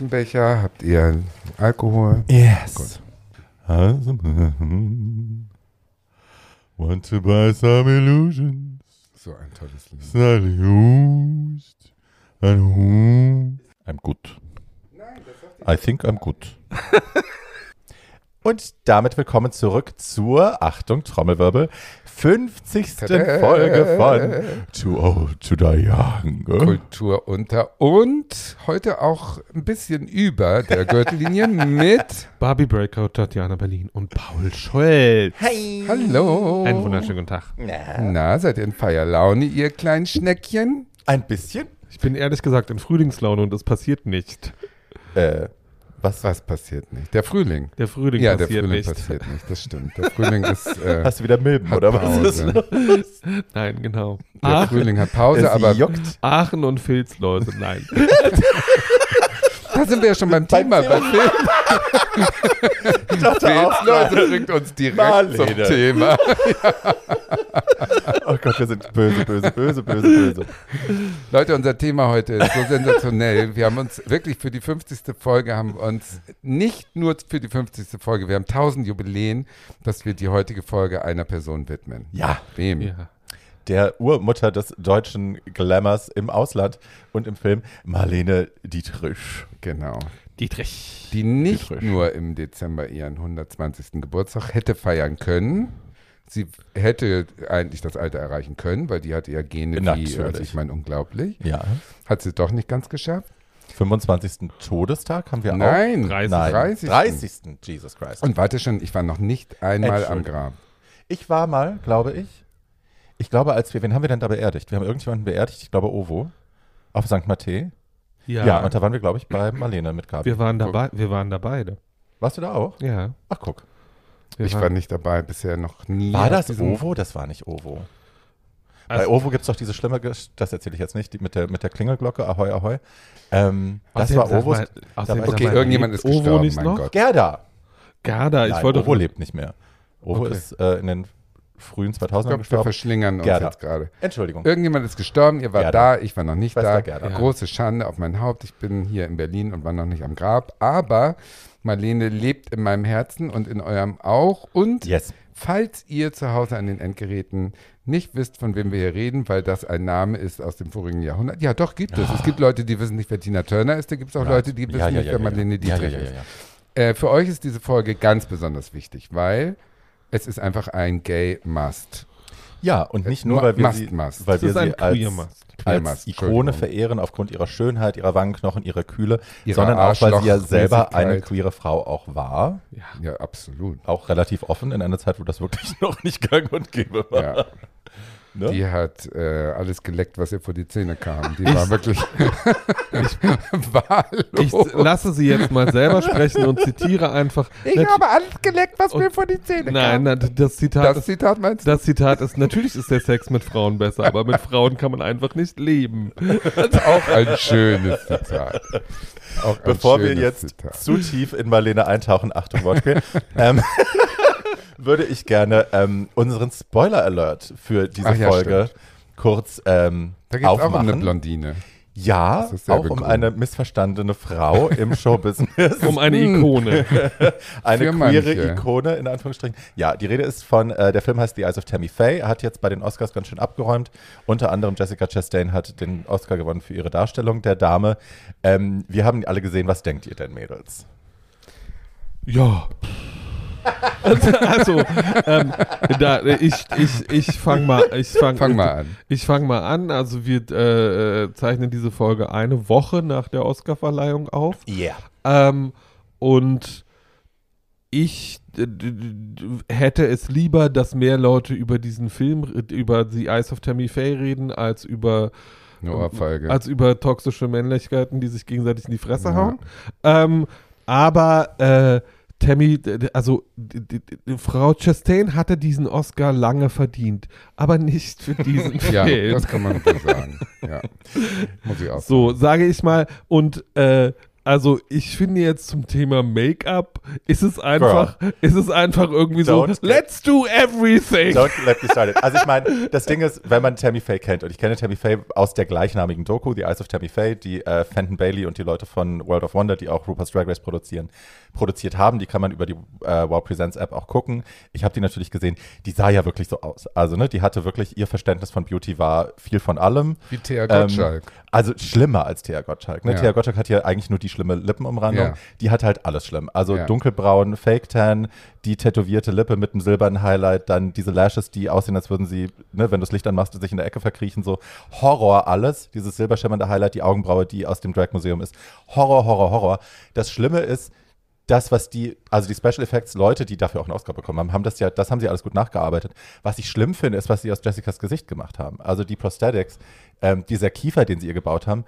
Aschenbecher? Habt ihr Alkohol? Yes. Gut. Want to buy some illusions, So ein tolles Lied. and who? I'm good. I think I'm good. Und damit willkommen zurück zur, Achtung, Trommelwirbel, 50. Tada. Folge von Too Old to Die Young. Kultur unter und heute auch ein bisschen über der Gürtellinie mit Barbie Breakout, Tatjana Berlin und Paul Scholz. Hey. Hallo. Einen wunderschönen guten Tag. Na, seid ihr in Feierlaune, ihr kleinen Schneckchen? Ein bisschen? Ich bin ehrlich gesagt in Frühlingslaune und es passiert nicht. Äh, was? Was passiert nicht? Der Frühling. Der Frühling ja, der passiert Frühling nicht. passiert nicht, das stimmt. Der Frühling ist. Äh, Hast du wieder Milben, hat oder was ist Pause. los? Nein, genau. Der Aachen, Frühling hat Pause, Es aber juckt. Aachen und Filzläuse, nein. da sind wir ja schon beim Thema. Bei Film. Ich dachte auch, Filzläuse bringt uns direkt Marlene. zum Thema. oh Gott, wir sind böse, böse, böse, böse, böse. Leute, unser Thema heute ist so sensationell. Wir haben uns wirklich für die 50. Folge, haben uns nicht nur für die 50. Folge, wir haben 1000 Jubiläen, dass wir die heutige Folge einer Person widmen. Ja, Wem? Ja. der Urmutter des deutschen Glamours im Ausland und im Film, Marlene Dietrich. Genau. Dietrich. Die nicht Dietrich. nur im Dezember ihren 120. Geburtstag hätte feiern können. Sie hätte eigentlich das Alter erreichen können, weil die hatte ja Gene wie, Natürlich. also ich meine, unglaublich. Ja. Hat sie doch nicht ganz geschafft. 25. Todestag haben wir Nein, auch. 30. Nein, 30. 30. Jesus Christ. Und warte schon, ich war noch nicht einmal am. Grab. ich war mal, glaube ich, ich glaube, als wir, wen haben wir denn da beerdigt? Wir haben irgendjemanden beerdigt, ich glaube Ovo, auf St. Matthä. Ja, Ja, und da waren wir, glaube ich, bei Marlene mit Gabi. wir waren dabei, wir waren da beide. Warst du da auch? Ja. Ach, guck. Wir Ich waren- war nicht dabei, bisher noch nie. War das Ovo? Das war nicht Ovo. Bei Also- Ovo gibt es doch diese schlimme, Gesch- das erzähle ich jetzt nicht, die mit der, mit der Klingelglocke, Ahoi, Ahoi. Ähm, das war außerdem Okay, irgendjemand ist Ovo gestorben, nicht mein noch? Gott. Gerda. Gerda, ich Nein, wollte Ovo lebt nicht mehr. Ovo Okay. ist äh, in den frühen 2000ern Ich glaube, wir gestorben. verschlingern uns Gerda. jetzt gerade. Entschuldigung. Irgendjemand ist gestorben, ihr wart Gerda. da, ich war noch nicht Schwester da. Gerda. Ja. Große Schande auf mein Haupt. Ich bin hier in Berlin und war noch nicht am Grab. Aber Marlene lebt in meinem Herzen und in eurem auch. Und Yes. falls ihr zu Hause an den Endgeräten nicht wisst, von wem wir hier reden, weil das ein Name ist aus dem vorigen Jahrhundert. Ja, doch, gibt es. Es gibt Leute, die wissen nicht, wer Tina Turner ist. Da gibt es auch Leute, die wissen Ja, ja, nicht, ja, wer ja, Marlene ja. Dietrich ja, ja, ja, ist. ja. Äh, für euch ist diese Folge ganz besonders wichtig, weil es ist einfach ein Gay-Must. Ja, und nicht nur, weil wir must, sie, must. weil wir sie als. Queer-Must, als Entschuldigung. Ikone verehren aufgrund ihrer Schönheit, ihrer Wangenknochen, ihrer Kühle, Ihrer sondern auch, weil sie ja selber eine queere Frau auch war. Ja, absolut. Auch relativ offen in einer Zeit, wo das wirklich noch nicht gang und gäbe war. Ja. Ne? Die hat äh, alles geleckt, was ihr vor die Zähne kam. Die war wirklich wahllos. Ich lasse sie jetzt mal selber sprechen und zitiere einfach. Ich habe alles geleckt, was Und- mir vor die Zähne Nein, kam. na, das Zitat Das ist Zitat meinst du? Das Zitat ist, natürlich ist der Sex mit Frauen besser, aber mit Frauen kann man einfach nicht leben. auch ein schönes Zitat. Auch ein Bevor wir jetzt Zitat. zu tief in Marlene eintauchen, Achtung Wortspiel, ähm, würde ich gerne ähm, unseren Spoiler-Alert für diese Ach ja, Folge kurz ähm, Da geht es auch um aufmachen. eine Blondine. Ja, auch um eine missverstandene Frau im Showbusiness. Um eine Ikone. eine Für queere manche. Ikone, in Anführungsstrichen. Ja, die Rede ist von, äh, der Film heißt The Eyes of Tammy Faye, hat jetzt bei den Oscars ganz schön abgeräumt. Unter anderem Jessica Chastain hat den Oscar gewonnen für ihre Darstellung der Dame. Ähm, wir haben alle gesehen, was denkt ihr denn, Mädels? Ja. Also, ähm, da, ich, ich, ich fange mal, ich fang, Fang mal an. Ich fange mal an. Also wir äh, äh, zeichnen diese Folge eine Woche nach der Oscarverleihung auf. Yeah. Ähm, und ich hätte es lieber, dass mehr Leute über diesen Film, über The Eyes of Tammy Faye reden, als über Eine Ohrfeige. als über toxische Männlichkeiten, die sich gegenseitig in die Fresse Ja. hauen. Ähm, aber äh, Tammy, also d- d- d- Frau Chastain hatte diesen Oscar lange verdient, aber nicht für diesen ja, Film. das kann man so sagen. Ja. Muss ich auch So, sage ich mal. Und äh, also ich finde jetzt zum Thema Make-up ist es einfach, ist es einfach irgendwie so, Don't- let's do everything. Don't let me started. Also ich meine, das Ding ist, wenn man Tammy Faye kennt, und ich kenne Tammy Faye aus der gleichnamigen Doku, The Eyes of Tammy Faye, die äh, Fenton Bailey und die Leute von World of Wonder, die auch RuPaul's Drag Race produzieren, produziert haben. Die kann man über die äh, Wow Presents App auch gucken. Ich habe die natürlich gesehen. Die sah ja wirklich so aus. Also ne, die hatte wirklich, ihr Verständnis von Beauty war viel von allem. Wie Thea Ähm, Gottschalk. Also schlimmer als Thea Gottschalk. Ne? Ja. Thea Gottschalk hat ja eigentlich nur die schlimme Lippenumrandung. Ja. Die hat halt alles schlimm. Also Ja. dunkelbraun, Fake Tan, die tätowierte Lippe mit einem silbernen Highlight, dann diese Lashes, die aussehen, als würden sie, ne, wenn du das Licht anmachst, sich in der Ecke verkriechen. So Horror alles. Dieses silberschimmernde Highlight, die Augenbraue, die aus dem Drag Museum ist. Horror, Horror, Horror. Das Schlimme ist, das, was die, also die Special Effects Leute, die dafür auch einen Oscar bekommen haben, haben das ja, das haben sie alles gut nachgearbeitet. Was ich schlimm finde, ist, was sie aus Jessicas Gesicht gemacht haben. Also die Prosthetics, ähm, dieser Kiefer, den sie ihr gebaut haben,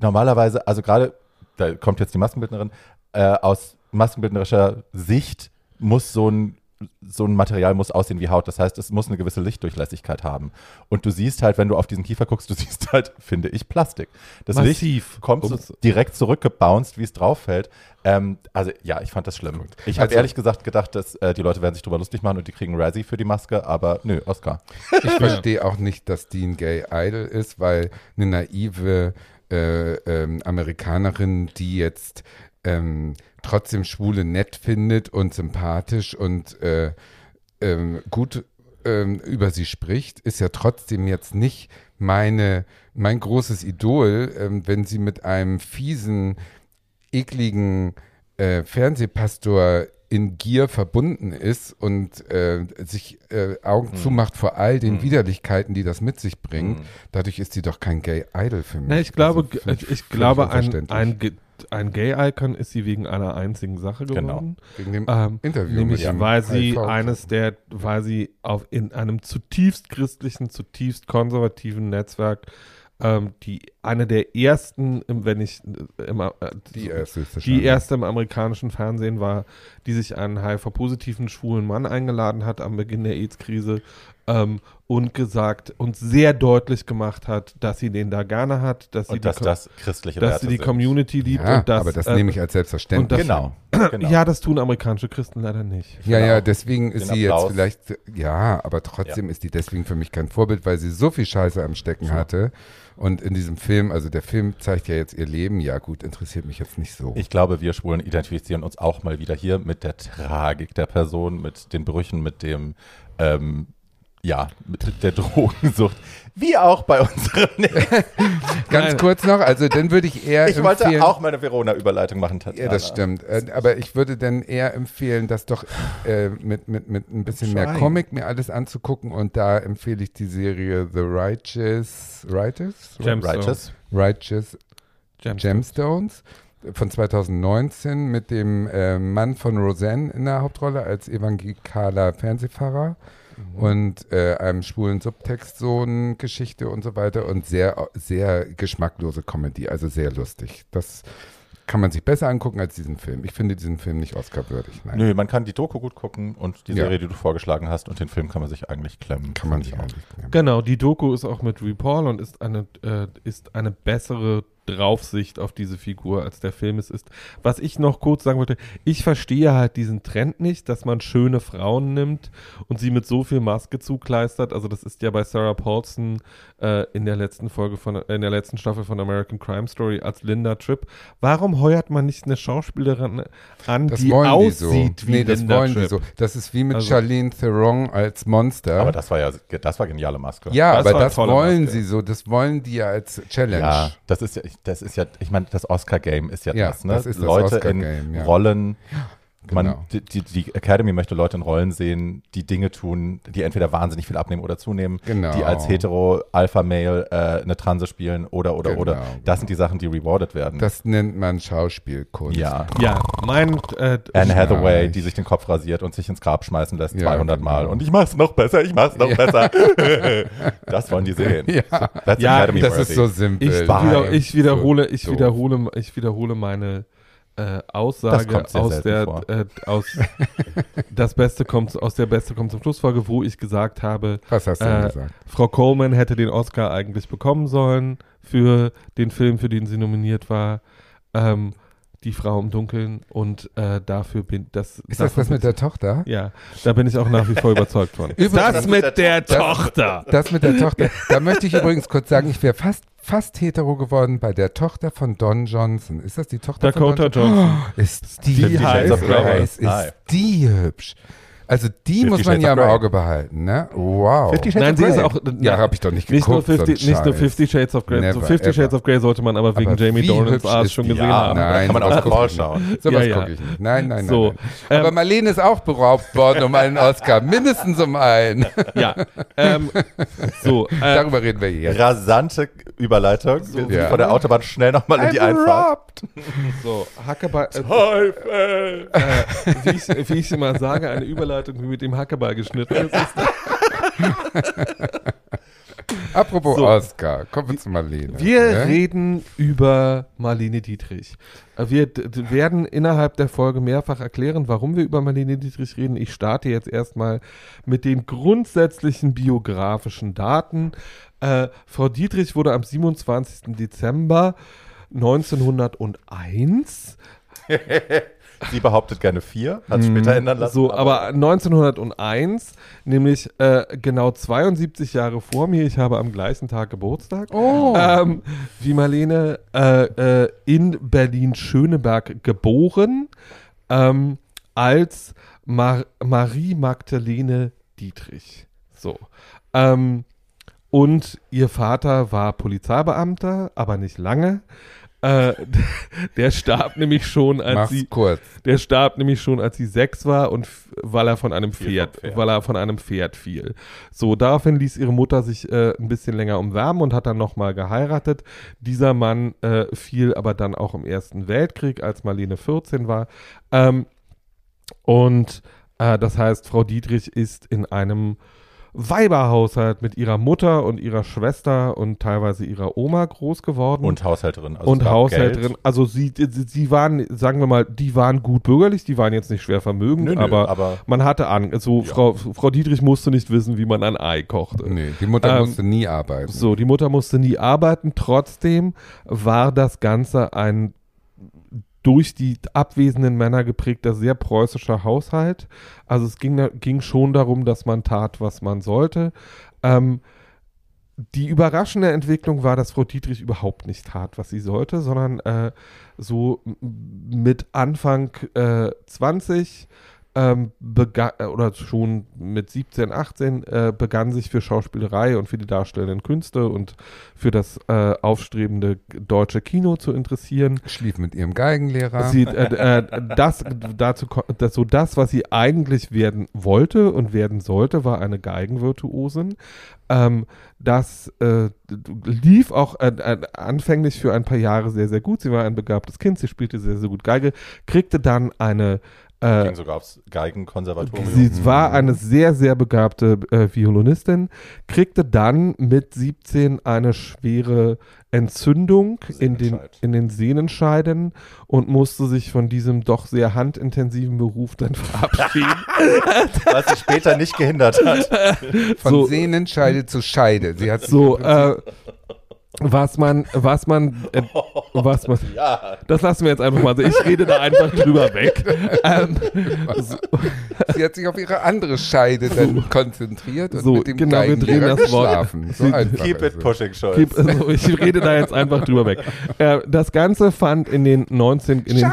normalerweise, also gerade, da kommt jetzt die Maskenbildnerin, äh, aus maskenbildnerischer Sicht muss so ein so ein Material muss aussehen wie Haut. Das heißt, es muss eine gewisse Lichtdurchlässigkeit haben. Und du siehst halt, wenn du auf diesen Kiefer guckst, du siehst halt, finde ich, Plastik. Das Massiv. Licht kommt so direkt zurückgebounced, wie es drauf fällt. Ähm, also ja, ich fand das schlimm. Ich habe Also- ehrlich gesagt gedacht, dass äh, die Leute werden sich drüber lustig machen und die kriegen Razzie für die Maske, aber nö, Oscar. Ich verstehe auch nicht, dass die ein Gay Idol ist, weil eine naive äh, ähm, Amerikanerin, die jetzt ähm, trotzdem Schwule nett findet und sympathisch und äh, ähm, gut ähm, über sie spricht, ist ja trotzdem jetzt nicht meine, mein großes Idol, ähm, wenn sie mit einem fiesen, ekligen äh, Fernsehpastor in Gier verbunden ist und äh, sich äh, Augen Hm. zumacht vor all den Widerlichkeiten, die das mit sich bringt. Dadurch ist sie doch kein Gay Idol für mich. Na, ich glaube, Also ich, ich glaube ein, ein, ein Gay-Icon ist sie wegen einer einzigen Sache Genau. geworden. Wegen dem Ähm, Interview nämlich mit dem weil sie HIV. eines der, weil sie auf in einem zutiefst christlichen, zutiefst konservativen Netzwerk ähm, die eine der ersten, im- wenn ich äh, immer äh, die erste die erste im amerikanischen Fernsehen war, die sich einen HIV-positiven schwulen Mann eingeladen hat am Beginn der AIDS-Krise ähm, und gesagt und sehr deutlich gemacht hat, dass sie den da gerne hat, dass sie Und dass die, das christliche dass Werte sie die sind. Community liebt Ja, und dass, aber das äh, nehme ich als selbstverständlich. und Genau. genau. Ja, das tun amerikanische Christen leider nicht. Ja, Genau. ja, deswegen ist Den sie Applaus. jetzt vielleicht, ja, aber trotzdem ist die deswegen für mich kein Vorbild, weil sie so viel Scheiße am Stecken hatte. Und in diesem Film, also der Film zeigt ja jetzt ihr Leben, ja gut, interessiert mich jetzt nicht so. Ich glaube, wir Schwulen identifizieren uns auch mal wieder hier mit der Tragik der Person, mit den Brüchen, mit dem, ähm, ja, mit der Drogensucht, wie auch bei unserem. Ganz Nein. kurz noch, also dann würde ich eher ich wollte empfehlen, auch meine Verona-Überleitung machen, Tatjana. Ja, das stimmt. Äh, aber ich würde dann eher empfehlen, das doch äh, mit, mit, mit ein bisschen mehr. Comic mir alles anzugucken. Und da empfehle ich die Serie The Righteous, Righteous? Gemstones. Righteous. Righteous Gemstones. Gemstones von 2019 mit dem äh, Mann von Roseanne in der Hauptrolle als evangelikaler Fernsehpfarrer und äh, einem schwulen Subtext-Sohn-Geschichte und so weiter und sehr, sehr geschmacklose Comedy, also sehr lustig. Das kann man sich besser angucken als diesen Film. Ich finde diesen Film nicht Oscar-würdig. Nein, Nö, man kann die Doku gut gucken und die Ja. Serie, die du vorgeschlagen hast und den Film kann man sich eigentlich klemmen. kann man sich eigentlich nehmen. Genau, die Doku ist auch mit RuPaul und ist eine, äh, ist eine bessere Draufsicht auf diese Figur, als der Film es ist. Was ich noch kurz sagen wollte, ich verstehe halt diesen Trend nicht, dass man schöne Frauen nimmt und sie mit so viel Maske zukleistert. Also das ist ja bei Sarah Paulson äh, in der letzten Folge von, in der letzten Staffel von American Crime Story als Linda Tripp. Warum heuert man nicht eine Schauspielerin an, Das die wollen aussieht die so. wie nee, das Linda wollen die Tripp? so. Das ist wie mit Also- Charlene Theron als Monster. Aber das war ja, das war geniale Maske. ja, das aber das wollen Maske. sie so. Das wollen die ja als Challenge. Ja, das ist ja, das ist ja, ich meine, das Oscar-Game ist ja, Ja, das, ne? das ist das Leute Oscar-Game, in ja. Rollen. Man, Genau. die, die, die Academy möchte Leute in Rollen sehen, die Dinge tun, die entweder wahnsinnig viel abnehmen oder zunehmen, Genau. die als hetero Alpha-Male äh, eine Transe spielen oder, oder, Genau, oder. genau. Das sind die Sachen, die rewarded werden. Das nennt man Schauspielkunst. ja. Ja, mein äh, Anne Hathaway, ich- die sich den Kopf rasiert und sich ins Grab schmeißen lässt, Ja, 200 genau. Mal. Und ich mach's noch besser, ich mach's noch Ja. besser. das wollen die sehen. Ja. That's Ja, Das ist worthy. so simpel. Ich, wieder, ich wiederhole, ich So wiederhole, ich wiederhole meine äh, Das Aussage aus der äh, aus das Beste kommt aus der Beste kommt zum Schlussfolge, wo ich gesagt habe, Was hast du denn äh, gesagt? Frau Coleman hätte den Oscar eigentlich bekommen sollen für den Film, für den sie nominiert war. Ähm, die Frau im Dunkeln und äh, dafür bin das. Ist das das mit der Tochter? Ja, da bin ich auch nach wie vor überzeugt von. Übrigens- das mit der Tochter. Das mit der Tochter. Da möchte ich übrigens kurz sagen, ich wäre fast, fast hetero geworden bei der Tochter von Don Johnson. Ist das die Tochter Dakota von Don Johnson. Oh, ist die, Grey. heiß, Nein. ist die hübsch. Also die muss man Shades ja im Grey. Auge behalten, ne? Wow. Fifty Shades Nein, of sie ist auch. Ja, habe ich doch nicht Nicht nur, geguckt. so 50, ein nicht nur Scheiß. 50 Shades of Grey. so Never, 50 Shades ever. of Grey sollte man aber wegen Aber Jamie Dornans Arsch schon gesehen Ja, haben. Nein, kann man auch schauen. Sowas Ja, ja. gucke ich nicht. Nein, nein, So, nein. nein. Aber ähm, Marlene ist auch beraubt worden um einen Oscar. Mindestens um einen. Ja. Ähm, so, äh, Darüber reden wir jetzt. Rasante Überleitung. Wir sind Ja. von der Autobahn schnell nochmal in die Einfahrt. so, Hackeball. Äh, äh, wie, ich, wie ich immer sage, eine Überleitung, wie mit dem Hackeball geschnitten ist. ist Apropos So. Oscar, kommen wir zu Marlene. Wir ne? reden über Marlene Dietrich. Äh, Wir werden innerhalb der Folge mehrfach erklären, warum wir über Marlene Dietrich reden. Ich starte jetzt erstmal mit den grundsätzlichen biografischen Daten. Äh, Frau Dietrich wurde am 27. Dezember 1901 Sie behauptet gerne vier, hat es später ändern lassen. So, aber 1901, nämlich äh, genau 72 Jahre vor mir, ich habe am gleichen Tag Geburtstag, Oh. ähm, wie Marlene äh, äh, in Berlin-Schöneberg geboren, ähm, als Mar Marie Magdalene Dietrich. So. Ähm, und ihr Vater war Polizeibeamter, aber nicht lange. Äh, der starb nämlich schon, als Mach's sie, kurz. der starb nämlich schon, als sie sechs war und weil er von einem Pferd, Pferd. weil er von einem Pferd fiel. So, daraufhin ließ ihre Mutter sich äh, ein bisschen länger umwärmen und hat dann nochmal geheiratet. Dieser Mann äh, fiel aber dann auch im Ersten Weltkrieg, als Marlene 14 war. Ähm, und äh, das heißt, Frau Dietrich ist in einem Weiberhaushalt mit ihrer Mutter und ihrer Schwester und teilweise ihrer Oma groß geworden Und Haushälterin. Also und Haushälterin. Geld. Also sie, sie, waren, sagen wir mal, die waren gut bürgerlich, die waren jetzt nicht schwer vermögend, Nö, nö, aber, aber man hatte an. So, Ja. Frau, Frau Dietrich musste nicht wissen, wie man ein Ei kochte. Nee, die Mutter Ähm, musste nie arbeiten. So, die Mutter musste nie arbeiten. Trotzdem war das Ganze ein durch die abwesenden Männer geprägter, sehr preußischer Haushalt. Also es ging, ging schon darum, dass man tat, was man sollte. Ähm, die überraschende Entwicklung war, dass Frau Dietrich überhaupt nicht tat, was sie sollte, sondern äh, so mit Anfang äh, 20 ähm, äh, oder schon mit 17, 18 äh, begann sich für Schauspielerei und für die darstellenden Künste und für das äh, aufstrebende deutsche Kino zu interessieren. Schlief mit ihrem Geigenlehrer. Sie, äh, äh, das, dazu, das, so das, was sie eigentlich werden wollte und werden sollte, war eine Geigenvirtuosin. Ähm, das äh, lief auch äh, äh, anfänglich für ein paar Jahre sehr, sehr gut. Sie war ein begabtes Kind, sie spielte sehr, sehr gut Geige, kriegte dann eine äh, ging sogar aufs Geigenkonservatorium. Sie war eine sehr, sehr begabte äh, Violinistin, kriegte dann mit 17 eine schwere Entzündung in den, in den Sehnenscheiden und musste sich von diesem doch sehr handintensiven Beruf dann verabschieden. was sie später nicht gehindert hat. Von so- Sehnenscheide zu Scheide. Sie hat so, äh, was man, was man, äh, was man, Ja, das lassen wir jetzt einfach mal so. Ich rede da einfach drüber weg. Ähm, so, sie hat sich auf ihre andere Scheide dann konzentriert und So, mit dem genau, wir drehen das Wort. geschlafen. So keep it pushing, Scholz. Gib, also ich rede da jetzt einfach drüber weg. Äh, das Ganze fand in den 19, in den,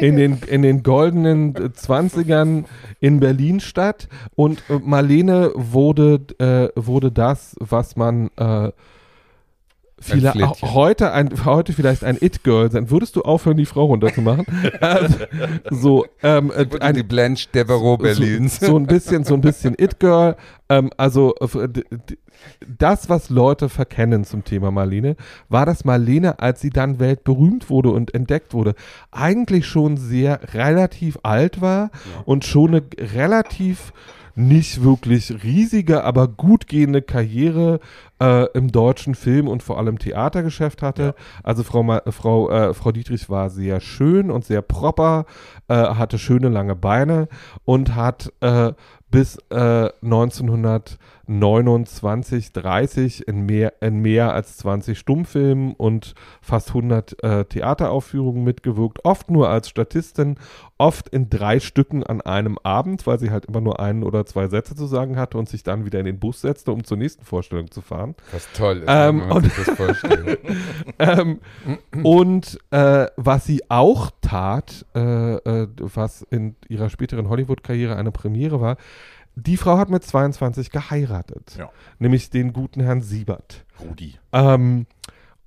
in den, in den goldenen äh, 20ern in Berlin statt und äh, Marlene wurde, äh, wurde das, was man äh, viele, heute, ein, heute vielleicht ein It-Girl sein. Würdest du aufhören, die Frau runterzumachen? äh, so, ähm, äh, ein, die Blanche Devereaux Berlins. so, so ein bisschen, so ein bisschen It-Girl. Ähm, also das, was Leute verkennen zum Thema Marlene, war, dass Marlene, als sie dann weltberühmt wurde und entdeckt wurde, eigentlich schon sehr relativ alt war und schon eine relativ nicht wirklich riesige, aber gut gehende Karriere äh, im deutschen Film und vor allem Theatergeschäft hatte. Ja. Also Frau, Ma äh, Frau, äh, Frau Dietrich war sehr schön und sehr proper, äh, hatte schöne lange Beine und hat äh, bis 1900 29, 30 in mehr, in mehr als 20 Stummfilmen und fast 100 äh, Theateraufführungen mitgewirkt, oft nur als Statistin, oft in drei Stücken an einem Abend, weil sie halt immer nur einen oder zwei Sätze zu sagen hatte und sich dann wieder in den Bus setzte, um zur nächsten Vorstellung zu fahren. Was toll ist, ähm, man sich das vorstellen. ähm, und äh, was sie auch tat, äh, äh, was in ihrer späteren Hollywood-Karriere eine Premiere war, die Frau hat mit 22 geheiratet. Ja. Nämlich den guten Herrn Siebert. Rudi. Ähm,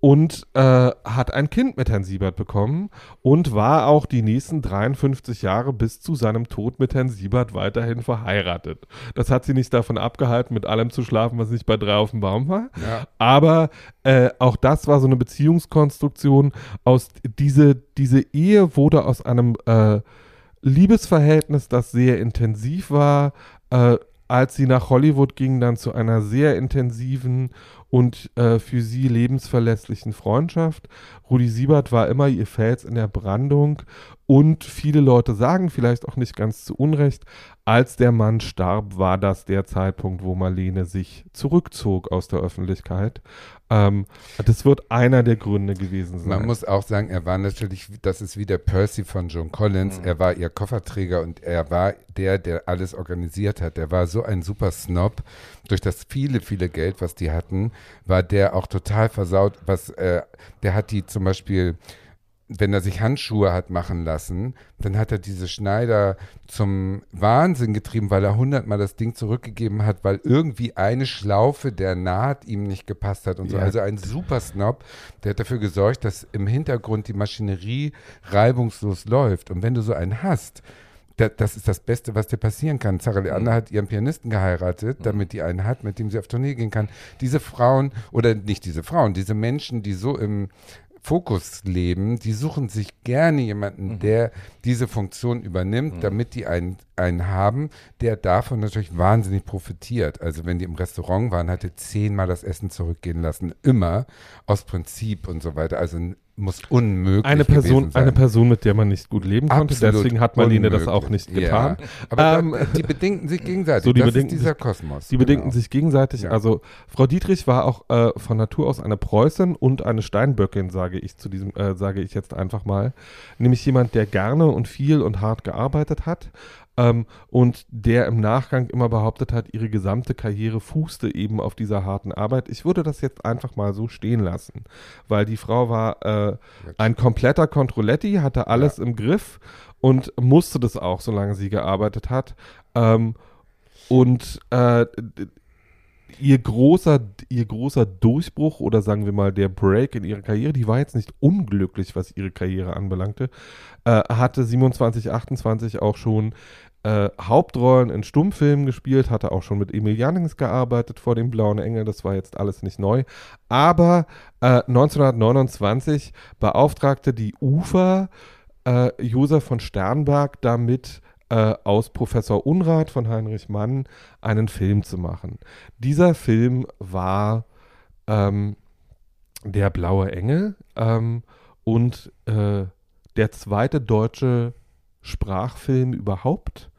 und äh, hat ein Kind mit Herrn Siebert bekommen und war auch die nächsten 53 Jahre bis zu seinem Tod mit Herrn Siebert weiterhin verheiratet. Das hat sie nicht davon abgehalten, mit allem zu schlafen, was nicht bei drei auf dem Baum war. Ja. Aber äh, auch das war so eine Beziehungskonstruktion. Aus diese, diese Ehe wurde aus einem äh, Liebesverhältnis, das sehr intensiv war, äh, als sie nach Hollywood ging, dann zu einer sehr intensiven und äh, für sie lebensverlässlichen Freundschaft. Rudi Siebert war immer ihr Fels in der Brandung und viele Leute sagen vielleicht auch nicht ganz zu Unrecht, als der Mann starb, war das der Zeitpunkt, wo Marlene sich zurückzog aus der Öffentlichkeit. Ähm, das wird einer der Gründe gewesen sein. Man muss auch sagen, er war natürlich, das ist wie der Percy von John Collins, er war ihr Kofferträger und er war der, der alles organisiert hat. Der war so ein super Snob. Durch das viele, viele Geld, was die hatten, war der auch total versaut. Was, äh, der hat die zum Beispiel, wenn er sich Handschuhe hat machen lassen, dann hat er diese Schneider zum Wahnsinn getrieben, weil er hundertmal das Ding zurückgegeben hat, weil irgendwie eine Schlaufe der Naht ihm nicht gepasst hat und so. Ja. Also ein super Snob, der hat dafür gesorgt, dass im Hintergrund die Maschinerie reibungslos läuft. Und wenn du so einen hast, da, das ist das Beste, was dir passieren kann. Sarah Leander hat ihren Pianisten geheiratet, damit die einen hat, mit dem sie auf Tournee gehen kann. Diese Frauen, oder nicht diese Frauen, diese Menschen, die so im Fokus leben, die suchen sich gerne jemanden, der diese Funktion übernimmt, damit die einen, einen haben, der davon natürlich wahnsinnig profitiert. Also wenn die im Restaurant waren, hat er zehnmal das Essen zurückgehen lassen. Immer aus Prinzip und so weiter. Also n- muss unmöglich eine Person, sein. eine Person, mit der man nicht gut leben konnte. Absolut Deswegen hat Marlene das auch unmöglich. nicht getan. Ja. Aber Ähm, da, die bedingten sich gegenseitig. So, die das bedingten ist dieser sich- Kosmos. Bedingten genau. sich gegenseitig. Ja. Also Frau Dietrich war auch äh, von Natur aus eine Preußin und eine Steinböckin, sage ich zu diesem, äh, sage ich jetzt einfach mal. Nämlich jemand, der gerne und viel und hart gearbeitet hat. Ähm, und der im Nachgang immer behauptet hat, ihre gesamte Karriere fußte eben auf dieser harten Arbeit. Ich würde das jetzt einfach mal so stehen lassen, weil die Frau war äh, ein kompletter Controletti, hatte alles im Griff und musste das auch, solange sie gearbeitet hat. Ähm, und äh, ihr großer, ihr großer Durchbruch oder sagen wir mal der Break in ihrer Karriere, die war jetzt nicht unglücklich, was ihre Karriere anbelangte, äh, hatte 27, 28 auch schon äh, Hauptrollen in Stummfilmen gespielt, hatte auch schon mit Emil Jannings gearbeitet vor dem Blauen Engel, das war jetzt alles nicht neu. Aber äh, 1929 beauftragte die UFA äh, Josef von Sternberg damit, äh, aus Professor Unrat von Heinrich Mann einen Film zu machen. Dieser Film war ähm, Der Blaue Engel ähm, und äh, der zweite deutsche Sprachfilm überhaupt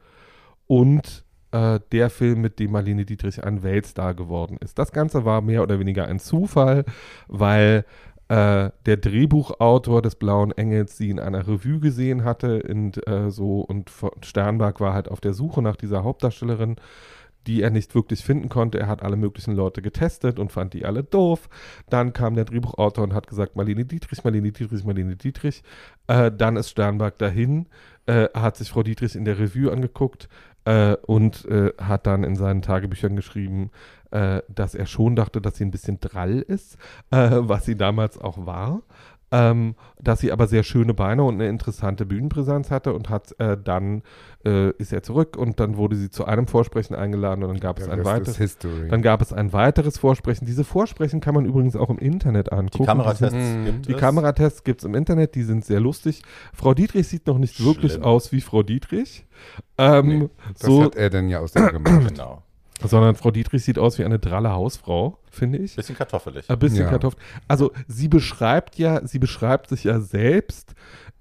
und äh, der Film, mit dem Marlene Dietrich ein Weltstar geworden ist. Das Ganze war mehr oder weniger ein Zufall, weil äh, der Drehbuchautor des Blauen Engels sie in einer Revue gesehen hatte und, äh, so, und Sternberg war halt auf der Suche nach dieser Hauptdarstellerin, die er nicht wirklich finden konnte. Er hat alle möglichen Leute getestet und fand die alle doof. Dann kam der Drehbuchautor und hat gesagt, Marlene Dietrich, Marlene Dietrich, Marlene Dietrich. Äh, dann ist Sternberg dahin, äh, hat sich Frau Dietrich in der Revue angeguckt äh, und äh, hat dann in seinen Tagebüchern geschrieben, äh, dass er schon dachte, dass sie ein bisschen drall ist, äh, was sie damals auch war. Ähm, dass sie aber sehr schöne Beine und eine interessante Bühnenpräsenz hatte und hat äh, dann äh, ist er zurück und dann wurde sie zu einem Vorsprechen eingeladen und dann gab es Der ein weiteres. History. Dann gab es ein weiteres Vorsprechen. Diese Vorsprechen kann man übrigens auch im Internet Die angucken. Kameratests Mhm. gibt Die es. Kameratests gibt es im Internet, die sind sehr lustig. Frau Dietrich sieht noch nicht wirklich Schlimm. aus wie Frau Dietrich. Ähm, Nee, Das so, hat er dann ja aus der gemacht. Genau. sondern Frau Dietrich sieht aus wie eine dralle Hausfrau, finde ich. Bisschen kartoffelig. Ein bisschen Ja. Kartoffel. Also sie beschreibt ja, sie beschreibt sich ja selbst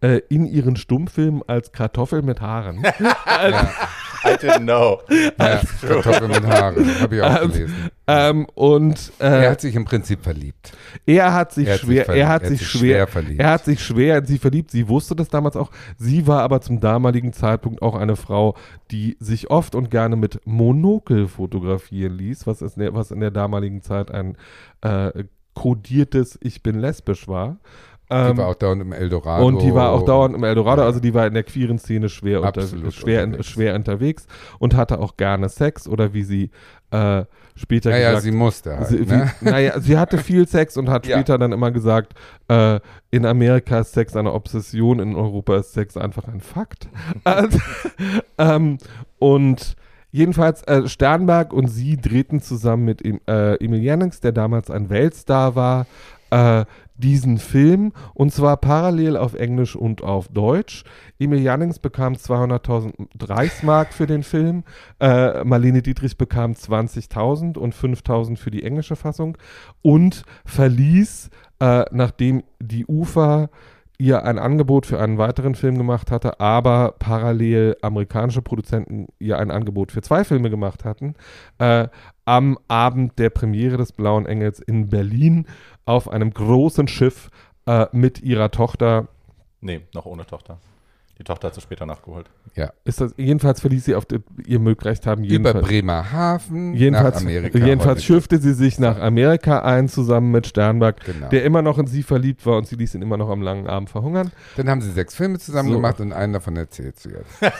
äh, in ihren Stummfilmen als Kartoffel mit Haaren. also, I didn't know. Ja, Kartoffeln mit Haaren, habe ich auch Ähm, gelesen. Ähm, und äh, Er hat sich im Prinzip verliebt. Er hat sich Er hat sich schwer, verliebt. er hat Er hat sich sich schwer, schwer verliebt. er hat sich schwer in sie verliebt. Sie wusste das damals auch. Sie war aber zum damaligen Zeitpunkt auch eine Frau, die sich oft und gerne mit Monokel fotografieren ließ, was, ist, was in der damaligen Zeit ein äh, kodiertes Ich bin lesbisch war. Die Ähm, war auch dauernd im Eldorado. und die war auch dauernd im Eldorado, also die war in der queeren Szene schwer, unter, schwer, unterwegs. schwer unterwegs und hatte auch gerne Sex oder wie sie äh, später Naja, gesagt sie musste halt. Sie, ne? wie, naja, sie hatte viel Sex und hat Ja. später dann immer gesagt, äh, in Amerika ist Sex eine Obsession, in Europa ist Sex einfach ein Fakt. Äh, ähm, und jedenfalls äh, Sternberg und sie drehten zusammen mit äh, Emil Jannings, der damals ein Weltstar war, äh, diesen Film und zwar parallel auf Englisch und auf Deutsch. Emil Jannings bekam 200.000 Reichsmark für den Film, äh, Marlene Dietrich bekam 20.000 und 5.000 für die englische Fassung und verließ, äh, nachdem die UFA ihr ein Angebot für einen weiteren Film gemacht hatte, aber parallel amerikanische Produzenten ihr ein Angebot für zwei Filme gemacht hatten, äh, am Abend der Premiere des Blauen Engels in Berlin auf einem großen Schiff äh, mit ihrer Tochter. Nee, noch ohne Tochter. Die Tochter hat sie später nachgeholt. ja. Ist das, jedenfalls verließ sie auf die, ihr recht haben. Über Bremerhaven jedenfalls, nach Amerika. jedenfalls schiffte sie sich nach Amerika ein, zusammen mit Sternberg, Genau. der immer noch in sie verliebt war und sie ließ ihn immer noch am langen Arm verhungern. Dann haben sie sechs Filme zusammen So. gemacht und einen davon erzählt sie jetzt.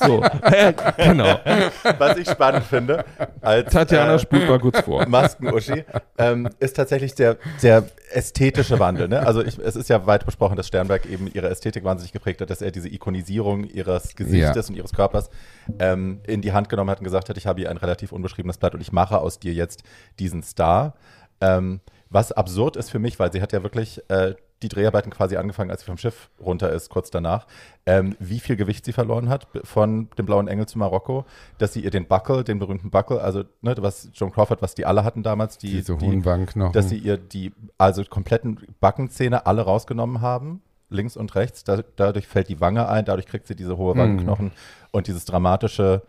So, äh, genau. Was ich spannend finde, als Tatjana äh, spult mal kurz vor. Masken-Uschi, ähm, ist tatsächlich der, der ästhetische Wandel. Ne? Also ich, es ist ja weit besprochen, dass Sternberg eben ihre Ästhetik wahnsinnig geprägt hat, dass er diese Ikonisierung ihres Gesichtes Ja. und ihres Körpers ähm, in die Hand genommen hat und gesagt hat, ich habe hier ein relativ unbeschriebenes Blatt und ich mache aus dir jetzt diesen Star. Ähm, was absurd ist für mich, weil sie hat ja wirklich äh, die Dreharbeiten quasi angefangen, als sie vom Schiff runter ist, kurz danach, ähm, wie viel Gewicht sie verloren hat von dem Blauen Engel zu Marokko, dass sie ihr den Buckle, den berühmten Buckle, also ne, was Joan Crawford, was die alle hatten damals, die, Diese die dass sie ihr die also kompletten Backenzähne alle rausgenommen haben, links und rechts. Da, dadurch fällt die Wange ein, dadurch kriegt sie diese hohe Wangenknochen und dieses dramatische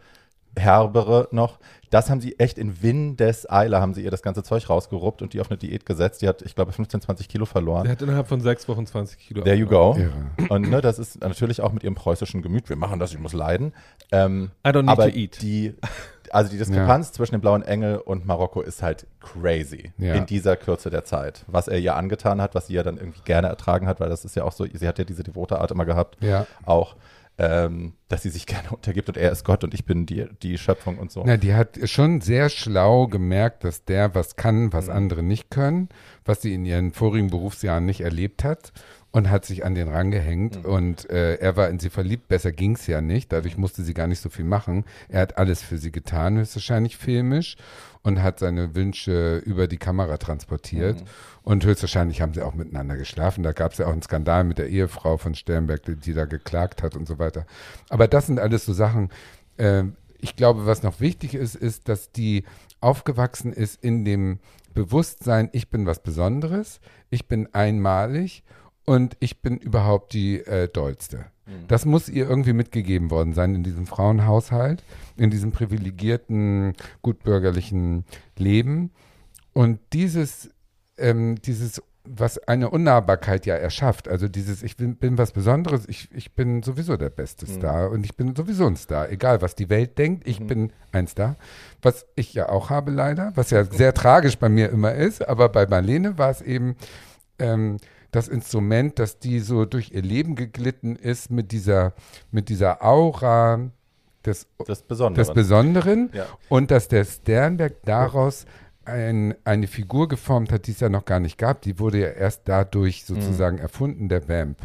Herbere noch. Das haben sie echt in Windeseile, haben sie ihr das ganze Zeug rausgeruppt und die auf eine Diät gesetzt. Die hat, ich glaube, 15, 20 Kilo Sie verloren. hat innerhalb von sechs Wochen 20 Kilo. There you go. Irre. Und ne, das ist natürlich auch mit ihrem preußischen Gemüt. Wir machen das, ich muss leiden. Ähm, I don't need aber to eat. die, also die Diskrepanz zwischen dem Blauen Engel und Marokko ist halt crazy Ja. in dieser Kürze der Zeit. Was er ihr angetan hat, was sie ja dann irgendwie gerne ertragen hat, weil das ist ja auch so, sie hat ja diese devote Art immer gehabt, Ja. auch, ähm, dass sie sich gerne untergibt und er ist Gott und ich bin die, die Schöpfung und so. Na, die hat schon sehr schlau gemerkt, dass der was kann, was Mhm. andere nicht können, was sie in ihren vorigen Berufsjahren nicht erlebt hat und hat sich an den rangehängt Mhm. und äh, er war in sie verliebt, besser ging es ja nicht, dadurch musste sie gar nicht so viel machen. Er hat alles für sie getan, höchstwahrscheinlich filmisch und hat seine Wünsche über die Kamera transportiert Mhm. und höchstwahrscheinlich haben sie auch miteinander geschlafen. Da gab es ja auch einen Skandal mit der Ehefrau von Sternberg, die, die da geklagt hat und so weiter. Aber das sind alles so Sachen, ähm, ich glaube, was noch wichtig ist, ist, dass die aufgewachsen ist in dem Bewusstsein, ich bin was Besonderes, ich bin einmalig und ich bin überhaupt die äh, Dollste. Das muss ihr irgendwie mitgegeben worden sein in diesem Frauenhaushalt, in diesem privilegierten, gutbürgerlichen Leben. Und dieses, ähm, dieses, was eine Unnahbarkeit ja erschafft, also dieses, ich bin, bin was Besonderes, ich, ich bin sowieso der beste Star und ich bin sowieso ein Star, egal was die Welt denkt, ich bin ein Star. Was ich ja auch habe leider, was ja sehr tragisch bei mir immer ist, aber bei Marlene war es eben ähm, das Instrument, dass die so durch ihr Leben geglitten ist mit dieser, mit dieser Aura des, Das Besondere. des Besonderen Ja. und dass der Sternberg daraus ein, eine Figur geformt hat, die es ja noch gar nicht gab. Die wurde ja erst dadurch sozusagen erfunden, der Vamp.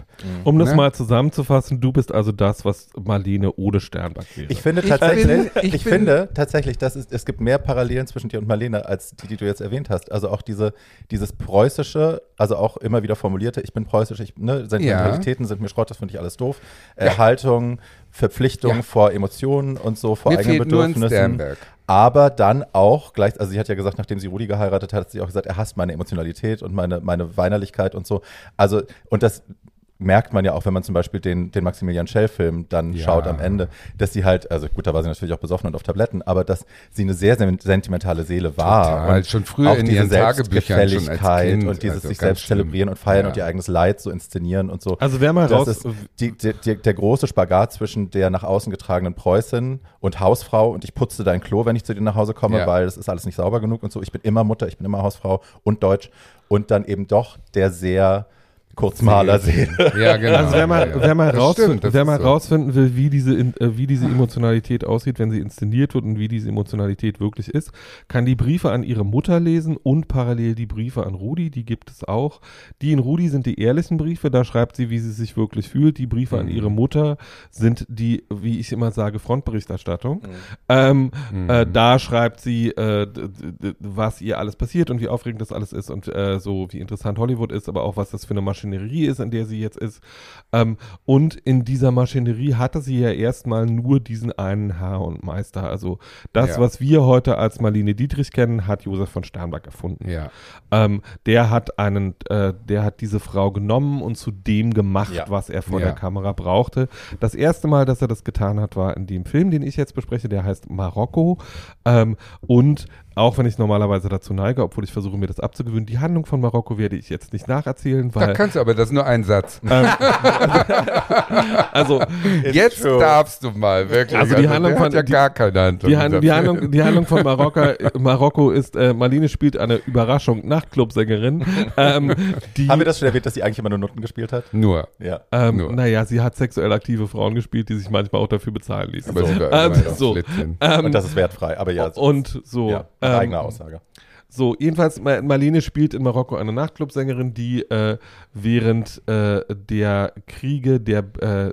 Um das Ne? mal zusammenzufassen, du bist also das, was Marlene Ode Sternberg wäre. Ich finde Ich tatsächlich, bin- ich, ich bin- finde tatsächlich, dass es, es gibt mehr Parallelen zwischen dir und Marlene als die, die du jetzt erwähnt hast. Also auch diese, dieses preußische, also auch immer wieder formulierte, ich bin preußisch, ich, ne, Sentimentalitäten sind mir Schrott, das finde ich alles doof. Äh, Ja. Haltung, Verpflichtung Ja. vor Emotionen und so, vor Mir eigenen Bedürfnissen. Aber dann auch gleich, also sie hat ja gesagt, nachdem sie Rudi geheiratet hat, hat sie auch gesagt, er hasst meine Emotionalität und meine, meine Weinerlichkeit und so. Also, und das merkt man ja auch, wenn man zum Beispiel den, den Maximilian Schell-Film dann Ja. schaut am Ende, dass sie halt, also gut, da war sie natürlich auch besoffen und auf Tabletten, aber dass sie eine sehr, sehr sentimentale Seele war. Total. Und Schon früher auch in diese ihren Tagebüchern schon als Selbstgefälligkeit Kind, und dieses also sich selbst schlimm. zelebrieren und feiern Ja. und ihr eigenes Leid so inszenieren und so. Also wer mal das raus- ist die, die, die, der große Spagat zwischen der nach außen getragenen Preußin und Hausfrau und ich putze dein Klo, wenn ich zu dir nach Hause komme, Ja. weil das ist alles nicht sauber genug und so. Ich bin immer Mutter, ich bin immer Hausfrau und Deutsch und dann eben doch der sehr Kurzmaler-Seele. Ja, genau. Also wer mal, wer mal, Das rausfinden, stimmt, wer mal so. rausfinden will, wie diese, äh, wie diese Emotionalität aussieht, wenn sie inszeniert wird und wie diese Emotionalität wirklich ist, kann die Briefe an ihre Mutter lesen und parallel die Briefe an Rudi, die gibt es auch. Die in Rudi sind die ehrlichen Briefe, da schreibt sie, wie sie sich wirklich fühlt. Die Briefe an Mhm. ihre Mutter sind die, wie ich immer sage, Frontberichterstattung. Ähm, äh, da schreibt sie, äh, was ihr alles passiert und wie aufregend das alles ist und äh, so wie interessant Hollywood ist, aber auch was das für eine Maschinerie ist, in der sie jetzt ist. Ähm, und in dieser Maschinerie hatte sie ja erstmal nur diesen einen Herr und Meister. Also das, Ja. was wir heute als Marlene Dietrich kennen, hat Josef von Sternberg erfunden. Ja. Ähm, der hat einen, äh, der hat diese Frau genommen und zu dem gemacht, Ja. was er vor der Kamera brauchte. Das erste Mal, dass er das getan hat, war in dem Film, den ich jetzt bespreche, der heißt Marokko. Ähm, und auch wenn ich normalerweise dazu neige, obwohl ich versuche, mir das abzugewöhnen, die Handlung von Marokko werde ich jetzt nicht nacherzählen, Da weil kannst du aber, das ist nur ein Satz. also Jetzt true. darfst du mal, wirklich. Also die Handlung der von- hat ja die- gar keine Handlung. Die, Han die. Handlung, die Handlung von Marokko, äh, Marokko ist, äh, Marlene spielt eine Überraschung Nachtclubsängerin. Ähm, die, Haben wir das schon erwähnt, dass sie eigentlich immer nur Nutten gespielt hat? Nur. Ja. ähm, nur? naja, sie hat sexuell aktive Frauen gespielt, die sich manchmal auch dafür bezahlen ließen. Aber so. Ähm, so. Flittchen. Ähm, Und das ist wertfrei, aber ja. so- und so. ja, nach ähm, eigener Aussage. So, jedenfalls, Ma- Marlene spielt in Marokko eine Nachtclubsängerin, die äh, während äh, der Kriege der äh,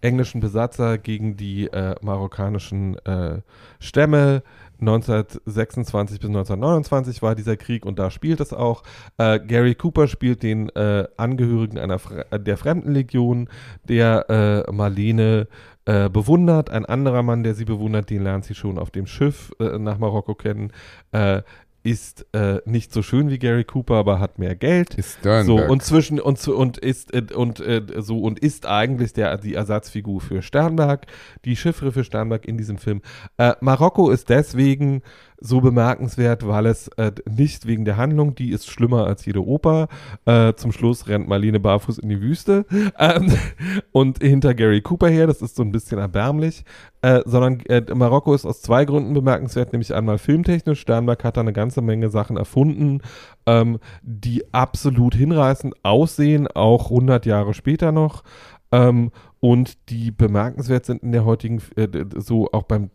englischen Besatzer gegen die äh, marokkanischen äh, Stämme 1926 bis 1929 war dieser Krieg und da spielt es auch. Äh, Gary Cooper spielt den äh, Angehörigen einer Fre der Fremdenlegion, der äh, Marlene äh, bewundert. Ein anderer Mann, der sie bewundert, den lernt sie schon auf dem Schiff äh, nach Marokko kennen. Äh, ist äh, nicht so schön wie Gary Cooper, aber hat mehr Geld. Ist So Sternberg. und zwischen und und ist äh, und äh, so und ist eigentlich der die Ersatzfigur für Sternberg, die Chiffre für Sternberg in diesem Film. Äh, Marokko ist deswegen so bemerkenswert, weil es äh, nicht wegen der Handlung, die ist schlimmer als jede Oper. Äh, zum Schluss rennt Marlene barfuß in die Wüste ähm, und hinter Gary Cooper her, das ist so ein bisschen erbärmlich, äh, sondern äh, Marokko ist aus zwei Gründen bemerkenswert, nämlich einmal filmtechnisch. Sternberg hat da eine ganze Menge Sachen erfunden, ähm, die absolut hinreißend aussehen, auch 100 Jahre später noch. Ähm, und die bemerkenswert sind in der heutigen, äh, so auch beim,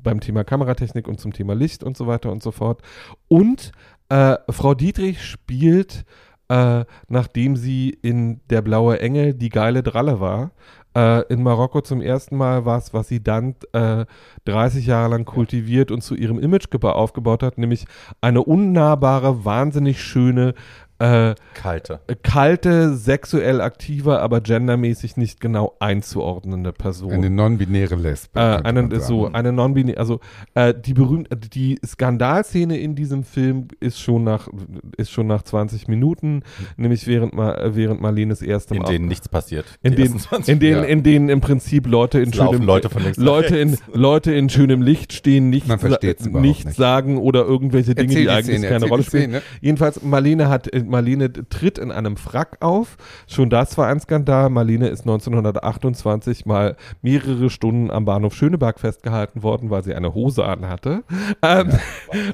beim Thema Kameratechnik und zum Thema Licht und so weiter und so fort. Und äh, Frau Dietrich spielt, äh, nachdem sie in Der blaue Engel die geile Dralle war, äh, in Marokko zum ersten Mal was, was sie dann äh, 30 Jahre lang kultiviert und zu ihrem Image geba- aufgebaut hat, nämlich eine unnahbare, wahnsinnig schöne, äh, Kalte. kalte, sexuell aktive, aber gendermäßig nicht genau einzuordnende Person. Eine non-binäre Lesbe. Äh, eine, so, eine non also äh, die berühmte, die Skandalszene in diesem Film ist schon nach, ist schon nach 20 Minuten, nämlich während, Ma, während Marlenes erstem In denen nichts passiert. in denen, ersten 20 in denen, ja. in denen im Prinzip Leute in Es schönem Leute Leute in. Leute in schönem Licht stehen, nichts, nichts nicht. sagen oder irgendwelche Dinge, Erzähl die die eigentlich Szene, keine erzähl Rolle spielen. Szene. Jedenfalls Marlene hat äh, Marlene tritt in einem Frack auf. Schon das war ein Skandal. Marlene ist 1928 mal mehrere Stunden am Bahnhof Schöneberg festgehalten worden, weil sie eine Hose anhatte. Ähm,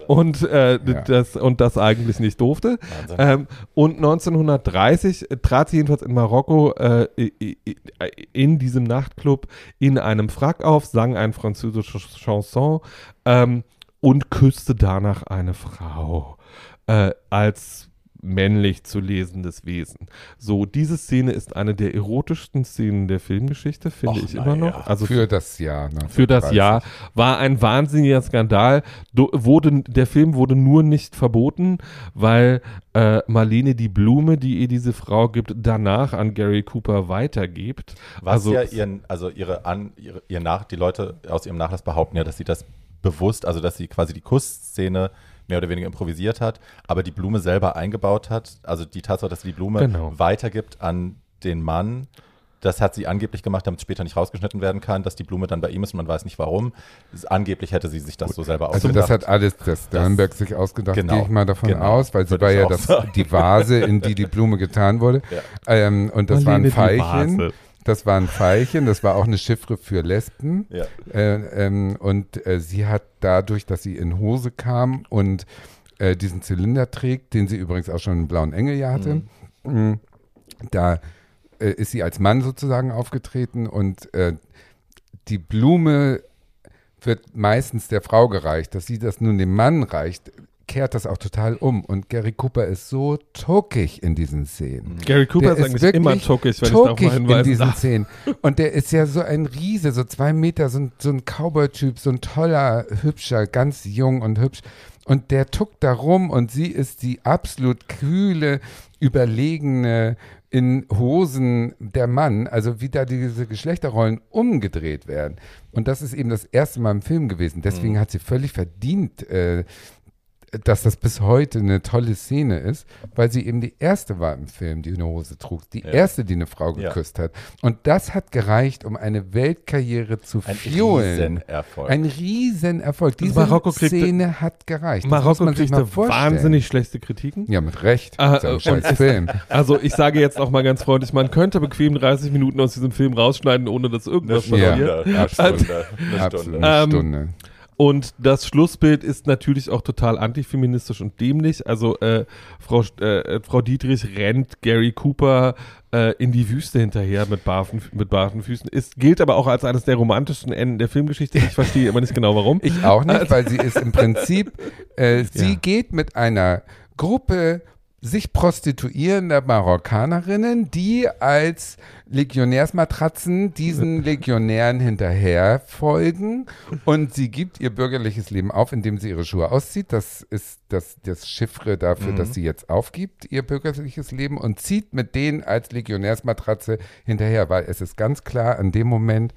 und äh, Ja. das und das eigentlich nicht durfte. Ähm, und 1930 trat sie jedenfalls in Marokko äh, i- in diesem Nachtclub in einem Frack auf, sang ein französisches Chanson ähm, und küsste danach eine Frau äh, als männlich zu lesendes Wesen. So, diese Szene ist eine der erotischsten Szenen der Filmgeschichte, finde Och, ich immer noch. ja. Also Für das Jahr. für das 1930. Jahr war ein wahnsinniger Skandal. Do, wurde, der Film wurde nur nicht verboten, weil äh, Marlene die Blume, die ihr diese Frau gibt, danach an Gary Cooper weitergibt. Was also, ja ihren, also ihre, an, ihre, ihr nach, die Leute aus ihrem Nachlass behaupten ja, dass sie das bewusst, also dass sie quasi die Kussszene mehr oder weniger improvisiert hat, aber die Blume selber eingebaut hat, also die Tatsache, dass sie die Blume Genau. weitergibt an den Mann. Das hat sie angeblich gemacht, damit es später nicht rausgeschnitten werden kann, dass die Blume dann bei ihm ist und man weiß nicht warum. Angeblich hätte sie sich das so selber Also ausgedacht. das hat alles das Sternberg sich ausgedacht, Genau, gehe ich mal davon genau. aus, weil sie Würde war ja das, die Vase, in die die Blume getan wurde. Ja. Ähm, und das war ein Marlene, Veilchen. Das war ein Veilchen, das war auch eine Chiffre für Lesben. ja. Äh, ähm, und äh, sie hat dadurch, dass sie in Hose kam und äh, diesen Zylinder trägt, den sie übrigens auch schon im Blauen Engel ja hatte, mh, da äh, ist sie als Mann sozusagen aufgetreten und äh, die Blume wird meistens der Frau gereicht. Dass sie das nun dem Mann reicht, kehrt das auch total um. Und Gary Cooper ist so tuckig in diesen Szenen. Gary Cooper Der ist eigentlich immer tuckig, wenn ich darauf tuckig mal in hinweisen diesen darf. Szenen. Und der ist ja so ein Riese, so zwei Meter, so ein, so ein Cowboy-Typ, so ein toller, hübscher, ganz jung und hübsch. Und der tuckt da rum und sie ist die absolut kühle, überlegene, in Hosen der Mann, also wie da diese Geschlechterrollen umgedreht werden. Und das ist eben das erste Mal im Film gewesen. Deswegen hat sie völlig verdient, äh, dass das bis heute eine tolle Szene ist, weil sie eben die erste war im Film, die eine Hose trug. Die Ja. erste, die eine Frau Ja. geküsst hat. Und das hat gereicht, um eine Weltkarriere zu Ein fuelen. Riesenerfolg. Ein Riesenerfolg. Diese Marokko kriegte- Szene hat gereicht. Das Marokko kriegte wahnsinnig schlechte Kritiken. Ja, mit Recht. Ah, ist ja ein scheiß Film. Also ich sage jetzt auch mal ganz freundlich, man könnte bequem 30 Minuten aus diesem Film rausschneiden, ohne dass eine irgendwas Stunde, passiert. eine Stunde, eine. Stunde. Eine Ähm, Stunde. Und das Schlussbild ist natürlich auch total antifeministisch und dämlich. Also äh, Frau, äh, Frau Dietrich rennt Gary Cooper äh, in die Wüste hinterher mit barfen, mit barfen Füßen. Ist, gilt aber auch als eines der romantischsten Enden der Filmgeschichte. Ich verstehe immer nicht genau warum. Ich auch nicht, weil sie ist im Prinzip, äh, sie Ja. geht mit einer Gruppe sich prostituierender Marokkanerinnen, die als Legionärsmatratzen diesen Legionären hinterher folgen und sie gibt ihr bürgerliches Leben auf, indem sie ihre Schuhe auszieht. Das ist das, das Chiffre dafür, dass sie jetzt aufgibt, ihr bürgerliches Leben und zieht mit denen als Legionärsmatratze hinterher, weil es ist ganz klar an dem Moment,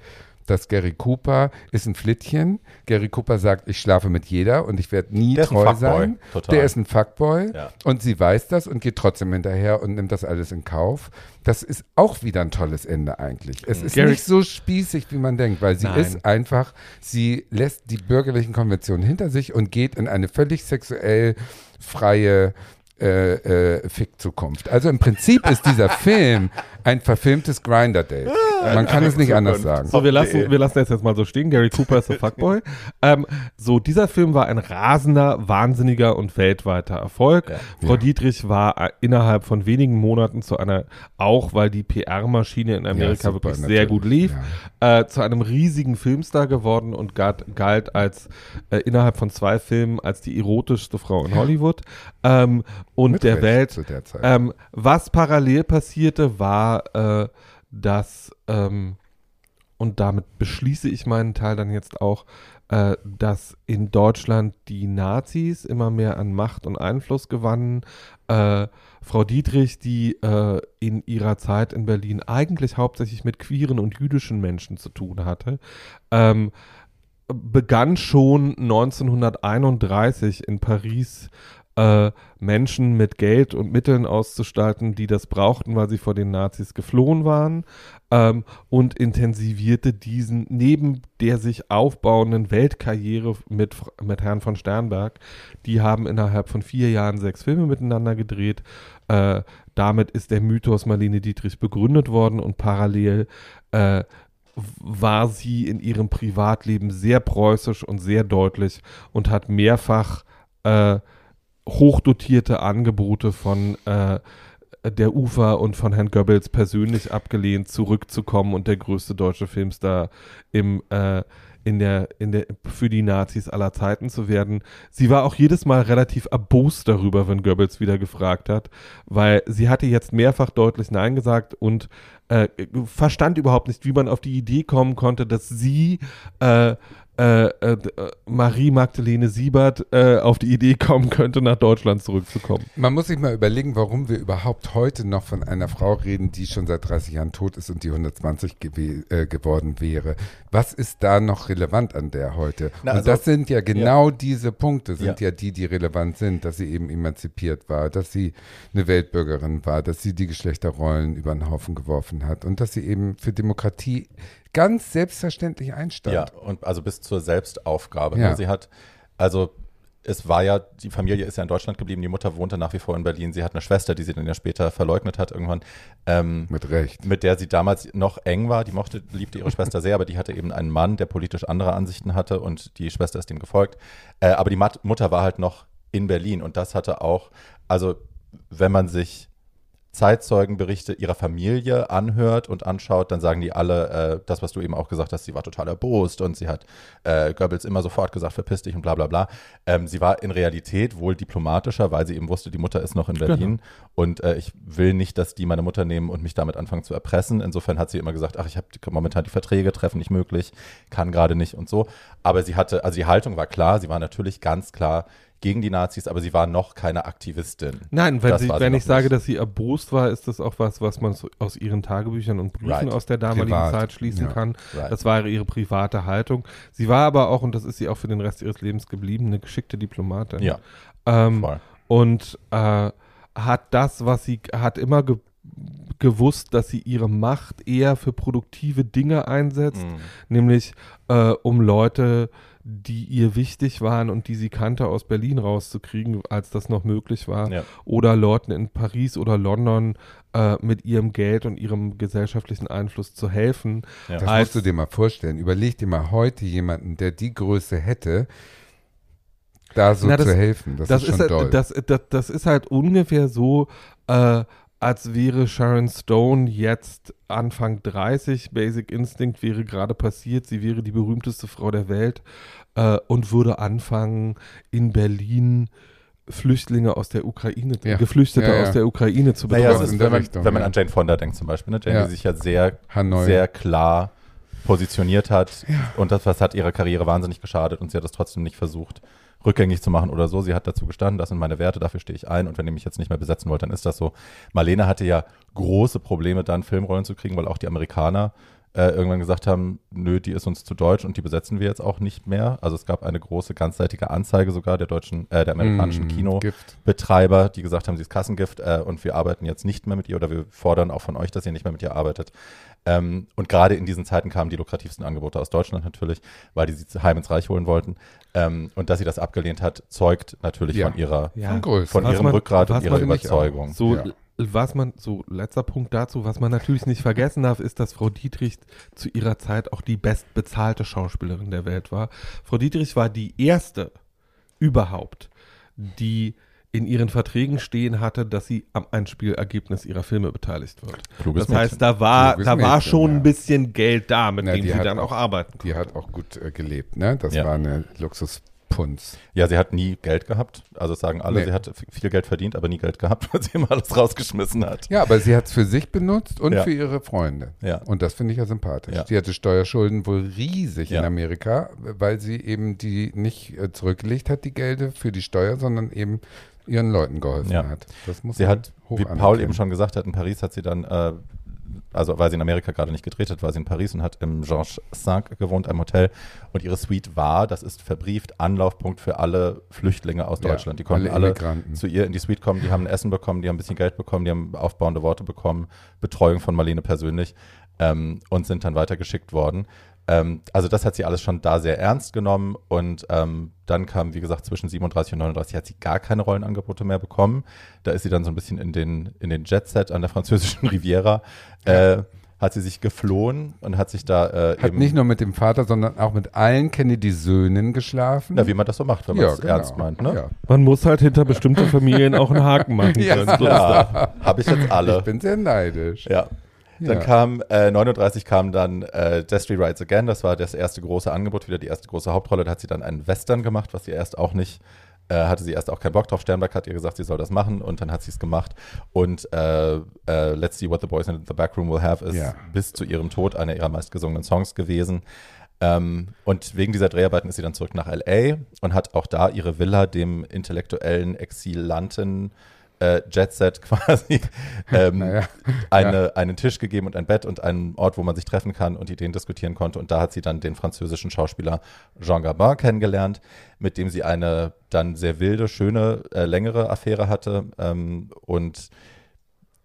dass Gary Cooper ist ein Flittchen. Gary Cooper sagt, ich schlafe mit jeder und ich werde nie Der ist ein treu Fuckboy, sein. total. Der ist ein Fuckboy Ja. und sie weiß das und geht trotzdem hinterher und nimmt das alles in Kauf. Das ist auch wieder ein tolles Ende eigentlich. Es ist Gary- nicht so spießig, wie man denkt, weil sie Nein. ist einfach, sie lässt die bürgerlichen Konventionen hinter sich und geht in eine völlig sexuell freie äh, äh, Fick-Zukunft. Also im Prinzip ist dieser Film ein verfilmtes Grinder-Date. Man kann es nicht anders sagen. So, wir lassen, wir lassen das jetzt mal so stehen. Gary Cooper ist ein Fuckboy. ähm, so, dieser Film war ein rasender, wahnsinniger und weltweiter Erfolg. Ja. Frau Dietrich war äh, innerhalb von wenigen Monaten zu einer, auch weil die PR-Maschine in Amerika Ja, super, wirklich sehr natürlich. gut lief, Ja. äh, zu einem riesigen Filmstar geworden und galt, galt als äh, innerhalb von zwei Filmen als die erotischste Frau in Hollywood ähm, und Mit der Recht Welt. zu der Zeit. Ähm, was parallel passierte, war, äh, dass, ähm, und damit beschließe ich meinen Teil dann jetzt auch, äh, dass in Deutschland die Nazis immer mehr an Macht und Einfluss gewannen. Äh, Frau Dietrich, die äh, in ihrer Zeit in Berlin eigentlich hauptsächlich mit queeren und jüdischen Menschen zu tun hatte, ähm, begann schon 1931 in Paris äh, Menschen mit Geld und Mitteln auszustatten, die das brauchten, weil sie vor den Nazis geflohen waren ähm, und intensivierte diesen neben der sich aufbauenden Weltkarriere mit, mit Herrn von Sternberg. Die haben innerhalb von vier Jahren sechs Filme miteinander gedreht. Äh, damit ist der Mythos Marlene Dietrich begründet worden und parallel äh, war sie in ihrem Privatleben sehr preußisch und sehr deutlich und hat mehrfach äh, hochdotierte Angebote von äh, der UFA und von Herrn Goebbels persönlich abgelehnt, zurückzukommen und der größte deutsche Filmstar im äh, in der, in der, für die Nazis aller Zeiten zu werden. Sie war auch jedes Mal relativ erbost darüber, wenn Goebbels wieder gefragt hat, weil sie hatte jetzt mehrfach deutlich Nein gesagt und äh, verstand überhaupt nicht, wie man auf die Idee kommen konnte, dass sie äh, äh, äh, Marie Magdalene Siebert äh, auf die Idee kommen könnte, nach Deutschland zurückzukommen. Man muss sich mal überlegen, warum wir überhaupt heute noch von einer Frau reden, die schon seit 30 Jahren tot ist und die 120 gewe- äh, geworden wäre. Was ist da noch relevant an der heute? Na, und also- das sind ja genau diese Punkte, sind Ja. ja. die, die relevant sind, dass sie eben emanzipiert war, dass sie eine Weltbürgerin war, dass sie die Geschlechterrollen über den Haufen geworfen hat und dass sie eben für Demokratie ganz selbstverständlich einstand. Ja, und also bis zur Selbstaufgabe. Ja. Sie hat, also es war ja, die Familie ist ja in Deutschland geblieben, die Mutter wohnte nach wie vor in Berlin. Sie hat eine Schwester, die sie dann ja später verleugnet hat irgendwann, ähm, Mit Recht. mit der sie damals noch eng war. Die mochte, liebte ihre Schwester sehr, aber die hatte eben einen Mann, der politisch andere Ansichten hatte und die Schwester ist ihm gefolgt. Äh, aber die Mat Mutter war halt noch in Berlin und das hatte auch, also wenn man sich Zeitzeugenberichte ihrer Familie anhört und anschaut, dann sagen die alle, äh, das, was du eben auch gesagt hast, sie war total erbost und sie hat äh, Goebbels immer sofort gesagt, verpiss dich und bla bla bla. Ähm, sie war in Realität wohl diplomatischer, weil sie eben wusste, die Mutter ist noch in Berlin und äh, ich will nicht, dass die meine Mutter nehmen und mich damit anfangen zu erpressen. Insofern hat sie immer gesagt, ach, ich habe momentan die Verträge, treffen nicht möglich, kann gerade nicht und so. Aber sie hatte, also die Haltung war klar, sie war natürlich ganz klar gegen die Nazis, aber sie war noch keine Aktivistin. Nein, wenn, Das sie, sie wenn noch ich sage, nicht. dass sie erbost war, ist das auch was, was man aus ihren Tagebüchern und Briefen Right. aus der damaligen Privat, Zeit schließen ja. kann. Right. Das war ihre private Haltung. Sie war aber auch, und das ist sie auch für den Rest ihres Lebens geblieben, eine geschickte Diplomatin. Ja, Ähm, voll. und äh, hat das, was sie hat immer ge gewusst, dass sie ihre Macht eher für produktive Dinge einsetzt, Mhm. nämlich äh, um Leute, die ihr wichtig waren und die sie kannte, aus Berlin rauszukriegen, als das noch möglich war, Ja. oder Leuten in Paris oder London äh, mit ihrem Geld und ihrem gesellschaftlichen Einfluss zu helfen. Ja. Das Als- musst du dir mal vorstellen. Überleg dir mal heute jemanden, der die Größe hätte, da so Na, das- zu helfen. Das, Das ist ist, schon halt, das, das, das ist halt ungefähr so, äh, als wäre Sharon Stone jetzt Anfang 30, Basic Instinct wäre gerade passiert, sie wäre die berühmteste Frau der Welt äh, und würde anfangen, in Berlin Flüchtlinge aus der Ukraine, Ja. Geflüchtete Ja, ja. aus der Ukraine zu Naja, betreuen. in ist, wenn man, Richtung, wenn man an Jane Fonda denkt zum Beispiel, ne? Jane, Ja. die sich ja sehr, Hanoi. sehr klar positioniert hat und das was hat ihrer Karriere wahnsinnig geschadet und sie hat es trotzdem nicht versucht, rückgängig zu machen oder so. Sie hat dazu gestanden, das sind meine Werte, dafür stehe ich ein und wenn ihr mich jetzt nicht mehr besetzen wollt, dann ist das so. Marlene hatte ja große Probleme, dann Filmrollen zu kriegen, weil auch die Amerikaner äh, irgendwann gesagt haben, nö, die ist uns zu deutsch und die besetzen wir jetzt auch nicht mehr. Also es gab eine große ganzseitige Anzeige sogar der deutschen, äh, der amerikanischen Mm, Kino. Gift. Betreiber, die gesagt haben, sie ist Kassengift äh, und wir arbeiten jetzt nicht mehr mit ihr oder wir fordern auch von euch, dass ihr nicht mehr mit ihr arbeitet. Ähm, und gerade in diesen Zeiten kamen die lukrativsten Angebote aus Deutschland natürlich, weil die sie heim ins Reich holen wollten. Ähm, und dass sie das abgelehnt hat, zeugt natürlich Ja. von ihrer, Ja. Von von ihrem man- Rückgrat und ihrer Überzeugung. So, Ja. Was man, so letzter Punkt dazu, was man natürlich nicht vergessen darf, ist, dass Frau Dietrich zu ihrer Zeit auch die bestbezahlte Schauspielerin der Welt war. Frau Dietrich war die erste überhaupt, die in ihren Verträgen stehen hatte, dass sie am Einspielergebnis ihrer Filme beteiligt wird. Kluges das heißt, da war, Kluges da war Mädchen, schon ja. ein bisschen Geld da, mit Na, dem sie dann auch, auch- arbeiten Die hat auch gut äh, gelebt, ne? Das Ja. war eine Luxuspunz. Ja, sie hat nie Geld gehabt. Also sagen alle, Nee. sie hat viel Geld verdient, aber nie Geld gehabt, weil sie immer alles rausgeschmissen hat. Ja, aber sie hat es für sich benutzt und Ja. für ihre Freunde. Ja. Und das finde ich ja sympathisch. Ja. Sie hatte Steuerschulden wohl riesig Ja. in Amerika, weil sie eben die nicht äh, zurückgelegt hat, die Gelder für die Steuer, sondern eben ihren Leuten geholfen hat. Das muss Sie hat, wie Paul eben schon gesagt hat, in Paris hat sie dann, äh, also weil sie in Amerika gerade nicht gedreht hat, war sie in Paris und hat im Georges V gewohnt, einem Hotel. Und ihre Suite war, das ist verbrieft, Anlaufpunkt für alle Flüchtlinge aus Ja, Deutschland. Die konnten alle alle, zu ihr in die Suite kommen, die haben ein Essen bekommen, die haben ein bisschen Geld bekommen, die haben aufbauende Worte bekommen, Betreuung von Marlene persönlich ähm, und sind dann weitergeschickt worden. Ähm, also das hat sie alles schon da sehr ernst genommen und ähm, dann kam, wie gesagt, zwischen 37 und 39 hat sie gar keine Rollenangebote mehr bekommen. Da ist sie dann so ein bisschen in den, in den Jet-Set an der französischen Riviera, äh, hat sie sich geflohen und hat sich da äh, Hat eben, nicht nur mit dem Vater, sondern auch mit allen Kennedy-Söhnen geschlafen. na, wie man das so macht, wenn man es genau. ernst meint, ne? Ja. Man muss halt hinter bestimmte Familien auch einen Haken machen Ja. können. Das. Ja, habe ich jetzt alle. Ich bin sehr neidisch. Ja. Dann Ja. kam, äh, 39 kam dann äh, Destry Rides Again, das war das erste große Angebot, wieder die erste große Hauptrolle. Da hat sie dann einen Western gemacht, was sie erst auch nicht, äh, hatte sie erst auch keinen Bock drauf. Sternberg hat ihr gesagt, sie soll das machen und dann hat sie es gemacht. Und äh, äh, Let's See What the Boys in the Backroom Will Have ist Ja. bis zu ihrem Tod einer ihrer meistgesungenen Songs gewesen. Ähm, und wegen dieser Dreharbeiten ist sie dann zurück nach L.A. und hat auch da ihre Villa dem intellektuellen Exilanten äh, Jet Set quasi ähm, Naja, eine, einen Tisch gegeben und ein Bett und einen Ort, wo man sich treffen kann und Ideen diskutieren konnte. Und da hat sie dann den französischen Schauspieler Jean Gabin kennengelernt, mit dem sie eine dann sehr wilde, schöne, äh, längere Affäre hatte. Ähm, und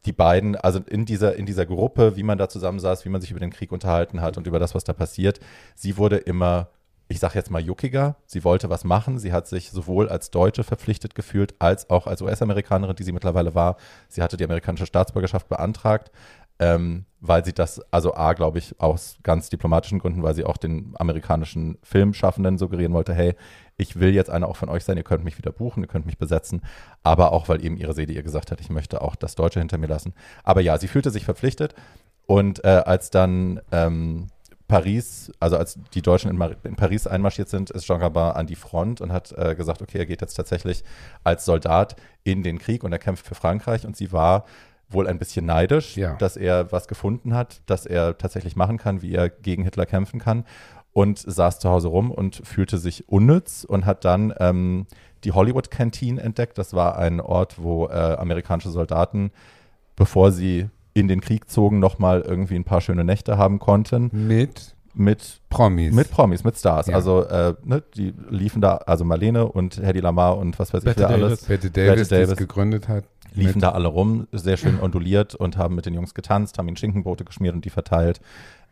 die beiden, also in dieser, in dieser Gruppe, wie man da zusammensaß, wie man sich über den Krieg unterhalten hat und über das, was da passiert, sie wurde immer, ich sage jetzt mal, juckiger. Sie wollte was machen. Sie hat sich sowohl als Deutsche verpflichtet gefühlt, als auch als US-Amerikanerin, die sie mittlerweile war. Sie hatte die amerikanische Staatsbürgerschaft beantragt, ähm, weil sie das, also A, glaube ich, aus ganz diplomatischen Gründen, weil sie auch den amerikanischen Filmschaffenden suggerieren wollte, hey, ich will jetzt einer auch von euch sein, ihr könnt mich wieder buchen, ihr könnt mich besetzen, aber auch, weil eben ihre Seele ihr gesagt hat, ich möchte auch das Deutsche hinter mir lassen. Aber ja, sie fühlte sich verpflichtet und äh, als dann ähm, Paris, also als die Deutschen in, Mar in Paris einmarschiert sind, ist Jean Gabin an die Front und hat äh, gesagt, okay, er geht jetzt tatsächlich als Soldat in den Krieg und er kämpft für Frankreich und sie war wohl ein bisschen neidisch, Ja. dass er was gefunden hat, dass er tatsächlich machen kann, wie er gegen Hitler kämpfen kann und saß zu Hause rum und fühlte sich unnütz und hat dann ähm, die Hollywood Canteen entdeckt. Das war ein Ort, wo äh, amerikanische Soldaten, bevor sie in den Krieg zogen, nochmal irgendwie ein paar schöne Nächte haben konnten mit mit Promis. mit Promis, mit Stars. Ja. Also äh, ne, die liefen da, also Marlene und Hedy Lamar und was weiß ich Bette wer alles, Davis. Betty Davis, die Davis. es gegründet hat. liefen mit, da alle rum, sehr schön onduliert und haben mit den Jungs getanzt, haben ihnen Schinkenbrote geschmiert und die verteilt.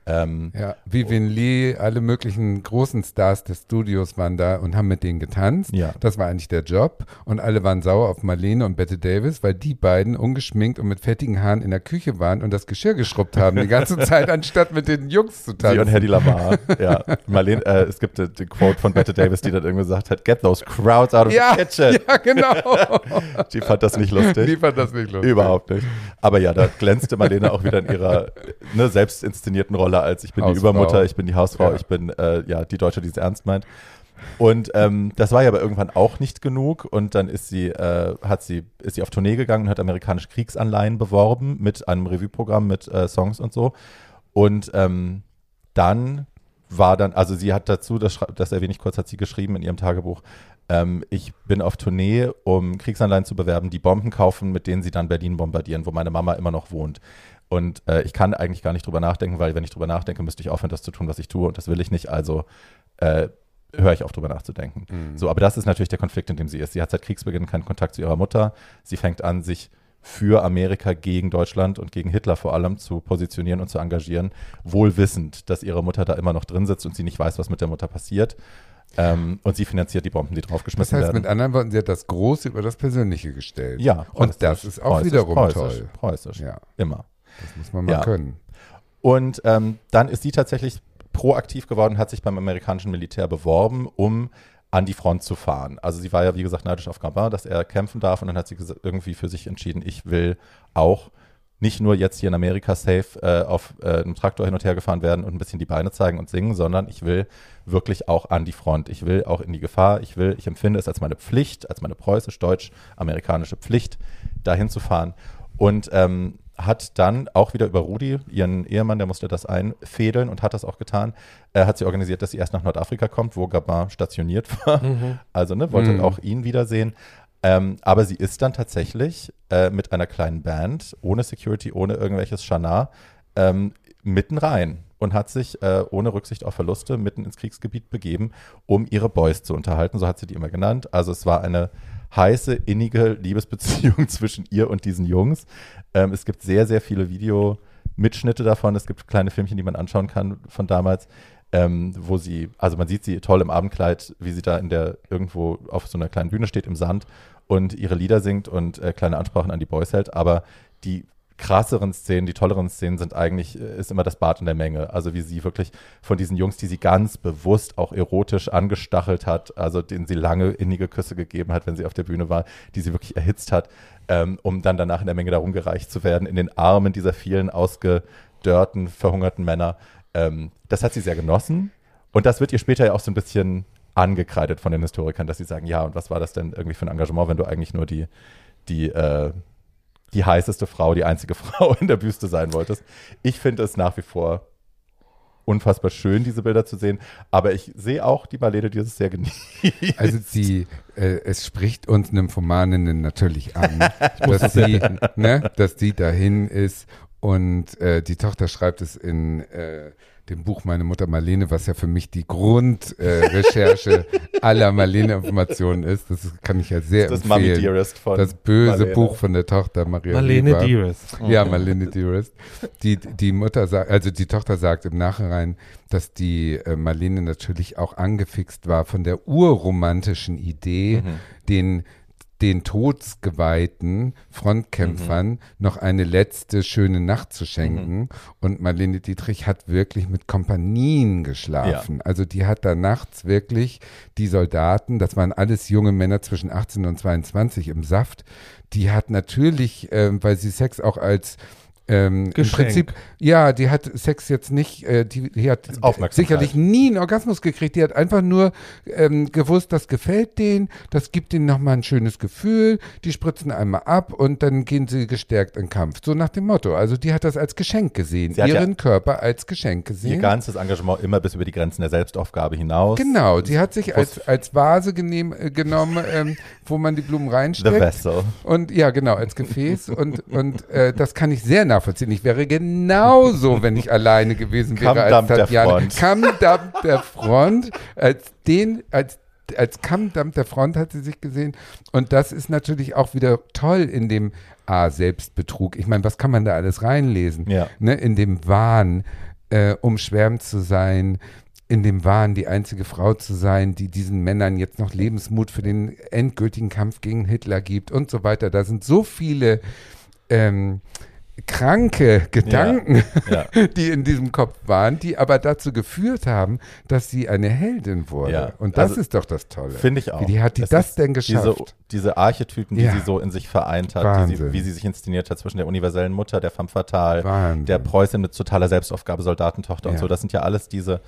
Ähm, Ja, Vivian Lee, alle möglichen großen Stars des Studios waren da und haben mit denen getanzt. Ja. Das war eigentlich der Job. Und alle waren sauer auf Marlene und Bette Davis, weil die beiden ungeschminkt und mit fettigen Haaren in der Küche waren und das Geschirr geschrubbt haben die ganze Zeit, anstatt mit den Jungs zu Sie und tanzen. Hedy Lamar, ja. Marlene, äh, es gibt äh, den Quote von Bette Davis, die dann irgendwie gesagt hat, get those crowds out of Ja, the kitchen. ja, genau. Die fand das nicht lustig. Die fand das nicht lustig. Überhaupt nicht. Aber ja, da glänzte Marlene auch wieder in ihrer ne, selbst inszenierten Rolle als ich bin die Hausfrau. Übermutter, ich bin die Hausfrau, Ja. ich bin äh, ja die Deutsche, die es ernst meint. Und ähm, das war ja aber irgendwann auch nicht genug und dann ist sie, äh, hat sie, ist sie auf Tournee gegangen und hat amerikanische Kriegsanleihen beworben mit einem Revueprogramm mit äh, Songs und so. Und ähm, dann war dann, also sie hat dazu, das, das erwähne ich kurz, hat sie geschrieben in ihrem Tagebuch, ähm, ich bin auf Tournee, um Kriegsanleihen zu bewerben, die Bomben kaufen, mit denen sie dann Berlin bombardieren, wo meine Mama immer noch wohnt. Und äh, ich kann eigentlich gar nicht drüber nachdenken, weil wenn ich drüber nachdenke, müsste ich aufhören, das zu tun, was ich tue. Und das will ich nicht. Also äh, höre ich auf, drüber nachzudenken. So, aber das ist natürlich der Konflikt, in dem sie ist. Sie hat seit Kriegsbeginn keinen Kontakt zu ihrer Mutter. Sie fängt an, sich für Amerika gegen Deutschland und gegen Hitler vor allem zu positionieren und zu engagieren, wohl wissend, dass ihre Mutter da immer noch drin sitzt und sie nicht weiß, was mit der Mutter passiert. Ähm, und sie finanziert die Bomben, die Das draufgeschmissen heißt, werden. mit anderen Worten, sie hat das Große über das Persönliche gestellt. ja, Und das ist auch preußisch, wiederum preußisch, toll. Preußisch, Ja, immer. Das muss man mal Ja. können. Und ähm, dann ist sie tatsächlich proaktiv geworden, hat sich beim amerikanischen Militär beworben, um an die Front zu fahren. Also sie war ja, wie gesagt, neidisch auf Gabin, dass er kämpfen darf. Und dann hat sie irgendwie für sich entschieden, ich will auch nicht nur jetzt hier in Amerika safe äh, auf äh, einem Traktor hin und her gefahren werden und ein bisschen die Beine zeigen und singen, sondern ich will wirklich auch an die Front. Ich will auch in die Gefahr. Ich will, ich empfinde es als meine Pflicht, als meine preußisch-deutsch-amerikanische Pflicht, dahin zu fahren. Und ähm, hat dann auch wieder über Rudi, ihren Ehemann, der musste das einfädeln und hat das auch getan, äh, hat sie organisiert, dass sie erst nach Nordafrika kommt, wo Gabin stationiert war. Also ne, wollte Mhm. auch ihn wiedersehen. Ähm, aber sie ist dann tatsächlich äh, mit einer kleinen Band, ohne Security, ohne irgendwelches Schanar, ähm, mitten rein und hat sich äh, ohne Rücksicht auf Verluste mitten ins Kriegsgebiet begeben, um ihre Boys zu unterhalten. So hat sie die immer genannt. Also es war eine heiße, innige Liebesbeziehung zwischen ihr und diesen Jungs. Ähm, es gibt sehr, sehr viele Videomitschnitte davon. Es gibt kleine Filmchen, die man anschauen kann von damals, ähm, wo sie, also man sieht sie toll im Abendkleid, wie sie da in der irgendwo auf so einer kleinen Bühne steht im Sand und ihre Lieder singt und äh, kleine Ansprachen an die Boys hält. Aber die krasseren Szenen, die tolleren Szenen sind eigentlich, äh, ist immer das Bad in der Menge. Also wie sie wirklich von diesen Jungs, die sie ganz bewusst auch erotisch angestachelt hat, also denen sie lange innige Küsse gegeben hat, wenn sie auf der Bühne war, die sie wirklich erhitzt hat, ähm, um dann danach in der Menge darum gereicht zu werden, in den Armen dieser vielen ausgedörrten, verhungerten Männer. Ähm, das hat sie sehr genossen. Und das wird ihr später ja auch so ein bisschen angekreidet von den Historikern, dass sie sagen, ja, und was war das denn irgendwie für ein Engagement, wenn du eigentlich nur die, die, äh, die heißeste Frau, die einzige Frau in der Büste sein wolltest. Ich finde es nach wie vor unfassbar schön, diese Bilder zu sehen. Aber ich sehe auch die Marlene, die es sehr genießt. Also sie, äh, es spricht uns Nymphomaninnen natürlich an, dass sie, ne, dass die dahin ist und äh, die Tochter schreibt es in äh, dem Buch Meine Mutter Marlene, was ja für mich die Grundrecherche äh, aller Marlene-Informationen ist. Das kann ich ja sehr Das ist das empfehlen. Mummy Dearest von das böse Marlene. Buch von der Tochter Maria Marlene Rieber. Dearest. Ja, Marlene Dearest. Die, die Mutter sagt, also die Tochter sagt im Nachhinein, dass die äh, Marlene natürlich auch angefixt war von der urromantischen Idee, den den Todsgeweihten Frontkämpfern noch eine letzte schöne Nacht zu schenken. Und Marlene Dietrich hat wirklich mit Kompanien geschlafen. Also die hat da nachts wirklich die Soldaten, das waren alles junge Männer zwischen 18 und 22 im Saft, die hat natürlich, ähm, weil sie Sex auch als ähm, im. Prinzip, ja, die hat Sex jetzt nicht, äh, die, die hat sicherlich nie einen Orgasmus gekriegt. Die hat einfach nur ähm, gewusst, das gefällt denen, das gibt ihnen nochmal ein schönes Gefühl. Die spritzen einmal ab und dann gehen sie gestärkt in Kampf. So nach dem Motto. Also die hat das als Geschenk gesehen, hat ja ihren Körper als Geschenk Ihr gesehen. ganzes Engagement immer bis über die Grenzen der Selbstaufgabe hinaus. Genau, die hat sich als, als Vase genehm, äh, genommen, ähm, wo man die Blumen The reinsteckt. Vessel. Und ja, genau, als Gefäß. und und äh, das kann ich sehr nachvollziehen. Ich wäre genauso, wenn ich alleine gewesen wäre als Tatjana. Kammdamm der Front. Als den, als als Kammdamm der Front hat sie sich gesehen. Und das ist natürlich auch wieder toll in dem A, Selbstbetrug. Ich meine, was kann man da alles reinlesen? Ja. Ne, in dem Wahn, äh, umschwärmt zu sein, in dem Wahn, die einzige Frau zu sein, die diesen Männern jetzt noch Lebensmut für den endgültigen Kampf gegen Hitler gibt und so weiter. Da sind so viele ähm, kranke Gedanken, Ja. die in diesem Kopf waren, die aber dazu geführt haben, dass sie eine Heldin wurde. Ja, Und das also ist doch das Tolle. Finde ich auch. Wie die hat die Es das denn geschafft? Diese, diese Archetypen, die Ja. sie so in sich vereint hat, sie, wie sie sich inszeniert hat zwischen der universellen Mutter, der femme fatale, Wahnsinn. der Preußin mit totaler Selbstaufgabe, Soldatentochter und Ja. so. Das sind ja alles diese,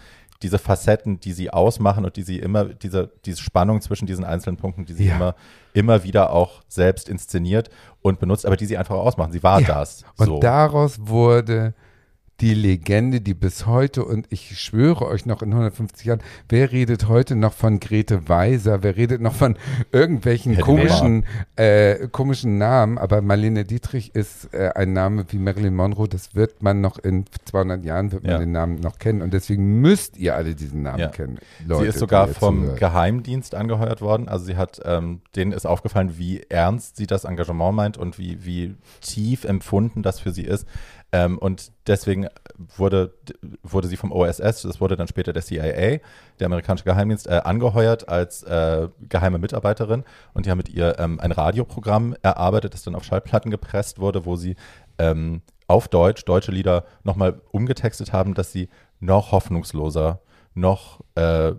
diese Facetten, die sie ausmachen und die sie immer, diese, diese Spannung zwischen diesen einzelnen Punkten, die sie Ja. immer, immer wieder auch selbst inszeniert und benutzt, aber die sie einfach ausmachen. Sie war Ja. das. Und so. daraus wurde die Legende, die bis heute, und ich schwöre euch noch in 150 Jahren, wer redet heute noch von Grete Weiser, wer redet noch von irgendwelchen komischen, äh, komischen Namen, aber Marlene Dietrich ist äh, ein Name wie Marilyn Monroe, das wird man noch in 200 Jahren, wird man Ja. den Namen noch kennen und deswegen müsst ihr alle diesen Namen Ja. kennen. sie Leute, ist sogar vom zuhört. Geheimdienst angeheuert worden. Also sie hat, ähm, denen ist aufgefallen, wie ernst sie das Engagement meint und wie, wie tief empfunden das für sie ist. Ähm, und deswegen wurde, wurde sie vom OSS, das wurde dann später der CIA, der amerikanische Geheimdienst, äh, angeheuert als äh, geheime Mitarbeiterin. Und die haben mit ihr ähm, ein Radioprogramm erarbeitet, das dann auf Schallplatten gepresst wurde, wo sie ähm, auf Deutsch deutsche Lieder nochmal umgetextet haben, dass sie noch hoffnungsloser, noch äh,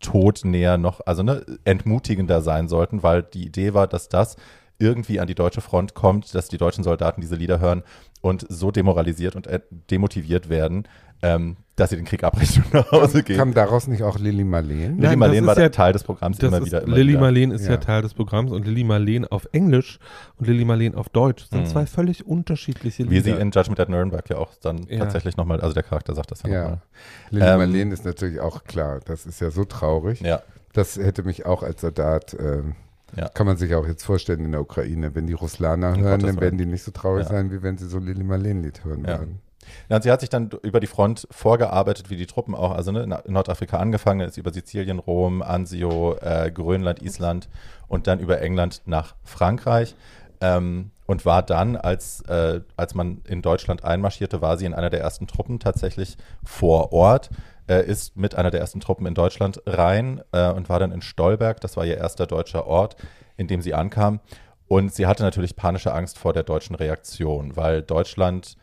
todnäher, noch, also ne, entmutigender sein sollten, weil die Idee war, dass das irgendwie an die deutsche Front kommt, dass die deutschen Soldaten diese Lieder hören und so demoralisiert und äh, demotiviert werden, ähm, dass sie den Krieg abbrechen und nach Hause gehen. Kam daraus nicht auch Lilly Marleen? Lilly Marleen ist war ja- Teil des Programms immer ist, wieder. Immer Lilly. Marleen ist ja. Ja. Teil des Programms und Lilly Marleen auf Englisch und Lilly Marleen auf Deutsch sind Mhm. zwei völlig unterschiedliche Wie sie Lieder. in Judgment at Nuremberg ja auch dann Ja. tatsächlich nochmal, also der Charakter sagt das ja, Ja. nochmal. Lilly Ähm, Marleen ist natürlich auch klar, das ist ja so traurig. Ja. Das hätte mich auch als Soldat, ähm, Ja. kann man sich auch jetzt vorstellen in der Ukraine. Wenn die Ruslaner Um hören, dann werden die nicht so traurig Ja. sein, wie wenn sie so Lili Marleen-Lied hören Ja. würden. Ja, sie hat sich dann über die Front vorgearbeitet, wie die Truppen auch, also ne, in Nordafrika angefangen, ist über Sizilien, Rom, Anzio, äh, Grönland, Island und dann über England nach Frankreich. Ähm, und war dann, als, äh, als man in Deutschland einmarschierte, war sie in einer der ersten Truppen tatsächlich vor Ort, äh, ist mit einer der ersten Truppen in Deutschland rein äh, und war dann in Stolberg, das war ihr erster deutscher Ort, in dem sie ankam. Und sie hatte natürlich panische Angst vor der deutschen Reaktion, weil Deutschland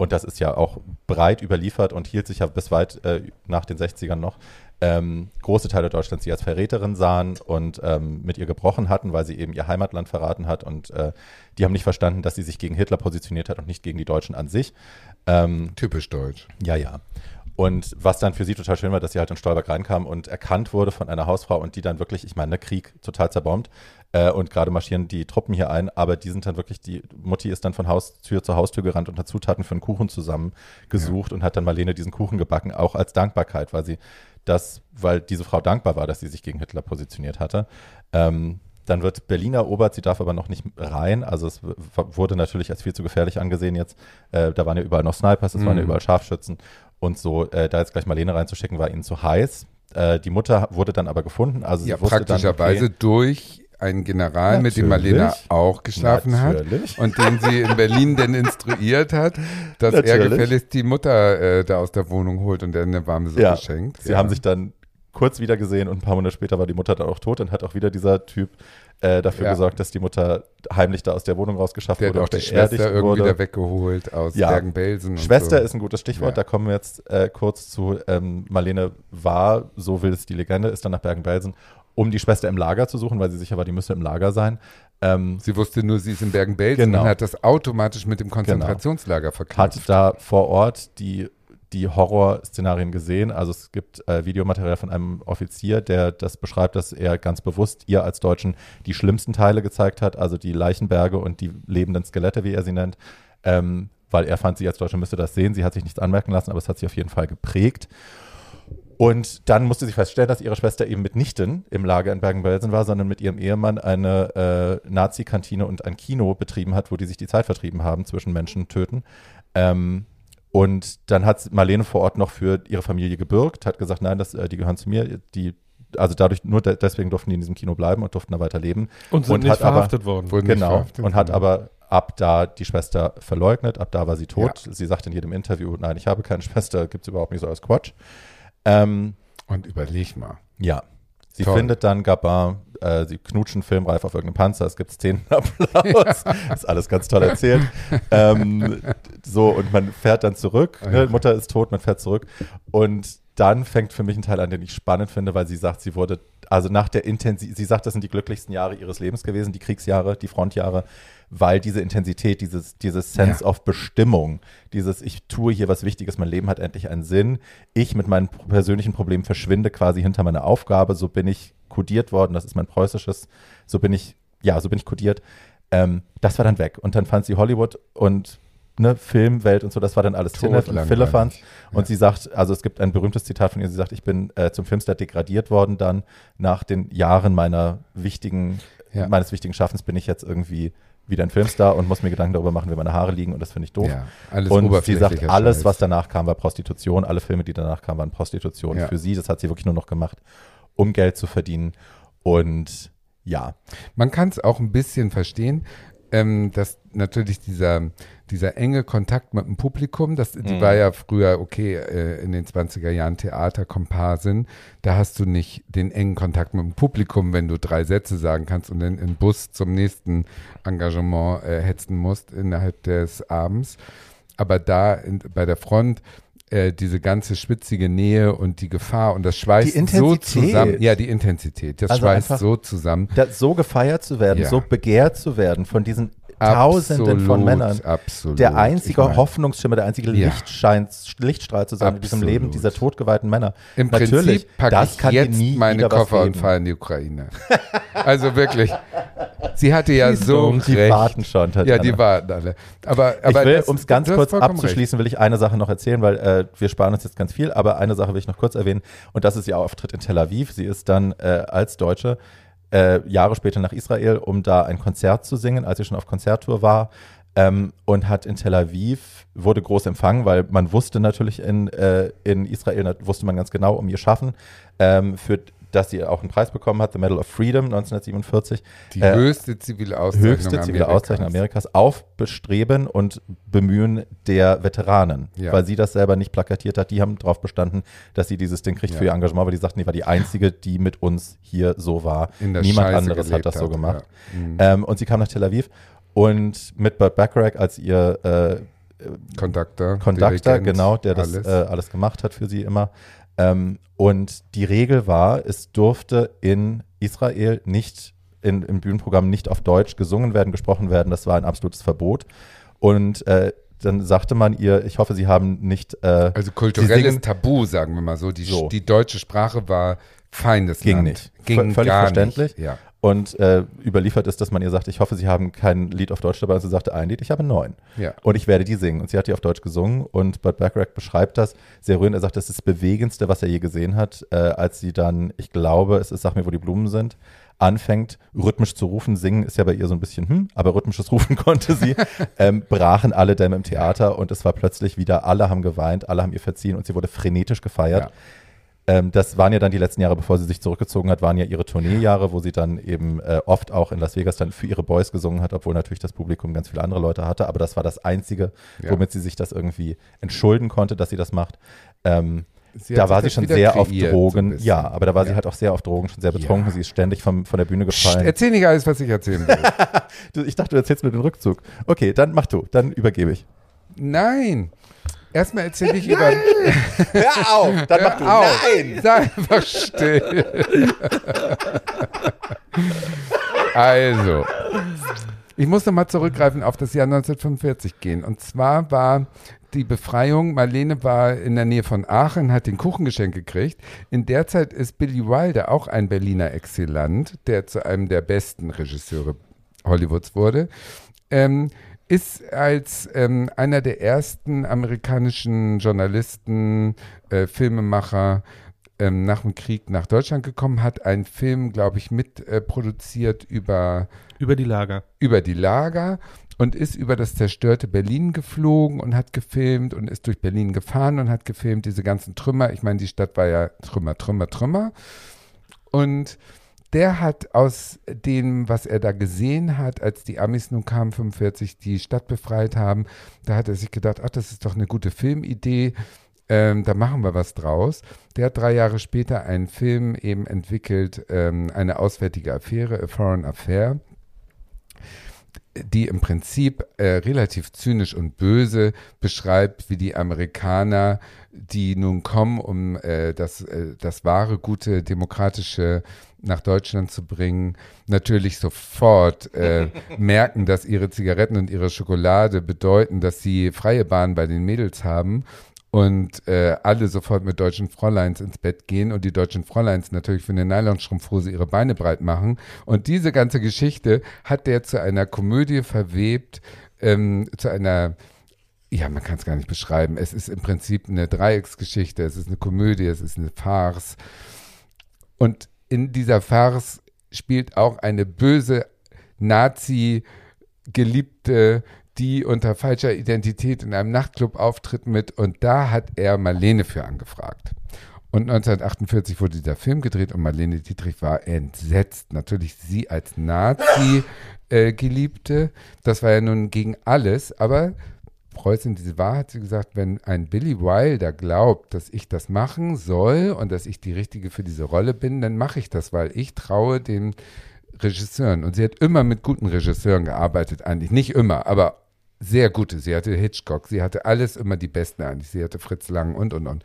und das ist ja auch breit überliefert und hielt sich ja bis weit äh, nach den 60ern noch, ähm, große Teile Deutschlands sie als Verräterin sahen und ähm, mit ihr gebrochen hatten, weil sie eben ihr Heimatland verraten hat und äh, die haben nicht verstanden, dass sie sich gegen Hitler positioniert hat und nicht gegen die Deutschen an sich. Ähm, Typisch deutsch. ja, ja. Und was dann für sie total schön war, dass sie halt in Stolberg reinkam und erkannt wurde von einer Hausfrau und die dann wirklich, ich meine, ne, Krieg total zerbombt. Äh, und gerade marschieren die Truppen hier ein, aber die sind dann wirklich, die Mutti ist dann von Haustür zu Haustür gerannt und hat Zutaten für einen Kuchen zusammengesucht ja. und hat dann Marlene diesen Kuchen gebacken, auch als Dankbarkeit, weil sie das, weil diese Frau dankbar war, dass sie sich gegen Hitler positioniert hatte. Ähm, dann wird Berlin erobert, sie darf aber noch nicht rein. Also es wurde natürlich als viel zu gefährlich angesehen jetzt. Äh, da waren ja überall noch Snipers, es mhm. waren ja mhm. überall Scharfschützen. Und so, äh, da jetzt gleich Marlene reinzuschicken, war ihnen zu heiß. Äh, die Mutter wurde dann aber gefunden. Also ja, praktischerweise okay, durch einen General, Natürlich. mit dem Marlene auch geschlafen Natürlich. hat und den sie in Berlin denn instruiert hat, dass Natürlich. er gefälligst die Mutter äh, da aus der Wohnung holt und er eine warme Suppe ja. schenkt. Sie ja. haben sich dann kurz wieder gesehen und ein paar Monate später war die Mutter dann auch tot und hat auch wieder dieser Typ äh, dafür ja. gesorgt, dass die Mutter heimlich da aus der Wohnung rausgeschafft der wurde. Auch die Schwester irgendwie wieder weggeholt aus ja. Bergen-Belsen. Schwester so. ist ein gutes Stichwort, ja. da kommen wir jetzt äh, kurz zu. Ähm, Marlene war, so will es die Legende, ist dann nach Bergen-Belsen, um die Schwester im Lager zu suchen, weil sie sicher war, die müsste im Lager sein. Ähm, sie wusste nur, sie ist in Bergen-Belsen genau. und hat das automatisch mit dem genau. Konzentrationslager genau. verknüpft. Hat da vor Ort die die Horrorszenarien gesehen. Also es gibt äh, Videomaterial von einem Offizier, der das beschreibt, dass er ganz bewusst ihr als Deutschen die schlimmsten Teile gezeigt hat, also die Leichenberge und die lebenden Skelette, wie er sie nennt. Ähm, weil er fand, sie als Deutsche müsste das sehen. Sie hat sich nichts anmerken lassen, aber es hat sich auf jeden Fall geprägt. Und dann musste sie feststellen, dass ihre Schwester eben mitnichten im Lager in Bergen-Belsen war, sondern mit ihrem Ehemann eine äh, Nazi-Kantine und ein Kino betrieben hat, wo die sich die Zeit vertrieben haben zwischen Menschen töten. Ähm, und dann hat Marlene vor Ort noch für ihre Familie gebürgt, hat gesagt, nein, das, äh, die gehören zu mir. Die, also dadurch, nur de deswegen durften die in diesem Kino bleiben und durften da weiter leben. Und sind und nicht verhaftet aber, worden. genau. Verhaftet und hat aber ab da die Schwester verleugnet, ab da war sie tot. Ja. Sie sagt in jedem Interview, nein, ich habe keine Schwester, gibt es überhaupt nicht so als Quatsch. Ähm, und überleg mal. Ja. Sie Toll. findet dann Gabin, äh, sie knutschen filmreif auf irgendeinem Panzer, es gibt Szenenapplaus. Ist alles ganz toll erzählt. ähm, so, und man fährt dann zurück. Ne? Mutter ist tot, man fährt zurück. Und dann fängt für mich ein Teil an, den ich spannend finde, weil sie sagt, sie wurde, also nach der Intensität, sie sagt, das sind die glücklichsten Jahre ihres Lebens gewesen, die Kriegsjahre, die Frontjahre weil diese Intensität, dieses, dieses Sense ja. of Bestimmung, dieses ich tue hier was Wichtiges, mein Leben hat endlich einen Sinn, ich mit meinen persönlichen Problemen verschwinde quasi hinter meiner Aufgabe, so bin ich kodiert worden, das ist mein preußisches, so bin ich, ja, so bin ich kodiert. Ähm, das war dann weg. Und dann fand sie Hollywood und ne, Filmwelt und so, das war dann alles Philippans. Und ja. sie sagt, also es gibt ein berühmtes Zitat von ihr, sie sagt, ich bin äh, zum Filmstar degradiert worden dann nach den Jahren meiner wichtigen, ja. meines wichtigen Schaffens bin ich jetzt irgendwie wieder ein Filmstar und muss mir Gedanken darüber machen, wie meine Haare liegen und das finde ich doof. Ja, alles und sie sagt, alles, Scheiß. was danach kam, war Prostitution. Alle Filme, die danach kamen, waren Prostitution ja. für sie. Das hat sie wirklich nur noch gemacht, um Geld zu verdienen. Und ja. Man kann es auch ein bisschen verstehen, ähm, dass natürlich dieser, dieser enge Kontakt mit dem Publikum, das, die mhm. war ja früher, okay, äh, in den 20er Jahren Theaterkomparsin, da hast du nicht den engen Kontakt mit dem Publikum, wenn du drei Sätze sagen kannst und dann im Bus zum nächsten Engagement äh, hetzen musst innerhalb des Abends. Aber da in, bei der Front, äh, diese ganze schwitzige Nähe und die Gefahr und das schweißt so zusammen. Ja, die Intensität, das also schweißt so zusammen. Das, so gefeiert zu werden, ja. so begehrt zu werden von diesen Tausenden absolut, von Männern. Absolut. Der einzige ich mein, Hoffnungsschimmer, der einzige ja. Lichtschein, Lichtstrahl zu sein absolut. in diesem Leben dieser totgeweihten Männer. Im Natürlich, Prinzip packe ich kann jetzt nie meine Koffer und fahre in die Ukraine. also wirklich. Sie hatte ja die so Die recht. warten schon. Tatjana. Ja, die warten alle. Aber, aber um es ganz kurz abzuschließen, recht. will ich eine Sache noch erzählen, weil äh, wir sparen uns jetzt ganz viel, aber eine Sache will ich noch kurz erwähnen und das ist ihr Auftritt in Tel Aviv. Sie ist dann äh, als Deutsche äh, Jahre später nach Israel, um da ein Konzert zu singen, als sie schon auf Konzerttour war. Ähm, und hat in Tel Aviv, wurde groß empfangen, weil man wusste natürlich in, äh, in Israel, wusste man ganz genau um ihr Schaffen, ähm, für dass sie auch einen Preis bekommen hat, The Medal of Freedom 1947. Die äh, höchste zivile Auszeichnung, höchste zivile Auszeichnung Amerikas auf Bestreben und Bemühen der Veteranen, ja. weil sie das selber nicht plakatiert hat. Die haben darauf bestanden, dass sie dieses Ding kriegt ja. für ihr Engagement, weil die sagten, die war die einzige, die mit uns hier so war. Niemand Scheiße anderes hat das so gemacht. Ja. Mhm. Ähm, und sie kam nach Tel Aviv und mit Burt Bacharach als ihr äh, Conductor, Conductor genau, der das alles. Äh, alles gemacht hat für sie immer. Ähm, und die Regel war, es durfte in Israel nicht in, im Bühnenprogramm nicht auf Deutsch gesungen werden, gesprochen werden. Das war ein absolutes Verbot. Und äh, dann sagte man ihr, ich hoffe, Sie haben nicht. Äh, Also kulturelles singen- Tabu, sagen wir mal so. Die, So. die deutsche Sprache war feines Ging Land. nicht. Ging V- völlig verständlich. Nicht. Ja. Und äh, überliefert ist, dass man ihr sagt, ich hoffe, Sie haben kein Lied auf Deutsch dabei. Und sie sagte, ein Lied, ich habe neun. Ja. Und ich werde die singen. Und sie hat die auf Deutsch gesungen. Und Bud Bacharach beschreibt das sehr rührend. Er sagt, das ist das Bewegendste, was er je gesehen hat, äh, als sie dann, ich glaube, es ist Sag mir, wo die Blumen sind, anfängt, rhythmisch zu rufen. Singen ist ja bei ihr so ein bisschen, hm, aber rhythmisches Rufen konnte sie. ähm, brachen alle Dämme im Theater und es war plötzlich wieder, alle haben geweint, alle haben ihr verziehen und sie wurde frenetisch gefeiert. Ja. Ähm, das waren ja dann die letzten Jahre, bevor sie sich zurückgezogen hat, waren ja ihre Tourneejahre, wo sie dann eben äh, oft auch in Las Vegas dann für ihre Boys gesungen hat, obwohl natürlich das Publikum ganz viele andere Leute hatte. Aber das war das Einzige, Ja. womit sie sich das irgendwie entschulden konnte, dass sie das macht. Ähm, Sie da war sie schon sehr auf so Drogen. bisschen. ja, aber da war sie Ja. halt auch sehr auf Drogen, schon sehr betrunken. Ja. Sie ist ständig vom, von der Bühne Psst, gefallen. erzähl nicht alles, was ich erzählen will. Ich dachte, du erzählst mir den Rückzug. Okay, dann mach du, dann übergebe ich. Nein. Erstmal erzähle ich über. Hör auf, dann mach du. Auf. Sei einfach still. also, ich muss nochmal zurückgreifen auf das Jahr 1945 gehen. Und zwar war die Befreiung, Marlene war in der Nähe von Aachen, hat den Kuchengeschenk gekriegt. In der Zeit ist Billy Wilder auch ein Berliner Exilant, der zu einem der besten Regisseure Hollywoods wurde. Ähm, ist als ähm, einer der ersten amerikanischen Journalisten, äh, Filmemacher ähm, nach dem Krieg nach Deutschland gekommen, hat einen Film, glaube ich, mit äh, über, Über die Lager. über die Lager und ist über das zerstörte Berlin geflogen und hat gefilmt und ist durch Berlin gefahren und hat gefilmt, diese ganzen Trümmer. Ich meine, die Stadt war ja Trümmer, Trümmer, Trümmer. Und der hat aus dem, was er da gesehen hat, als die Amis nun kamen, 45, die Stadt befreit haben, da hat er sich gedacht, ach, das ist doch eine gute Filmidee, ähm, da machen wir was draus. Der hat drei Jahre später einen Film eben entwickelt, ähm, eine auswärtige Affäre, A Foreign Affair, die im Prinzip äh, relativ zynisch und böse beschreibt, wie die Amerikaner, die nun kommen, um äh, das, äh, das wahre, gute, demokratische nach Deutschland zu bringen, natürlich sofort äh, merken, dass ihre Zigaretten und ihre Schokolade bedeuten, dass sie freie Bahn bei den Mädels haben und äh, alle sofort mit deutschen Fräuleins ins Bett gehen und die deutschen Fräuleins natürlich für eine Nylonstrumpfhose ihre Beine breit machen. Und diese ganze Geschichte hat der zu einer Komödie verwebt, ähm, zu einer ja, man kann es gar nicht beschreiben. Es ist im Prinzip eine Dreiecksgeschichte, es ist eine Komödie, es ist eine Farce. Und in dieser Farce spielt auch eine böse Nazi-Geliebte, die unter falscher Identität in einem Nachtclub auftritt mit. Und da hat er Marlene für angefragt. Und 1948 wurde dieser Film gedreht und Marlene Dietrich war entsetzt. Natürlich sie als Nazi-Geliebte. das war ja nun gegen alles, aber Preußen, diese Wahrheit hat sie gesagt, wenn ein Billy Wilder glaubt, dass ich das machen soll und dass ich die Richtige für diese Rolle bin, dann mache ich das, weil ich traue den Regisseuren. Und sie hat immer mit guten Regisseuren gearbeitet, eigentlich. Nicht immer, aber sehr gute. Sie hatte Hitchcock, sie hatte alles immer die Besten eigentlich. Sie hatte Fritz Lang und, und, und.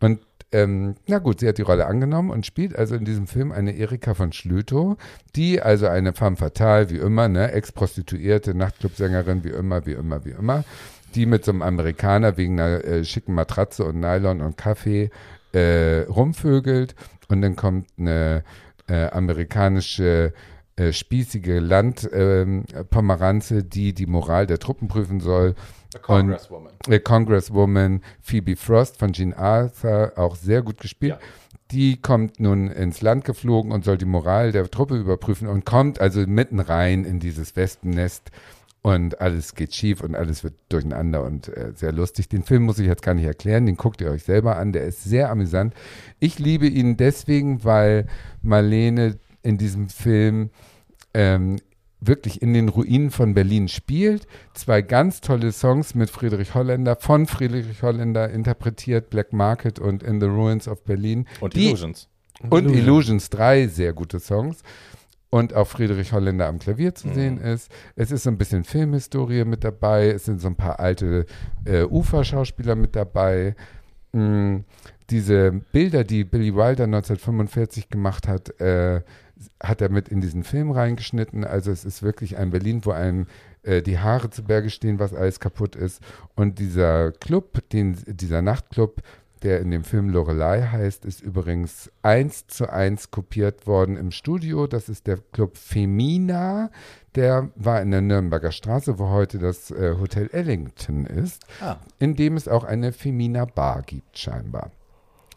Und ähm, na gut, sie hat die Rolle angenommen und spielt also in diesem Film eine Erika von Schlütow, die also eine femme fatale, wie immer, ne, Ex-Prostituierte, Nachtclubsängerin, wie immer, wie immer, wie immer, die mit so einem Amerikaner wegen einer äh, schicken Matratze und Nylon und Kaffee äh, rumvögelt und dann kommt eine äh, amerikanische äh, spießige Landpomeranze, die die Moral der Truppen prüfen soll. Congresswoman. Äh, Congresswoman Phoebe Frost von Jean Arthur, auch sehr gut gespielt. Ja. Die kommt nun ins Land geflogen und soll die Moral der Truppe überprüfen und kommt also mitten rein in dieses Wespennest und alles geht schief und alles wird durcheinander und äh, sehr lustig. Den Film muss ich jetzt gar nicht erklären, den guckt ihr euch selber an, der ist sehr amüsant. Ich liebe ihn deswegen, weil Marlene in diesem Film ähm, wirklich in den Ruinen von Berlin spielt. Zwei ganz tolle Songs mit Friedrich Holländer, von Friedrich Holländer interpretiert, Black Market und In the Ruins of Berlin. Und Die- Illusions. Und Illusions, drei sehr gute Songs. Und auch Friedrich Holländer am Klavier zu sehen ist. Es ist so ein bisschen Filmhistorie mit dabei. Es sind so ein paar alte äh, Uferschauspieler mit dabei. Mm, diese Bilder, die Billy Wilder 1945 gemacht hat, äh, hat er mit in diesen Film reingeschnitten. Also es ist wirklich ein Berlin, wo einem äh, die Haare zu Berge stehen, was alles kaputt ist. Und dieser Club, den, dieser Nachtclub, der in dem Film Lorelei heißt, ist übrigens eins zu eins kopiert worden im Studio. Das ist der Club Femina. Der war in der Nürnberger Straße, wo heute das äh, Hotel Ellington ist, Ah. in dem es auch eine Femina Bar gibt, scheinbar.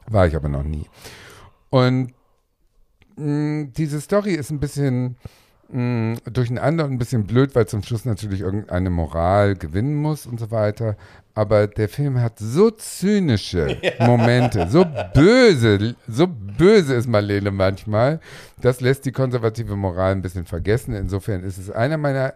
War ich aber noch nie. Und mh, diese Story ist ein bisschen mh, durcheinander und ein bisschen blöd, weil zum Schluss natürlich irgendeine Moral gewinnen muss und so weiter. Aber der Film hat so zynische Momente, so böse, so böse ist Marlene manchmal. Das lässt die konservative Moral ein bisschen vergessen. Insofern ist es einer meiner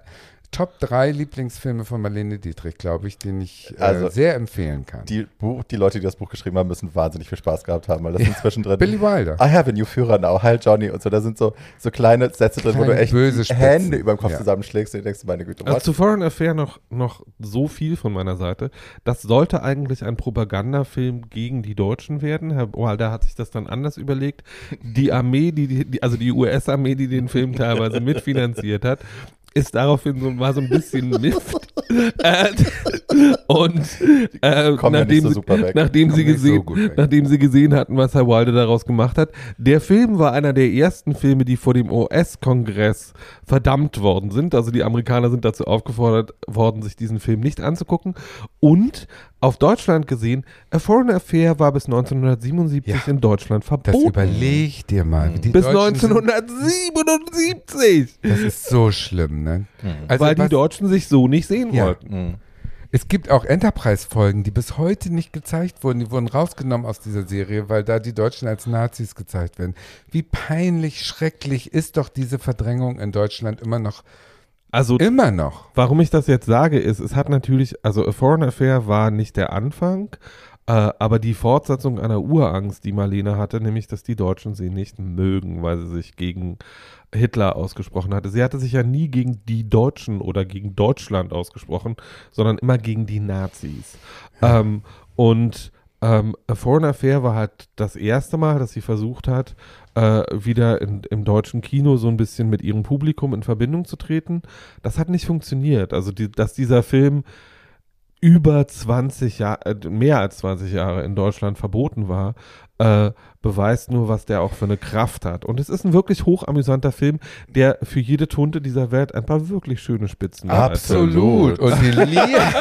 Top 3 Lieblingsfilme von Marlene Dietrich, glaube ich, den ich äh, Also, sehr empfehlen kann. Die, Buch, die Leute, die das Buch geschrieben haben, müssen wahnsinnig viel Spaß gehabt haben, weil das sind zwischendrin. Billy Wilder. I have a new Führer now, Heil Johnny und so. Da sind so, so kleine Sätze drin, wo Kleine du echt böse Spitzen. Hände über dem Kopf Ja. zusammenschlägst und denkst, meine Güte, Also zu Foreign Affair noch, noch so viel von meiner Seite. Das sollte eigentlich ein Propagandafilm gegen die Deutschen werden. Herr Wilder hat sich das dann anders überlegt. Die Armee, die die- also die US-Armee, die den Film teilweise mitfinanziert hat, ist daraufhin so, war so ein bisschen Mist. äh, und äh, Kommen ja nachdem, so sie- nachdem, sie so gesehen, weg. nachdem sie gesehen hatten, was Herr Wilder daraus gemacht hat, der Film war einer der ersten Filme, die vor dem US-Kongress verdammt worden sind. Also die Amerikaner sind dazu aufgefordert worden, sich diesen Film nicht anzugucken. Und auf Deutschland gesehen, A Foreign Affair war bis 1977 Ja. in Deutschland Das verboten. überleg dir mal. wie die bis Deutschen sind- 1977, Das ist so schlimm, ne? Also weil die Deutschen sich so nicht sehen Ja. wollten. Mhm. Es gibt auch Enterprise-Folgen, die bis heute nicht gezeigt wurden. Die wurden rausgenommen aus dieser Serie, weil da die Deutschen als Nazis gezeigt werden. Wie peinlich, schrecklich ist doch diese Verdrängung in Deutschland immer noch. Also Immer noch. Warum ich das jetzt sage, ist, es hat natürlich, also A Foreign Affair war nicht der Anfang, äh, aber die Fortsetzung einer Urangst, die Marlene hatte, nämlich, dass die Deutschen sie nicht mögen, weil sie sich gegen Hitler ausgesprochen hatte. Sie hatte sich ja nie gegen die Deutschen oder gegen Deutschland ausgesprochen, sondern immer gegen die Nazis. Ähm, und ähm, A Foreign Affair war halt das erste Mal, dass sie versucht hat, äh, wieder in, im deutschen Kino so ein bisschen mit ihrem Publikum in Verbindung zu treten. Das hat nicht funktioniert. Also, die, dass dieser Film über 20 Jahre, äh, mehr als 20 Jahre in Deutschland verboten war, äh, beweist nur, was der auch für eine Kraft hat. Und es ist ein wirklich hochamüsanter Film, der für jede Tunte dieser Welt ein paar wirklich schöne Spitzen hat. Absolut. Und die Lieder.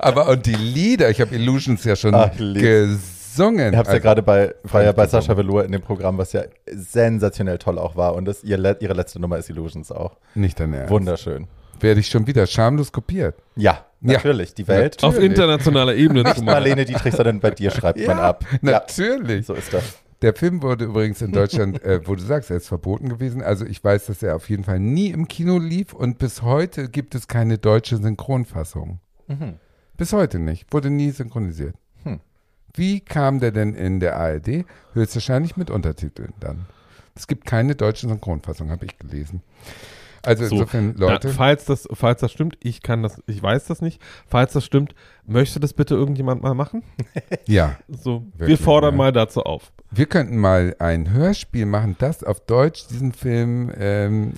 Aber und die Lieder, ich habe Illusions ja schon lieb's. Gesungen. Ich habe es ja Also, gerade bei, war ja bei. Sascha Velour in dem Programm, was ja sensationell toll auch war. Und das, ihr, le- ihre letzte Nummer ist Illusions auch. Nicht dein Ernst. Wunderschön. Werde ich schon wieder schamlos kopiert. Ja, Ja. natürlich. Die Welt. Auf Natürlich. internationaler Ebene machen. Marlene Dietrich, sondern bei dir schreibt man ab. Ja, Natürlich. so ist das. Der Film wurde übrigens in Deutschland, äh, wo du sagst, er ist verboten gewesen. Also ich weiß, dass er auf jeden Fall nie im Kino lief und bis heute gibt es keine deutsche Synchronfassung. Mhm. Bis heute nicht. Wurde nie synchronisiert. Wie kam der denn in der ARD? Höchstwahrscheinlich mit Untertiteln dann. Es gibt keine deutsche Synchronfassung, habe ich gelesen. Also So, insofern, Leute. Na, falls, das, falls das stimmt, ich kann das, ich weiß das nicht. Falls das stimmt, möchte das bitte irgendjemand mal machen? ja, So, wir fordern ja. mal dazu auf. wir könnten mal ein Hörspiel machen, das auf Deutsch diesen Film ähm,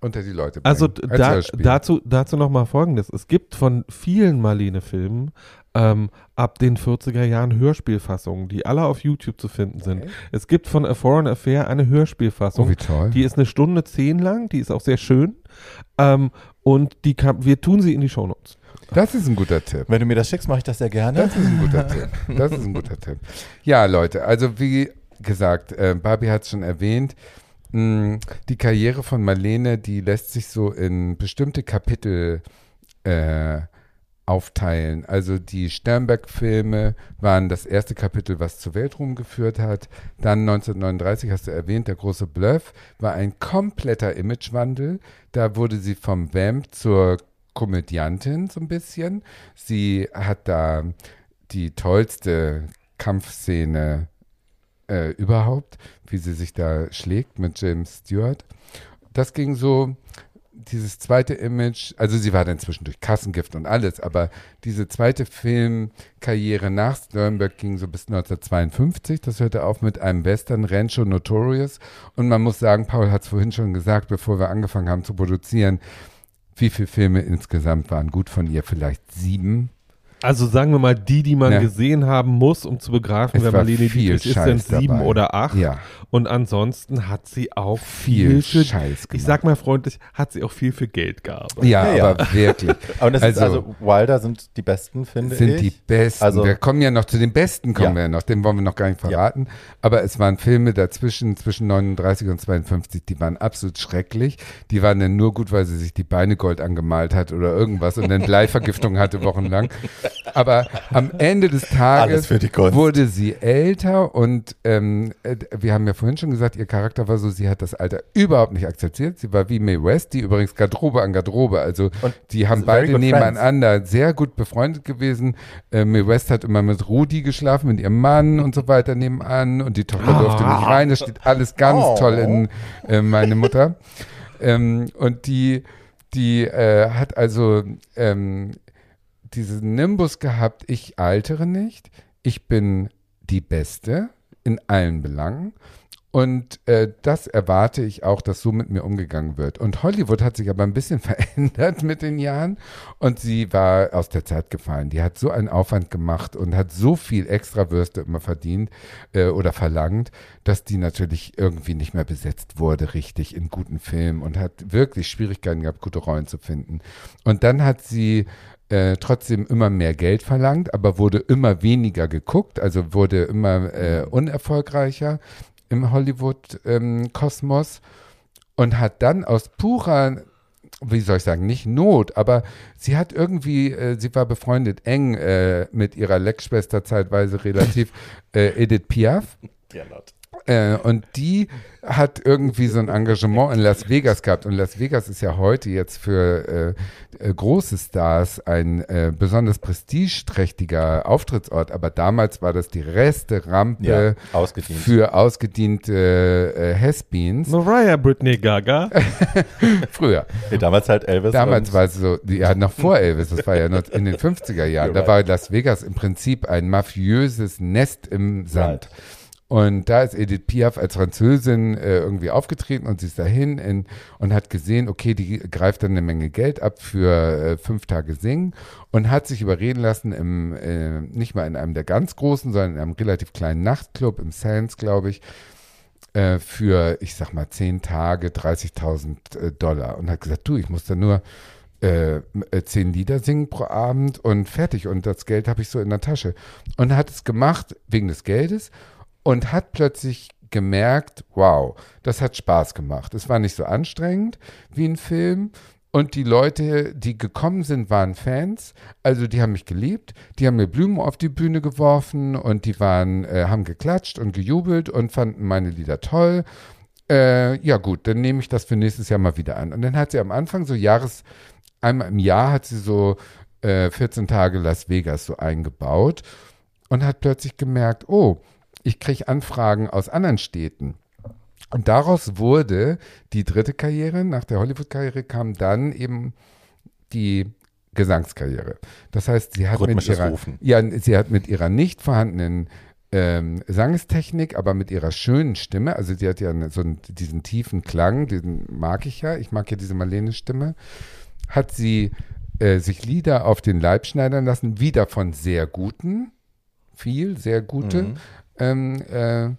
unter die Leute bringt. Also Als da, dazu, dazu nochmal folgendes. Es gibt von vielen Marlene-Filmen ähm, ab den 40er Jahren Hörspielfassungen, die alle auf YouTube zu finden sind. Okay. Es gibt von A Foreign Affair eine Oh, Hörspielfassung. wie toll. die ist eine Stunde zehn lang, die ist auch sehr schön. Ähm, und die kann, wir tun sie in die Shownotes. Das ist ein guter Tipp. Wenn du mir das schickst, mache ich das sehr gerne. Das ist ein guter Tipp. Das ist ein guter Tipp. Ja, Leute, also wie gesagt, äh, Barbie hat es schon erwähnt, mh, die Karriere von Marlene, die lässt sich so in bestimmte Kapitel äh, aufteilen. Also die Sternberg-Filme waren das erste Kapitel, was zu Weltruhm geführt hat. Dann 1939, hast du erwähnt, der große Bluff war ein kompletter Imagewandel. Da wurde sie vom Vamp zur Komödiantin so ein bisschen. Sie hat da die tollste Kampfszene äh, überhaupt, wie sie sich da schlägt mit James Stewart. Das ging so dieses zweite Image, also sie war dann zwischendurch Kassengift und alles, aber diese zweite Filmkarriere nach Sternberg ging so bis 1952. Das hörte auf mit einem Western, Rancho Notorious. Und man muss sagen, Paul hat es vorhin schon gesagt, bevor wir angefangen haben zu produzieren, wie viele Filme insgesamt waren gut von ihr? Vielleicht sieben. Also sagen wir mal, die, die man Ja. gesehen haben muss, um zu begreifen, wer Marlene viel Dietrich ist, Scheiß sind sieben dabei. oder acht. Ja. Und ansonsten hat sie auch Viel viel, für, Scheiß ich gemacht. sag mal freundlich, hat sie auch viel für Geld gearbeitet. Ja, Ja, ja. aber wirklich. Aber das ist Also- also Wilder sind die besten, finde sind ich. die besten. Also- wir kommen ja noch zu den besten, kommen Ja. wir ja noch. Den wollen wir noch gar nicht verraten. Aber es waren Filme dazwischen, zwischen 39 und 52, die waren absolut schrecklich. Die waren dann nur gut, weil sie sich die Beine gold angemalt hat oder irgendwas und dann Bleivergiftung hatte wochenlang. Aber am Ende des Tages wurde sie älter und ähm, äh, wir haben ja vorhin schon gesagt, ihr Charakter war so, sie hat das Alter überhaupt nicht akzeptiert. Sie war wie Mae West, die übrigens Garderobe an Garderobe, also Und die haben beide nebeneinander sehr gut befreundet gewesen. Äh, Mae West hat immer mit Rudi geschlafen, mit ihrem Mann und so weiter nebenan und die Tochter durfte nicht rein. Das steht alles ganz Oh. toll in äh, meine Mutter. ähm, und die, die äh, hat also ähm, diesen Nimbus gehabt, ich altere nicht, ich bin die Beste in allen Belangen. Und äh, das erwarte ich auch, dass so mit mir umgegangen wird. Und Hollywood hat sich aber ein bisschen verändert mit den Jahren und sie war aus der Zeit gefallen. Die hat so einen Aufwand gemacht und hat so viel Extrawürste immer verdient äh, oder verlangt, dass die natürlich irgendwie nicht mehr besetzt wurde, richtig in guten Filmen und hat wirklich Schwierigkeiten gehabt, gute Rollen zu finden. Und dann hat sie äh, trotzdem immer mehr Geld verlangt, aber wurde immer weniger geguckt, also wurde immer äh, unerfolgreicher im Hollywood-Kosmos und hat dann aus purer, wie soll ich sagen, nicht Not, aber sie hat irgendwie, äh, sie war befreundet eng äh, mit ihrer Leckschwester zeitweise relativ, äh, Edith Piaf. Äh, und die hat irgendwie so ein Engagement in Las Vegas gehabt. Und Las Vegas ist ja heute jetzt für äh, äh, große Stars ein äh, besonders prestigeträchtiger Auftrittsort. Aber damals war das die Resterampe Ja, ausgedient. für ausgediente äh, Has-Beens. Mariah Britney Gaga. Früher. Nee, damals halt Elvis. Damals war es so, ja, noch vor Elvis, das war ja noch in den 50er Jahren. You're Da right. war Las Vegas im Prinzip ein mafiöses Nest im Sand. Und da ist Edith Piaf als Französin äh, irgendwie aufgetreten und sie ist dahin in, und hat gesehen, okay, die greift dann eine Menge Geld ab für äh, fünf Tage Singen und hat sich überreden lassen, im, äh, nicht mal in einem der ganz großen, sondern in einem relativ kleinen Nachtclub im Sands, glaube ich, äh, für, ich sag mal, zehn Tage 30.000 äh, Dollar und hat gesagt, du, ich muss da nur äh, äh, zehn Lieder singen pro Abend und fertig und das Geld habe ich so in der Tasche. Und hat es gemacht wegen des Geldes und hat plötzlich gemerkt, wow, das hat Spaß gemacht. Es war nicht so anstrengend wie ein Film. Und die Leute, die gekommen sind, waren Fans. Also die haben mich geliebt. Die haben mir Blumen auf die Bühne geworfen und die waren, äh, haben geklatscht und gejubelt und fanden meine Lieder toll. Äh, ja gut, dann nehme ich das für nächstes Jahr mal wieder an. Und dann hat sie am Anfang so Jahres, einmal im Jahr hat sie so äh, 14 Tage Las Vegas so eingebaut und hat plötzlich gemerkt, oh, ich kriege Anfragen aus anderen Städten. Und daraus wurde die dritte Karriere, nach der Hollywood-Karriere kam dann eben die Gesangskarriere. Das heißt, sie hat mit ihrer, ja, sie hat mit ihrer nicht vorhandenen ähm, Sangstechnik, aber mit ihrer schönen Stimme, also sie hat ja eine, so einen, diesen tiefen Klang, den mag ich ja, ich mag ja diese Marlene-Stimme, hat sie äh, sich Lieder auf den Leib schneidern lassen, wieder von sehr guten, viel, sehr gute Mhm. Ähm, äh,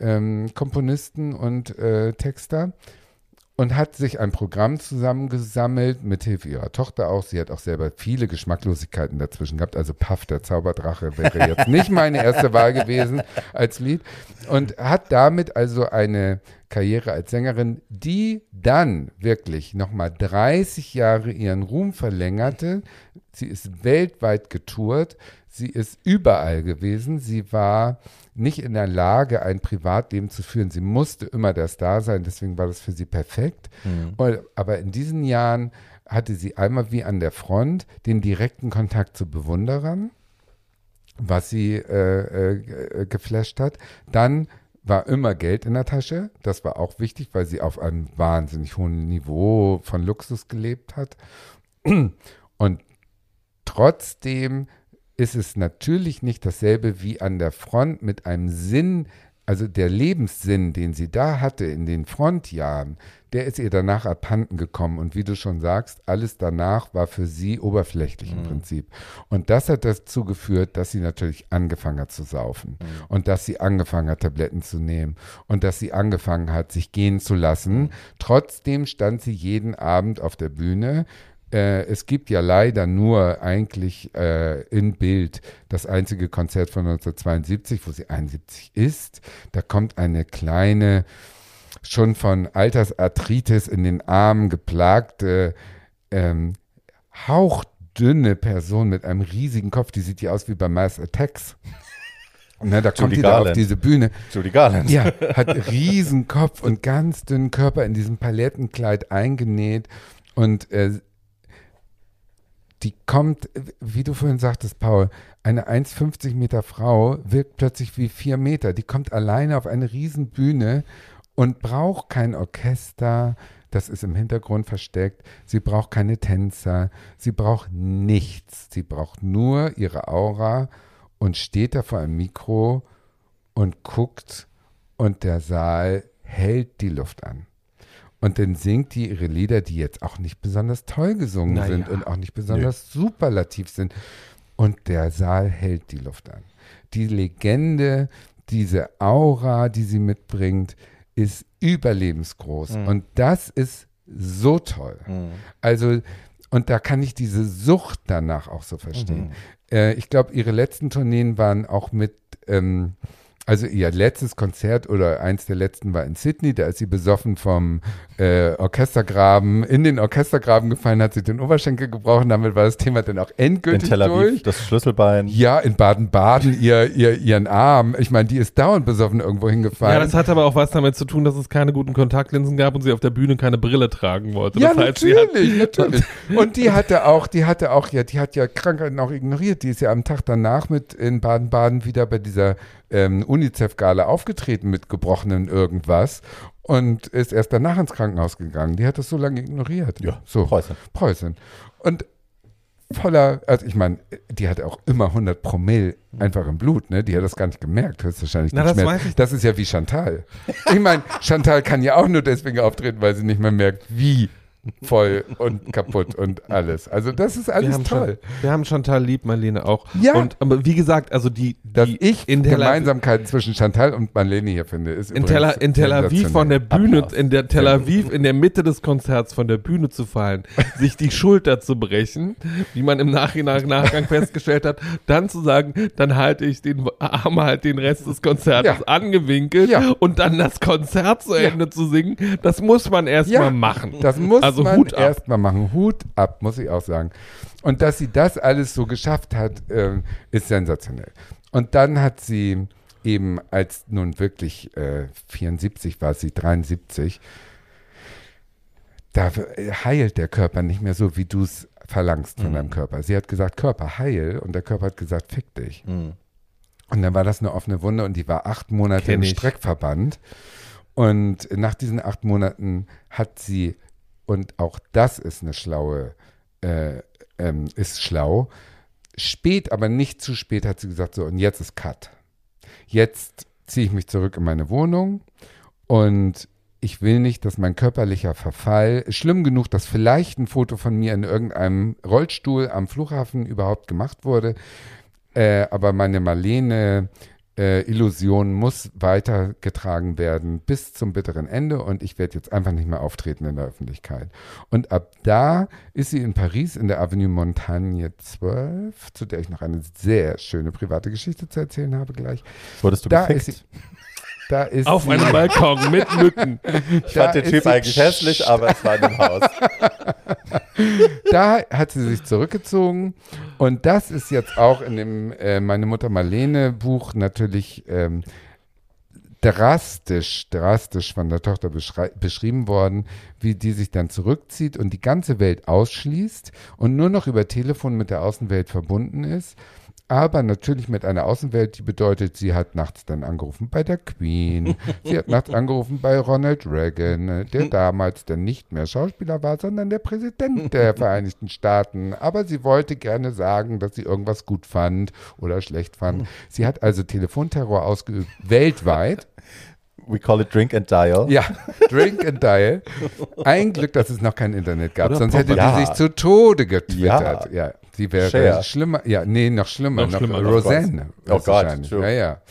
ähm, Komponisten und äh, Texter und hat sich ein Programm zusammengesammelt, mit Hilfe ihrer Tochter auch. Sie hat auch selber viele Geschmacklosigkeiten dazwischen gehabt. Also Puff, der Zauberdrache, wäre jetzt nicht meine erste Wahl gewesen als Lied. Und hat damit also eine Karriere als Sängerin, die dann wirklich nochmal 30 Jahre ihren Ruhm verlängerte. Sie ist weltweit getourt. Sie ist überall gewesen. Sie war nicht in der Lage, ein Privatleben zu führen. Sie musste immer der Star sein, deswegen war das für sie perfekt. Und, aber in diesen Jahren hatte sie einmal wie an der Front den direkten Kontakt zu Bewunderern, was sie äh, äh, ge- geflasht hat. Dann war immer Geld in der Tasche. Das war auch wichtig, weil sie auf einem wahnsinnig hohen Niveau von Luxus gelebt hat. Und trotzdem ist es natürlich nicht dasselbe wie an der Front mit einem Sinn, also der Lebenssinn, den sie da hatte in den Frontjahren, der ist ihr danach abhanden gekommen. Und wie du schon sagst, alles danach war für sie oberflächlich im Mhm. Prinzip. Und das hat dazu geführt, dass sie natürlich angefangen hat zu saufen. Mhm. Und dass sie angefangen hat, Tabletten zu nehmen. Und dass sie angefangen hat, sich gehen zu lassen. Trotzdem stand sie jeden Abend auf der Bühne. Äh, es gibt ja leider nur eigentlich äh, in Bild das einzige Konzert von 1972, wo sie 71 ist. Da kommt eine kleine, schon von Altersarthritis in den Armen geplagte, ähm, hauchdünne Person mit einem riesigen Kopf, die sieht ja aus wie bei Mass Attacks. Ne, da kommt die da auf diese Bühne. Judy Garland. Ja, hat riesen Kopf und ganz dünnen Körper in diesem Palettenkleid eingenäht und äh, die kommt, wie du vorhin sagtest, Paul, eine 1,50 Meter Frau wirkt plötzlich wie vier Meter. Die kommt alleine auf eine riesen Bühne und braucht kein Orchester, das ist im Hintergrund versteckt. Sie braucht keine Tänzer, sie braucht nichts. Sie braucht nur ihre Aura und steht da vor einem Mikro und guckt und der Saal hält die Luft an. Und dann singt die ihre Lieder, die jetzt auch nicht besonders toll gesungen Naja. sind und auch nicht besonders superlativ sind. Und der Saal hält die Luft an. Die Legende, diese Aura, die sie mitbringt, ist überlebensgroß. Mhm. Und das ist so toll. Mhm. Also, und da kann ich diese Sucht danach auch so verstehen. Mhm. Äh, ich glaube, ihre letzten Tourneen waren auch mit, ähm, also ihr letztes Konzert oder eins der letzten war in Sydney, da ist sie besoffen vom äh, Orchestergraben, in den Orchestergraben gefallen, hat sie den Oberschenkel gebrochen, damit war das Thema dann auch In endgültig Tel Aviv, durch. das Schlüsselbein. Ja, in Baden-Baden ihr, ihr, ihren Arm. Ich meine, die ist dauernd besoffen irgendwo hingefallen. Ja, das hat aber auch was damit zu tun, dass es keine guten Kontaktlinsen gab und sie auf der Bühne keine Brille tragen wollte. Ja, das heißt, sie hat, natürlich, natürlich. Und die hatte auch, die hatte auch, ja, die hat ja Krankheiten auch ignoriert. Die ist ja am Tag danach mit in Baden-Baden wieder bei dieser ähm, UNICEF-Gala aufgetreten mit gebrochenen irgendwas und ist erst danach ins Krankenhaus gegangen. Die hat das so lange ignoriert. Ja, so. Preußen. Preußen. Und voller, also ich meine, die hat auch immer 100 Promille einfach im Blut, ne? Die hat das gar nicht gemerkt, höchstwahrscheinlich. Na, das weiß ich. das ist ja wie Chantal. Ich meine, Chantal kann ja auch nur deswegen auftreten, weil sie nicht mehr merkt, wie voll und kaputt und alles. Also das ist wir alles haben, toll. Chan- wir haben Chantal lieb, Marlene auch. Ja. Und, aber wie gesagt, also die, Dass die ich in Gemeinsamkeiten zwischen Chantal und Marlene hier finde, ist in Tel, in Tel Aviv von der. Bühne, Applaus. in der Tel Aviv, in der Mitte des Konzerts von der Bühne zu fallen, sich die Schulter zu brechen, wie man im Nachhinein Nachgang festgestellt hat, dann zu sagen, dann halte ich den Arm halt den Rest des Konzertes Ja. angewinkelt Ja. und dann das Konzert zu. Ende zu singen, das muss man erstmal machen. Das muss Also man Hut ab. erstmal machen. Hut ab, muss ich auch sagen. Und dass sie das alles so geschafft hat, ähm, ist sensationell. Und dann hat sie eben, als nun wirklich äh, 74 war sie, 73, da äh, heilt der Körper nicht mehr so, wie du es verlangst von Mhm. deinem Körper. Sie hat gesagt, Körper heil und der Körper hat gesagt, fick dich. Mhm. Und dann war das eine offene Wunde und die war acht Monate im. Streckverband. Und nach diesen acht Monaten hat sie, und auch das ist eine schlaue, äh, ähm, ist schlau, spät, aber nicht zu spät hat sie gesagt, so, und jetzt ist Cut. Jetzt ziehe ich mich zurück in meine Wohnung und ich will nicht, dass mein körperlicher Verfall, schlimm genug, dass vielleicht ein Foto von mir in irgendeinem Rollstuhl am Flughafen überhaupt gemacht wurde, äh, aber meine Marlene äh, Illusion muss weitergetragen werden bis zum bitteren Ende und ich werde jetzt einfach nicht mehr auftreten in der Öffentlichkeit. Und ab da ist sie in Paris in der Avenue Montagne 12, zu der ich noch eine sehr schöne private Geschichte zu erzählen habe gleich. Wurdest du Da gefickt? ist sie. Da ist Auf sie, einem Balkon mit Mücken. ich da fand den Typ eigentlich hässlich, aber es war in dem Haus. da hat sie sich zurückgezogen und das ist jetzt auch in dem äh, Meine Mutter Marlene Buch natürlich ähm, drastisch, drastisch von der Tochter beschrieben worden, wie die sich dann zurückzieht und die ganze Welt ausschließt und nur noch über Telefon mit der Außenwelt verbunden ist. Aber natürlich mit einer Außenwelt, die bedeutet, sie hat nachts dann angerufen bei der Queen, sie hat nachts angerufen bei Ronald Reagan, der damals dann nicht mehr Schauspieler war, sondern der Präsident der Vereinigten Staaten. Aber sie wollte gerne sagen, dass sie irgendwas gut fand oder schlecht fand. Sie hat also Telefonterror ausgeübt, weltweit. We call it Drink and Dial. Ja, Drink and Dial. Ein Glück, dass es noch kein Internet gab, Oder sonst hätte Ja. die sich zu Tode getwittert. Ja, sie wäre Cher. schlimmer. Ja, nee, noch schlimmer. Noch Noch, schlimmer, noch Roseanne. Oh Gott. Ja, ja.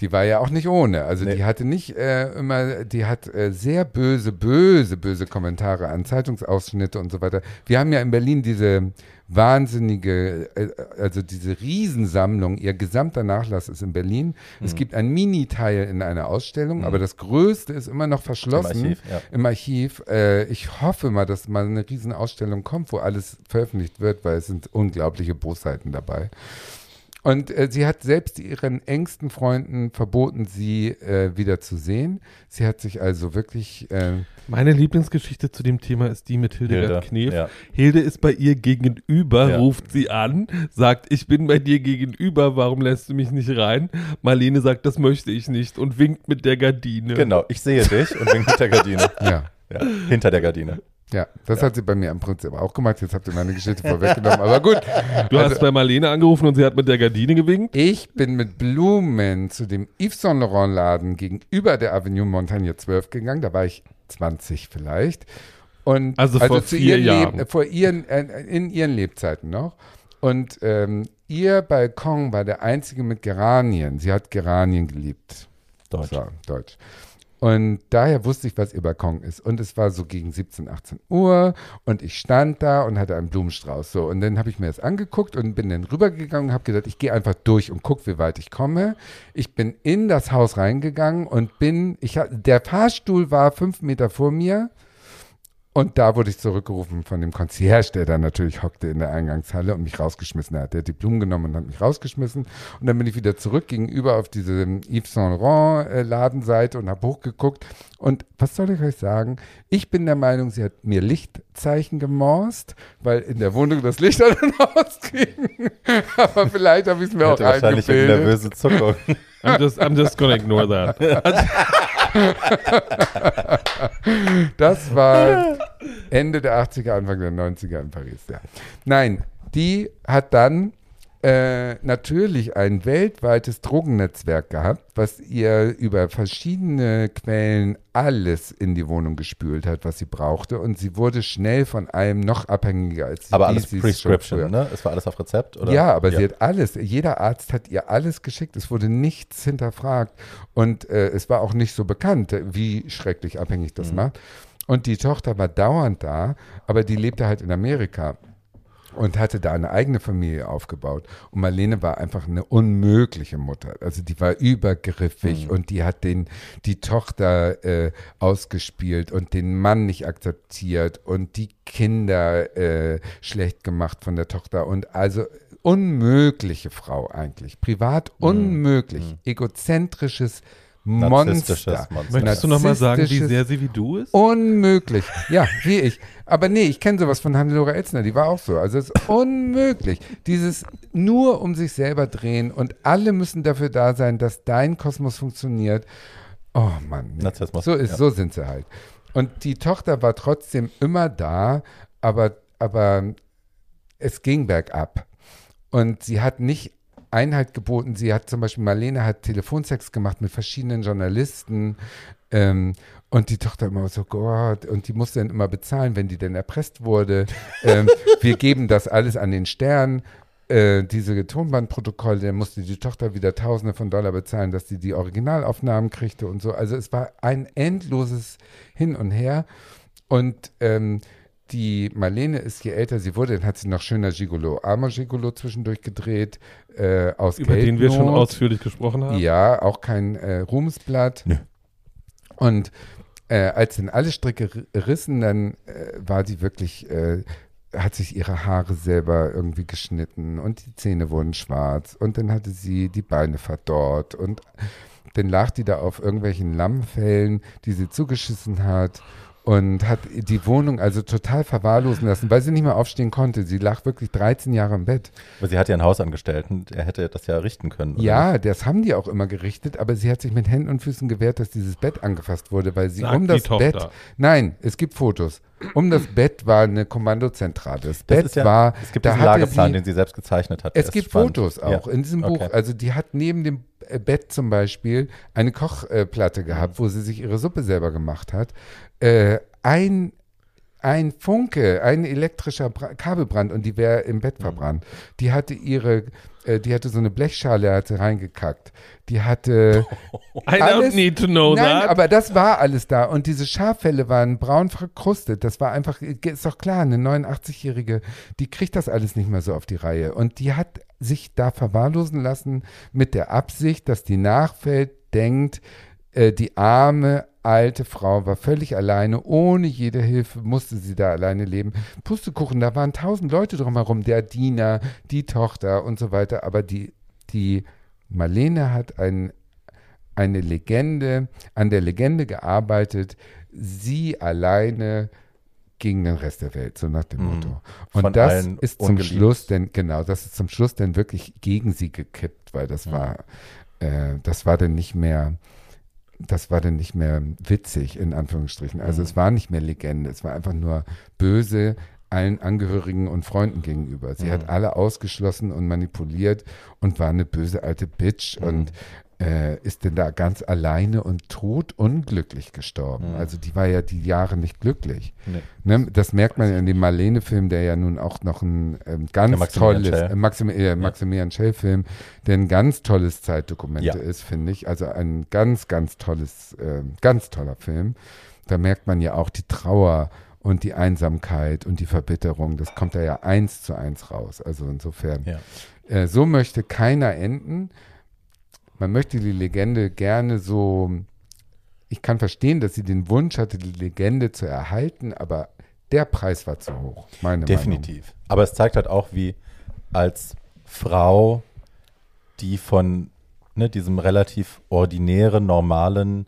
Die war ja auch nicht ohne. Also Nee. die hatte nicht äh, immer, die hat äh, sehr böse, böse, böse Kommentare an Zeitungsausschnitte und so weiter. Wir haben ja in Berlin diese wahnsinnige, äh, also diese Riesensammlung, ihr gesamter Nachlass ist in Berlin. Mhm. Es gibt ein Mini-Teil in einer Ausstellung, aber das größte ist immer noch verschlossen Archiv, ja. im Archiv. Äh, ich hoffe mal, dass mal eine Riesenausstellung kommt, wo alles veröffentlicht wird, weil es sind unglaubliche Bosheiten dabei. Und äh, sie hat selbst ihren engsten Freunden verboten, sie äh, wieder zu sehen. Sie hat sich also wirklich, äh, Meine Lieblingsgeschichte zu dem Thema ist die mit Hildegard Hilde, Knef. ja. Hilde ist bei ihr gegenüber, Ja. ruft sie an, sagt, ich bin bei dir gegenüber, warum lässt du mich nicht rein? Marlene sagt, das möchte ich nicht und winkt mit der Gardine. Genau, ich sehe dich und bin hinter der Gardine. ja. Ja, hinter der Gardine. Ja, das hat sie bei mir im Prinzip auch gemacht. Jetzt habt ihr meine Geschichte vorweggenommen, aber gut. Du Also- hast bei Marlene angerufen und sie hat mit der Gardine gewinkt. Ich bin mit Blumen zu dem Yves Saint Laurent Laden gegenüber der Avenue Montagne 12 gegangen. Da war ich 20 vielleicht. Und Also vor zu vier ihren Jahren. Leb- vor ihren, äh, in ihren Lebzeiten noch. Und ähm, ihr Balkon war der einzige mit Geranien. Sie hat Geranien geliebt. Deutsch. So, Deutsch. Und daher wusste ich, was ihr Balkon ist. Und es war so gegen 17, 18 Uhr und ich stand da und hatte einen Blumenstrauß. So, und dann habe ich mir das angeguckt und bin dann rübergegangen und habe gedacht, ich gehe einfach durch und gucke, wie weit ich komme. Ich bin in das Haus reingegangen und bin, ich, der Fahrstuhl war fünf Meter vor mir. Und da wurde ich zurückgerufen von dem Concierge, der da natürlich hockte in der Eingangshalle und mich rausgeschmissen hat. Der hat die Blumen genommen und hat mich rausgeschmissen. Und dann bin ich wieder zurück gegenüber auf diese Yves Saint Laurent äh, Ladenseite und habe hochgeguckt. Und was soll ich euch sagen? Ich bin der Meinung, sie hat mir Lichtzeichen gemorst, weil in der Wohnung das Licht an und ausging. Aber vielleicht habe ich es mir auch Hatte wahrscheinlich eine eingebildet. nervöse Zuckung. I'm just, I'm just gonna ignore that. Das war Ende der 80er, Anfang der 90er in Paris, ja. Nein, die hat dann äh, natürlich ein weltweites Drogennetzwerk gehabt, was ihr über verschiedene Quellen alles in die Wohnung gespült hat, was sie brauchte. Und sie wurde schnell von allem noch abhängiger als sie Aber alles Prescription, ne? Es war alles auf Rezept, oder? ja, aber sie hat alles, jeder Arzt hat ihr alles geschickt, es wurde nichts hinterfragt und äh, es war auch nicht so bekannt, wie schrecklich abhängig Mhm. das macht. Und die Tochter war dauernd da, aber die lebte halt in Amerika und hatte da eine eigene Familie aufgebaut. Und Marlene war einfach eine unmögliche Mutter. Also die war übergriffig Mhm. und die hat den, die Tochter äh, ausgespielt und den Mann nicht akzeptiert und die Kinder äh, schlecht gemacht von der Tochter. Und also unmögliche Frau eigentlich. Privat Mhm. unmöglich. Egozentrisches Narzisstisches Monster. Monster. Möchtest du nochmal sagen, wie sehr sie wie du ist? Unmöglich. Ja, wie ich. Aber nee, ich kenne sowas von Hannelore Elzner, die war auch so. Also es ist unmöglich. Dieses nur um sich selber drehen und alle müssen dafür da sein, dass dein Kosmos funktioniert. Oh Mann. Nee. Narzissmus, So ist, ja. so sind sie halt. Und die Tochter war trotzdem immer da, aber, aber es ging bergab. Und sie hat nicht Einheit geboten. Sie hat zum Beispiel, Marlene hat Telefonsex gemacht mit verschiedenen Journalisten. Ähm, und die Tochter immer so, Gott, und die musste dann immer bezahlen, wenn die denn erpresst wurde. ähm, wir geben das alles an den Stern. Äh, diese Tonbandprotokolle, dann musste die Tochter wieder Tausende von Dollar bezahlen, dass sie die Originalaufnahmen kriegte und so. Also es war ein endloses Hin und Her. Und ähm, die Marlene ist, je älter sie wurde, dann hat sie noch schöner Gigolo, armer Gigolo zwischendurch gedreht, äh, aus Über den wir schon Geldnot. ausführlich gesprochen haben. Ja, auch kein äh, Ruhmesblatt. Nö. Und äh, als dann alle Stricke ri- rissen, dann äh, war die wirklich, äh, hat sich ihre Haare selber irgendwie geschnitten und die Zähne wurden schwarz und dann hatte sie die Beine verdorrt und dann lag die da auf irgendwelchen Lammfällen, die sie zugeschissen hat und hat die Wohnung also total verwahrlosen lassen, weil sie nicht mehr aufstehen konnte. Sie lag wirklich 13 Jahre im Bett. Aber sie hat ja einen Hausangestellten, er hätte das ja richten können. oder Ja, das haben die auch immer gerichtet, aber sie hat sich mit Händen und Füßen gewehrt, dass dieses Bett angefasst wurde, weil sie Sagt um das. Bett. Nein, es gibt Fotos. Um das Bett war eine Kommandozentrale. Das Das Bett ist ja, war. es gibt da diesen Lageplan, sie, den sie selbst gezeichnet hat. Es gibt spannend. Fotos auch Ja. in diesem Buch. Okay. Also die hat neben dem äh, Bett zum Beispiel eine Kochplatte gehabt, wo sie sich ihre Suppe selber gemacht hat. Äh, ein ein Funke, ein elektrischer Bra Kabelbrand und die wäre im Mhm. Bett verbrannt. Die hatte ihre, äh, die hatte so eine Blechschale, hat sie reingekackt. Die hatte I don't alles- need to know Nein, that. aber das war alles da. Und diese Schaffelle waren braun verkrustet. Das war einfach, ist doch klar, eine 89-Jährige, die kriegt das alles nicht mehr so auf die Reihe. Und die hat sich da verwahrlosen lassen mit der Absicht, dass die Nachwelt denkt, äh, die arme alte Frau war völlig alleine, ohne jede Hilfe musste sie da alleine leben. Pustekuchen, da waren tausend Leute drumherum, der Diener, die Tochter und so weiter. Aber die, die Marlene hat ein, eine Legende, an der Legende gearbeitet, sie alleine gegen den Rest der Welt, so nach dem Mhm. Und Und Von das ist zum ungeliebt. Schluss denn, genau, das ist zum Schluss dann wirklich gegen sie gekippt, weil das Mhm. war, äh, das war dann nicht mehr, das war dann nicht mehr witzig, in Anführungsstrichen. Also Mhm. es war nicht mehr Legende, es war einfach nur böse allen Angehörigen und Freunden gegenüber. Sie Mhm. hat alle ausgeschlossen und manipuliert und war eine böse alte Bitch Mhm. und äh, ist denn da ganz alleine und tot unglücklich gestorben. Mhm. Also die war ja die Jahre nicht glücklich. Nee. Ne, das merkt man in dem Marlene-Film, der ja nun auch noch ein ähm, ganz Maximilian tolles, äh, Maxim, äh, Maximilian Schell-Film, der ein ganz tolles Zeitdokument Ja. ist, finde ich. Also ein ganz, ganz tolles, äh, ganz toller Film. Da merkt man ja auch die Trauer und die Einsamkeit und die Verbitterung. Das kommt da ja eins zu eins raus. Also insofern, Ja. äh, so möchte keiner enden. Man möchte die Legende gerne so. Ich kann verstehen, dass sie den Wunsch hatte, die Legende zu erhalten, aber der Preis war zu hoch. Meine Definitiv. Aber es zeigt halt auch, wie als Frau, die von ne, diesem relativ ordinären, normalen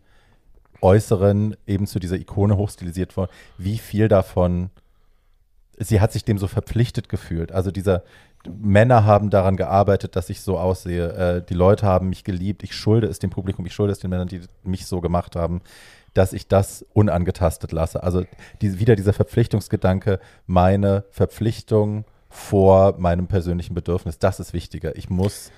Äußeren eben zu dieser Ikone hochstilisiert worden, wie viel davon, sie hat sich dem so verpflichtet gefühlt. Also dieser, Männer haben daran gearbeitet, dass ich so aussehe. Äh, die Leute haben mich geliebt. Ich schulde es dem Publikum, ich schulde es den Männern, die mich so gemacht haben, dass ich das unangetastet lasse. Also die, wieder dieser Verpflichtungsgedanke, meine Verpflichtung vor meinem persönlichen Bedürfnis, das ist wichtiger. Ich muss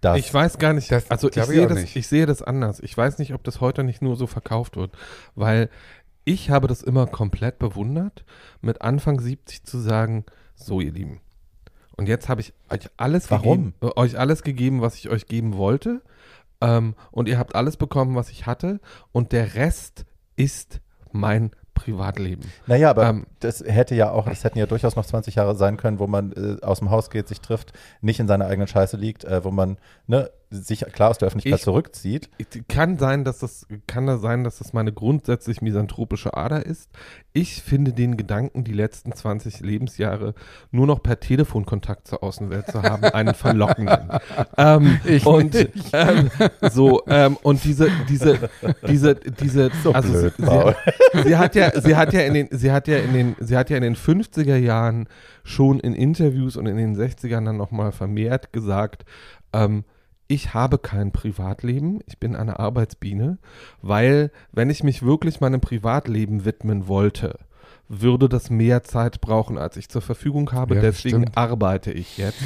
das. Ich weiß gar nicht, Das also ich ich sehe, auch das, ich sehe das anders. Ich weiß nicht, ob das heute nicht nur so verkauft wird, weil ich habe das immer komplett bewundert, mit Anfang 70 zu sagen, so ihr Lieben, und jetzt habe ich euch alles Warum? gegeben, äh, euch alles gegeben, was ich euch geben wollte, ähm, und ihr habt alles bekommen, was ich hatte, und der Rest ist mein Privatleben. Naja, aber Ähm, das hätte ja auch, das hätten ja durchaus noch 20 Jahre sein können, wo man äh, aus dem Haus geht, sich trifft, nicht in seiner eigenen Scheiße liegt, äh, wo man ne, sich klar aus der Öffentlichkeit Ich- zurückzieht. Kann sein, dass das kann da sein, dass das meine grundsätzlich misanthropische Ader ist. Ich finde den Gedanken, die letzten 20 Lebensjahre nur noch per Telefonkontakt zur Außenwelt zu haben, einen verlockenden. ähm, Ich und nicht. ähm, so ähm, und diese diese diese diese also blöd, sie, sie, sie hat ja sie hat ja in den sie hat ja in den sie hat ja in den 50er Jahren schon in Interviews und in den 60ern dann nochmal vermehrt gesagt, ähm, ich habe kein Privatleben, ich bin eine Arbeitsbiene, weil wenn ich mich wirklich meinem Privatleben widmen wollte, würde das mehr Zeit brauchen, als ich zur Verfügung habe. Ja, Deswegen stimmt. arbeite ich jetzt.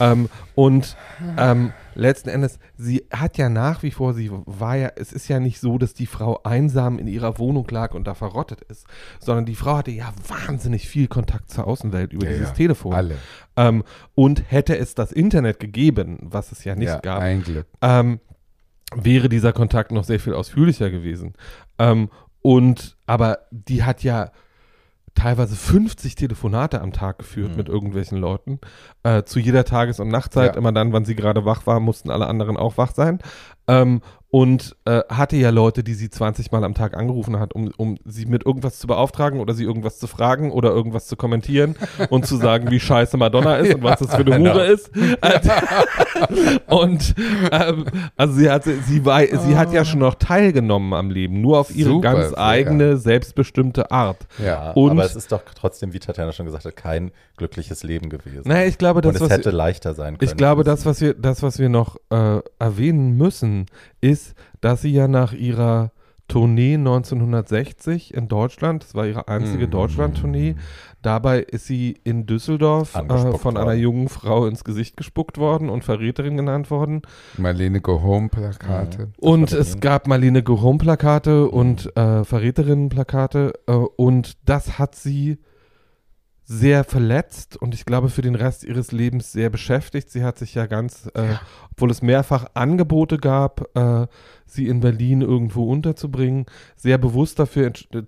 ähm, und ähm, letzten Endes, sie hat ja nach wie vor, sie war ja, es ist ja nicht so, dass die Frau einsam in ihrer Wohnung lag und da verrottet ist, sondern die Frau hatte ja wahnsinnig viel Kontakt zur Außenwelt über Ja, dieses ja. Telefon. Alle. Ähm, und hätte es das Internet gegeben, was es ja nicht ja, gab, ein Glück. ähm, wäre dieser Kontakt noch sehr viel ausführlicher gewesen. Ähm, und aber die hat ja teilweise 50 Telefonate am Tag geführt Mhm. mit irgendwelchen Leuten. Äh, zu jeder Tages- und Nachtzeit, Ja. immer dann, wann sie gerade wach war, mussten alle anderen auch wach sein. Ähm, und äh, hatte ja Leute, die sie 20 Mal am Tag angerufen hat, um, um sie mit irgendwas zu beauftragen oder sie irgendwas zu fragen oder irgendwas zu kommentieren und zu sagen, wie scheiße Madonna ist und was das für eine Hure ist. und ähm, also sie hat sie war sie hat ja schon noch teilgenommen am Leben, nur auf ihre Super, ganz eigene selbstbestimmte Art. Ja. Und- aber es ist doch trotzdem, wie Tatjana schon gesagt hat, kein glückliches Leben gewesen. Naja, ich glaube, das Und es was hätte leichter sein können. Ich glaube, das, was wir, das, was wir noch äh, erwähnen müssen, ist, dass sie ja nach ihrer Tournee 1960 in Deutschland, das war ihre einzige Mhm. Deutschland-Tournee, dabei ist sie in Düsseldorf äh, von einer jungen Frau ins Gesicht gespuckt worden und Verräterin genannt worden. Marlene Go Home Plakate. Und war es Berlin. gab Marlene Gorum-Plakate und äh, Verräterinnen-Plakate äh, und das hat sie sehr verletzt und ich glaube für den Rest ihres Lebens sehr beschäftigt. Sie hat sich ja ganz, äh, obwohl es mehrfach Angebote gab, äh, sie in Berlin irgendwo unterzubringen, sehr bewusst dafür entsch äh,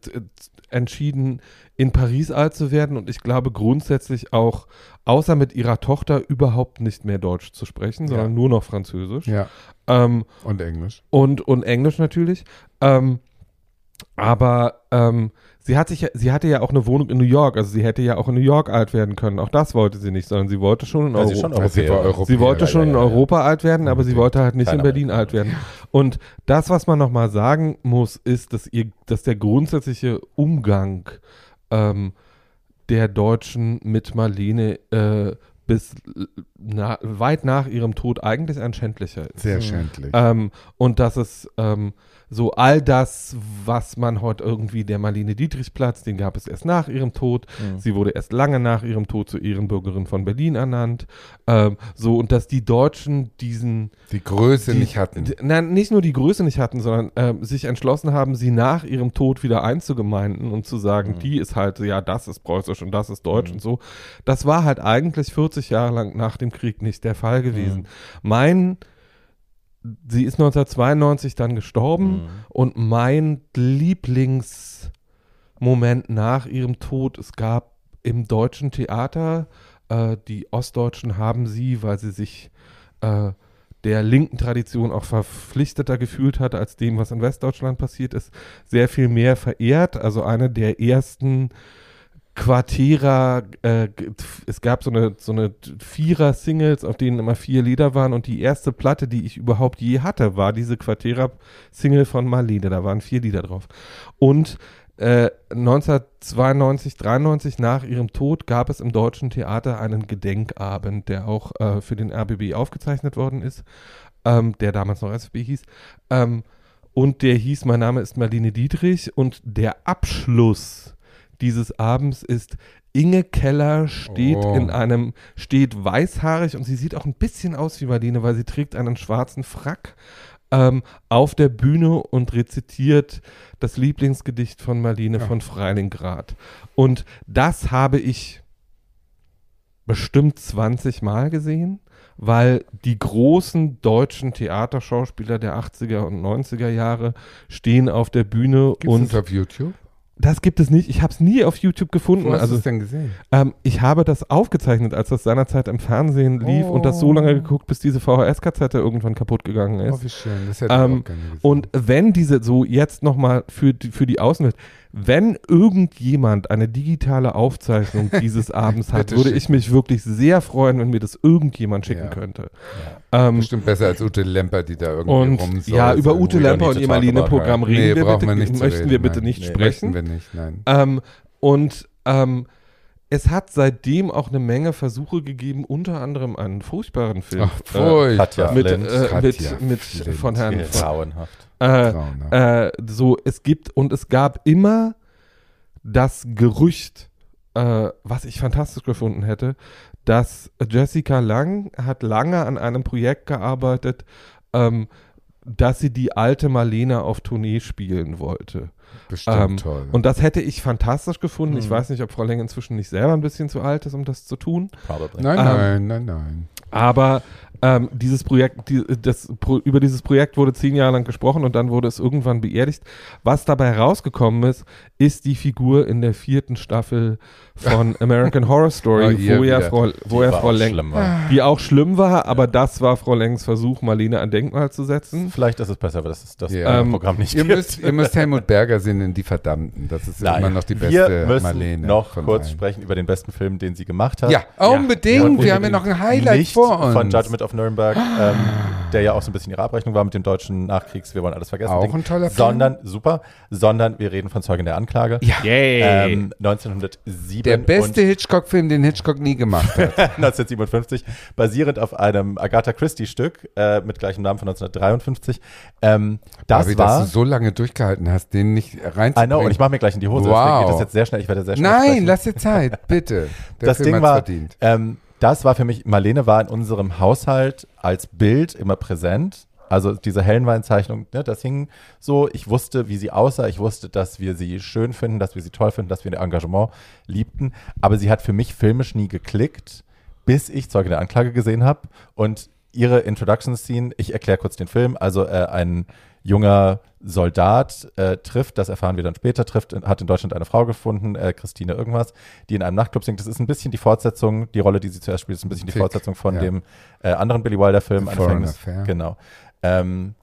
entschieden, in Paris alt zu werden und ich glaube grundsätzlich auch, außer mit ihrer Tochter, überhaupt nicht mehr Deutsch zu sprechen, sondern Ja. nur noch Französisch. Ja. Ähm, Und Englisch. und, und Englisch natürlich. Ähm, aber ähm, sie hat sich, ja- sie hatte ja auch eine Wohnung in New York, also sie hätte ja auch in New York alt werden können. Auch das wollte sie nicht, sondern sie wollte schon in Weil sie Europa. schon Also sie. Europäer. Sie wollte schon in. Europa alt werden, aber sie Unbedingt. wollte halt nicht in Berlin alt werden. Und das, was man nochmal sagen muss, ist, dass ihr, dass der grundsätzliche Umgang ähm, der Deutschen mit Marlene äh, bis na, weit nach ihrem Tod eigentlich ein schändlicher ist. Sehr schändlich. Ähm, und dass es ähm, so all das, was man heute irgendwie der Marlene Dietrich-Platz, den gab es erst nach ihrem Tod. Mhm. Sie wurde erst lange nach ihrem Tod zur Ehrenbürgerin von Berlin ernannt. Ähm, so, und dass die Deutschen diesen die Größe die, nicht hatten. d- Nein, nicht nur die Größe nicht hatten, sondern ähm, sich entschlossen haben, sie nach ihrem Tod wieder einzugemeinden und zu sagen, Mhm. die ist halt, ja, das ist preußisch und das ist deutsch und so. Das war halt eigentlich 40 Jahre lang nach dem Krieg nicht der Fall gewesen. Mein, sie ist 1992 dann gestorben Mhm. und mein Lieblingsmoment nach ihrem Tod, es gab im deutschen Theater, äh, die Ostdeutschen haben sie, weil sie sich äh, der linken Tradition auch verpflichteter gefühlt hat als dem, was in Westdeutschland passiert ist, sehr viel mehr verehrt. Also eine der ersten Quartera, äh, es gab so eine, so eine Vierer-Singles, auf denen immer vier Lieder waren und die erste Platte, die ich überhaupt je hatte, war diese Quartera-Single von Marlene, da waren vier Lieder drauf. Und äh, 1992, 93 nach ihrem Tod gab es im Deutschen Theater einen Gedenkabend, der auch äh, für den RBB aufgezeichnet worden ist, ähm, der damals noch SFB hieß. Ähm, und der hieß, mein Name ist Marlene Dietrich und der Abschluss dieses Abends ist Inge Keller steht Oh. in einem, steht weißhaarig und sie sieht auch ein bisschen aus wie Marlene, weil sie trägt einen schwarzen Frack ähm, auf der Bühne und rezitiert das Lieblingsgedicht von Marlene Ja. von Freilingsgrad. Und das habe ich bestimmt 20 Mal gesehen, weil die großen deutschen Theaterschauspieler der 80er und 90er Jahre stehen auf der Bühne Gibt es und auf YouTube? Das gibt es nicht. Ich habe es nie auf YouTube gefunden. Wo hast du also es denn gesehen? ähm, ich habe das aufgezeichnet, als das seinerzeit im Fernsehen lief und das so Oh. lange geguckt, bis diese VHS-Kassette irgendwann kaputt gegangen ist. Oh, wie schön. Das hätte Ähm, ich auch gerne gesehen. Und wenn diese, so jetzt nochmal für die, für die Außenwelt, wenn irgendjemand eine digitale Aufzeichnung dieses Abends hat, würde ich mich wirklich sehr freuen, wenn mir das irgendjemand schicken Ja. könnte. Ähm, Bestimmt besser als Ute Lemper, die da irgendwie und rumsäuselt. ja, über Ute Lemper und ihr Marlene-Programm reden Nee, wir bitte, wir möchten reden, wir bitte nein. nicht Nee, sprechen. Möchten wir nicht, nein. Ähm, und ähm, es hat seitdem auch eine Menge Versuche gegeben, unter anderem einen furchtbaren Film. Ach, furchtbar. Katja mit, Flint. äh, mit, Katja mit Flint. von Herrn Ja, von, Grauenhaft. äh, Grauenhaft. äh, so es gibt und es gab immer das Gerücht, äh, was ich fantastisch gefunden hätte, dass Jessica Lang hat lange an einem Projekt gearbeitet, ähm, dass sie die alte Marlene auf Tournee spielen wollte. Bestimmt ähm, toll. Und das hätte ich fantastisch gefunden. Ich Mhm. weiß nicht, ob Frau Leng inzwischen nicht selber ein bisschen zu alt ist, um das zu tun. Probably. nein, ähm, nein, nein, nein. Aber ähm, dieses Projekt, die, das, über dieses Projekt wurde zehn Jahre lang gesprochen und dann wurde es irgendwann beerdigt. Was dabei rausgekommen ist, ist die Figur in der vierten Staffel von American Horror Story, Oh, wo ja. Frau, wo ja Frau Lenk, war. die auch schlimm war, aber das war Frau Lenks Versuch, Marlene ein Denkmal zu setzen. Vielleicht ist es besser, dass es das Ja. äh, Ähm, Programm nicht Ihr gibt. müsst, ihr müsst Helmut Berger sehen in Die Verdammten. Das ist Nein, immer noch die wir beste müssen Marlene. noch kurz allen. sprechen über den besten Film, den sie gemacht hat. Ja, unbedingt. Wir haben ja noch ein Highlight nicht vor uns. von Judgment of Nuremberg, ähm, der ja auch so ein bisschen ihre Abrechnung war mit dem deutschen Nachkriegs, wir wollen alles vergessen. Auch Ding. ein toller Film. Sondern, super, sondern wir reden von Zeugin der Anklage. Ja. Yay! Ähm, 1907 Der beste Hitchcock-Film, den Hitchcock nie gemacht hat. und 1957, basierend auf einem Agatha Christie-Stück äh, mit gleichem Namen von 1953. Ähm, das Barbie, war. dass du so lange durchgehalten hast, den nicht reinzubringen. I know, und ich mache mir gleich in die Hose, Wow. deswegen geht das jetzt sehr schnell. Ich werde sehr schnell Nein, sprechen. lass dir Zeit, bitte. Der das Film Ding war, verdient. ähm, das war für mich, Marlene war in unserem Haushalt als Bild immer präsent. Also diese Hellenweinzeichnung, ne, das hing so. Ich wusste, wie sie aussah. Ich wusste, dass wir sie schön finden, dass wir sie toll finden, dass wir ihr Engagement liebten. Aber sie hat für mich filmisch nie geklickt, bis ich Zeuge der Anklage gesehen habe. Und ihre Introduction-Scene, ich erkläre kurz den Film. Also äh, ein junger Soldat äh, trifft, das erfahren wir dann später, trifft, hat in Deutschland eine Frau gefunden, äh, Christine irgendwas, die in einem Nachtclub singt. Das ist ein bisschen die Fortsetzung, die Rolle, die sie zuerst spielt, ist ein bisschen die Fick, Fortsetzung von ja. dem äh, anderen Billy Wilder-Film. Affair. Genau. Ähm,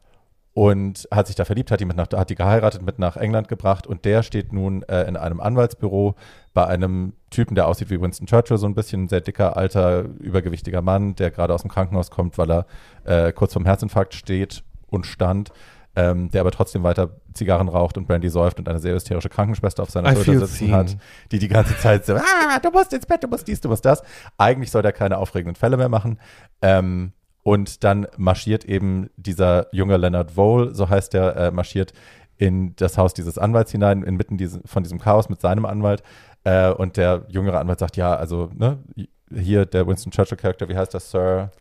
und hat sich da verliebt, hat die, mit nach, hat die geheiratet, mit nach England gebracht und der steht nun äh, in einem Anwaltsbüro bei einem Typen, der aussieht wie Winston Churchill, so ein bisschen ein sehr dicker, alter, übergewichtiger Mann, der gerade aus dem Krankenhaus kommt, weil er äh, kurz vorm Herzinfarkt steht und stand, ähm, der aber trotzdem weiter Zigarren raucht und Brandy säuft und eine sehr hysterische Krankenschwester auf seiner Schulter sitzen seen. hat, die die ganze Zeit so, ah, du musst ins Bett, du musst dies, du musst das. Eigentlich soll der keine aufregenden Fälle mehr machen. Ähm, und dann marschiert eben dieser junge Leonard Vole, so heißt er, äh, marschiert in das Haus dieses Anwalts hinein, inmitten diese, von diesem Chaos mit seinem Anwalt. Äh, und der jüngere Anwalt sagt, ja, also, ne, hier der Winston Churchill-Charakter, wie heißt das, Sir?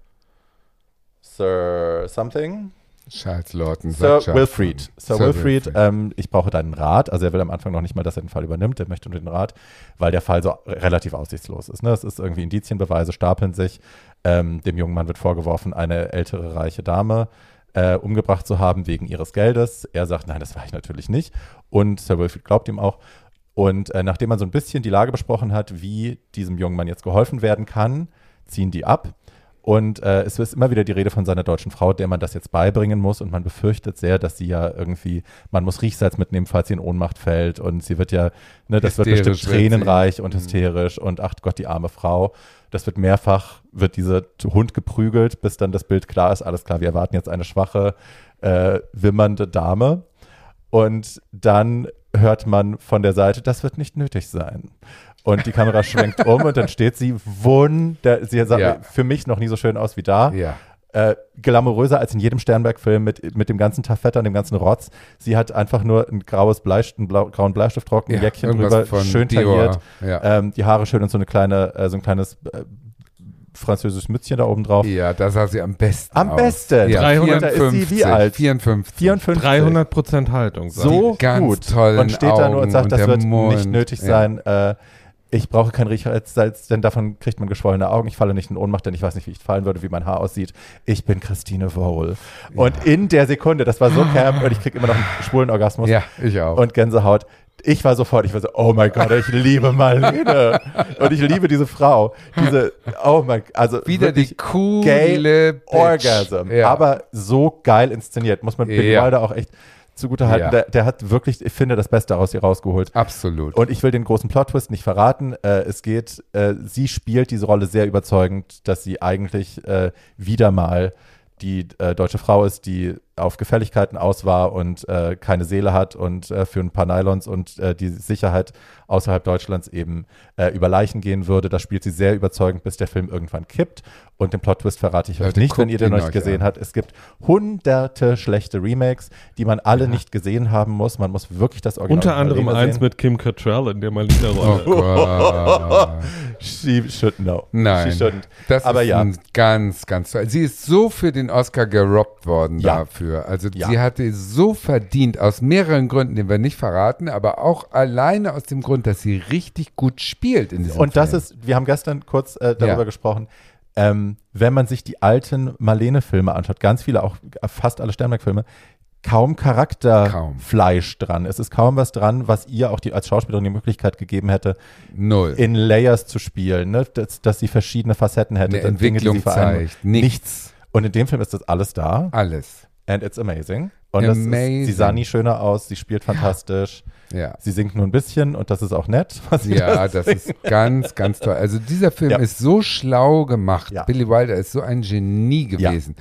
Sir something? Charles Lawton. Sir Charles Wilfried. Lawton. Sir, Wilfried, ähm, ich brauche deinen Rat. Also er will am Anfang noch nicht mal, dass er den Fall übernimmt. Er möchte nur den Rat, weil der Fall so relativ aussichtslos ist. Ne? Es ist irgendwie Indizienbeweise stapeln sich. Ähm, dem jungen Mann wird vorgeworfen, eine ältere reiche Dame äh, umgebracht zu haben wegen ihres Geldes. Er sagt, nein, das war ich natürlich nicht. Und Sir Wilfried glaubt ihm auch. Und äh, nachdem man so ein bisschen die Lage besprochen hat, wie diesem jungen Mann jetzt geholfen werden kann, ziehen die ab. Und äh, es ist immer wieder die Rede von seiner deutschen Frau, der man das jetzt beibringen muss. Und man befürchtet sehr, dass sie ja irgendwie, man muss Riechsalz mitnehmen, falls sie in Ohnmacht fällt. Und sie wird ja, ne, das wird Hysterisch bestimmt wird. Mhm. tränenreich und hysterisch. Und ach Gott, die arme Frau. Das wird mehrfach, wird dieser Hund geprügelt, bis dann das Bild klar ist. Alles klar, wir erwarten jetzt eine schwache, äh, wimmernde Dame. Und dann hört man von der Seite, das wird nicht nötig sein. Und die Kamera schwenkt um und dann steht sie wunder, sie sah Ja. für mich noch nie so schön aus wie da. Ja. Äh, glamouröser als in jedem Sternberg-Film mit, mit dem ganzen Taffetter und dem ganzen Rotz. Sie hat einfach nur ein graues Bleist, einen blau, grauen Bleistiftrocken, ein ja. Jäckchen drüber, schön Dior. tailliert, Ja. ähm, die Haare schön und so eine kleine, äh, so ein kleines äh, französisches Mützchen da oben drauf. ja, da sah sie am besten Am aus. besten. Ja, 300 Da ist sie wie 54, alt? 54. 54. 300 Prozent Haltung. sag so Die ganz gut tollen und steht da nur und sagt, und das wird Mund. nicht nötig Ja. sein. Äh, ich brauche kein Riechsalz, denn davon kriegt man geschwollene Augen. Ich falle nicht in Ohnmacht, denn ich weiß nicht, wie ich fallen würde, wie mein Haar aussieht. Ich bin Christine Vole. Und in der Sekunde, das war so camp und ich kriege immer noch einen schwulen Orgasmus Ja, ich auch. und Gänsehaut. Ich war sofort, ich war so, oh mein Gott, ich liebe Marlene. und ich liebe diese Frau. Diese, oh mein also Wieder die coole gay. Orgasm. Ja. Aber so geil inszeniert, muss man Billy Ja. Auch echt zugute halten. Ja. Der, der hat wirklich, ich finde, das Beste aus ihr rausgeholt. Absolut. Und ich will den großen Plot-Twist nicht verraten. Äh, es geht, äh, sie spielt diese Rolle sehr überzeugend, dass sie eigentlich äh, wieder mal die äh, deutsche Frau ist, die auf Gefälligkeiten aus war und äh, keine Seele hat und äh, für ein paar Nylons und äh, die Sicherheit außerhalb Deutschlands eben äh, über Leichen gehen würde. Das spielt sie sehr überzeugend, bis der Film irgendwann kippt. Und den Plot-Twist verrate ich euch Leute, nicht, wenn ihr den noch nicht euch gesehen an. habt. Es gibt hunderte schlechte Remakes, die man alle nicht gesehen haben muss. Man muss wirklich das Original Unter anderem Marlene eins sehen. mit Kim Cattrall in der oh Marlene-Rolle. Gott. She should know. Nein. She shouldn't. Das Aber ist ja. ein ganz, ganz toll. Sie ist so für den Oscar gerobbt worden Ja. dafür. Also Ja. sie hatte so verdient, aus mehreren Gründen, die wir nicht verraten, aber auch alleine aus dem Grund, dass sie richtig gut spielt in diesem Und das Film. ist, wir haben gestern kurz äh, darüber Ja. gesprochen, ähm, wenn man sich die alten Marlene-Filme anschaut, ganz viele, auch fast alle Sternberg-Filme, kaum Charakterfleisch dran. Es ist kaum was dran, was ihr auch die, als Schauspielerin die Möglichkeit gegeben hätte, Null. in Layers zu spielen, ne? dass, dass sie verschiedene Facetten hätte, Eine dann Dinge, die sie Entwicklung zeigt. Nichts. Und in dem Film ist das alles da. Alles. And it's amazing. Und das ist, Amazing. sie sah nie schöner aus, sie spielt fantastisch. Ja. Sie singt nur ein bisschen und das ist auch nett. Was sie Ja, da das singt. ist ganz, ganz toll. Also dieser Film Ja. ist so schlau gemacht. Ja. Billy Wilder ist so ein Genie gewesen.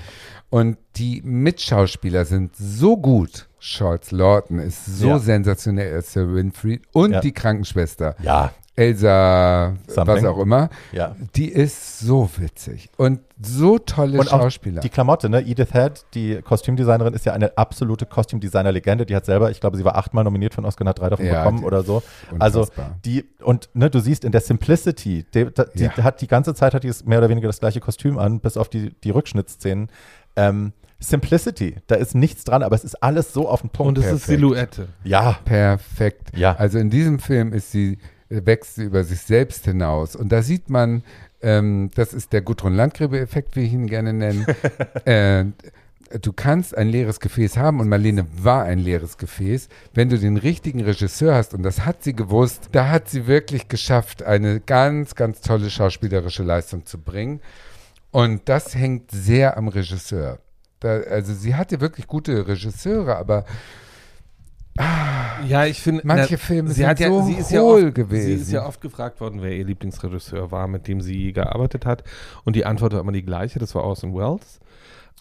Und die Mitschauspieler sind so gut. Charles Lawton ist so Ja. sensationell als Sir Winfried und Ja. die Krankenschwester Ja, Elsa, was Something. auch immer, ja. die ist so witzig und so tolle Und auch Schauspieler. die Klamotte, ne? Edith Head, die Kostümdesignerin, ist ja eine absolute Kostümdesigner-Legende. Die hat selber, ich glaube, sie war achtmal nominiert einen Oscar, hat drei davon Ja, bekommen oder so. Also die, und ne, du siehst in der Simplicity, die, die Ja. hat die ganze Zeit hat die mehr oder weniger das gleiche Kostüm an, bis auf die, die Rückschnittsszenen. Ähm, Simplicity, da ist nichts dran, aber es ist alles so auf den Punkt. Und es ist perfekt. Silhouette. ja, Perfekt. Ja. Also in diesem Film ist sie, wächst sie über sich selbst hinaus. Und da sieht man, ähm, das ist der Gudrun Landgräbe-Effekt, wie ich ihn gerne nenne. äh, du kannst ein leeres Gefäß haben und Marlene war ein leeres Gefäß, wenn du den richtigen Regisseur hast und das hat sie gewusst, da hat sie wirklich geschafft, eine ganz, ganz tolle schauspielerische Leistung zu bringen. Und das hängt sehr am Regisseur. Da, also sie hatte wirklich gute Regisseure, aber Ja, ich finde. Manche Filme sie sind ja, so sie ist ja oft, gewesen. Sie ist ja oft gefragt worden, wer ihr Lieblingsregisseur war, mit dem sie gearbeitet hat. Und die Antwort war immer die gleiche: Das war Orson Welles.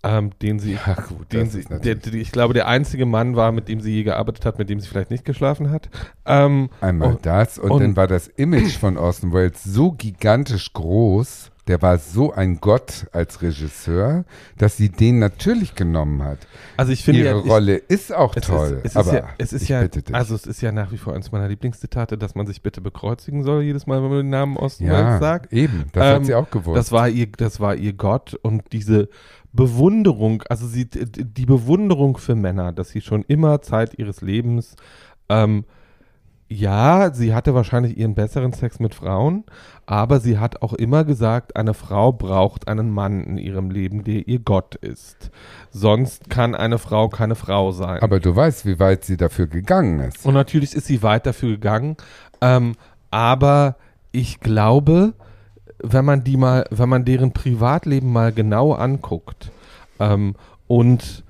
Ähm, den sie, Ja, gut, den sie der, der, ich glaube, der einzige Mann war, mit dem sie je gearbeitet hat, mit dem sie vielleicht nicht geschlafen hat. Ähm, Einmal und- das und, und- dann war das Image von Orson Welles so gigantisch groß, der war so ein Gott als Regisseur, dass sie den natürlich genommen hat. also ich finde Ihre ja, ich, Rolle ist auch toll, ist, es aber ist ja, es ist ja, also es ist ja nach wie vor eines meiner Lieblingszitate, dass man sich bitte bekreuzigen soll jedes Mal, wenn man den Namen Orson ja, sagt. eben, das Ähm, hat sie auch gewusst. Das war ihr, das war ihr Gott und diese Bewunderung, also sie, die Bewunderung für Männer, dass sie schon immer Zeit ihres Lebens, ähm, ja, sie hatte wahrscheinlich ihren besseren Sex mit Frauen, aber sie hat auch immer gesagt, eine Frau braucht einen Mann in ihrem Leben, der ihr Gott ist. Sonst kann eine Frau keine Frau sein. aber du weißt, wie weit sie dafür gegangen ist. Und natürlich ist sie weit dafür gegangen. Ähm, aber ich glaube, wenn man die mal, wenn man deren Privatleben mal genau anguckt ähm, und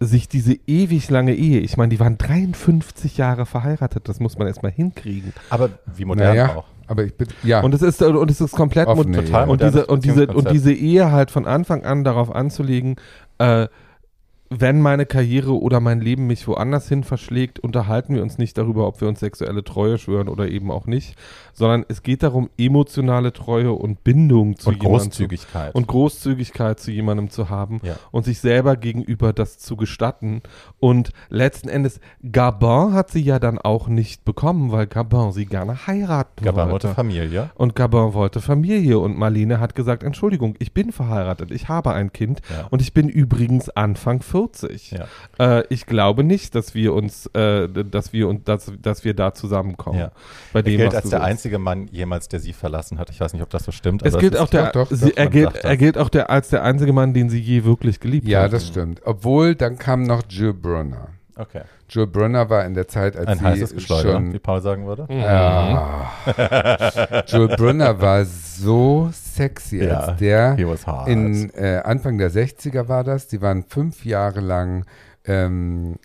sich diese ewig lange Ehe, ich meine, die waren 53 Jahre verheiratet, das muss man erstmal hinkriegen. aber wie modern Naja, auch. aber ich bitte, ja, Und es ist und es ist komplett Offene. Total und modernes diese und diese und diese Ehe halt von Anfang an darauf anzulegen, äh, wenn meine Karriere oder mein Leben mich woanders hin verschlägt, unterhalten wir uns nicht darüber, ob wir uns sexuelle Treue schwören oder eben auch nicht, sondern es geht darum, emotionale Treue und Bindung zu Und jemandem zu, Großzügigkeit. und Großzügigkeit zu jemandem zu haben Ja. und sich selber gegenüber das zu gestatten. Und letzten Endes, Gabin hat sie ja dann auch nicht bekommen, weil Gabin sie gerne heiraten Gabin wollte. wollte Familie. Und Gabin wollte Familie und Marlene hat gesagt, Entschuldigung, ich bin verheiratet, ich habe ein Kind Ja. und ich bin übrigens Anfang 40. Ja. Äh, ich glaube nicht, dass wir uns, äh, dass wir und dass, dass wir da zusammenkommen. Ja. Bei Er dem, gilt was als der willst. einzige Mann jemals, der sie verlassen hat. Ich weiß nicht, ob das so stimmt. Es gilt auch der, doch, doch, sie, doch, er, gilt, er gilt auch der, als der einzige Mann, den sie je wirklich geliebt ja, hat. das stimmt. Obwohl, dann kam noch Jill Brunner. Okay. Jill Brunner war in der Zeit, als Ein sie heißes Geschleuder, schon wie Paul sagen würde. Mhm. Ja. Joel Brunner war so sexy, Ja, als der he was hot. in äh, Anfang der 60er war das. Die waren fünf Jahre lang, ähm,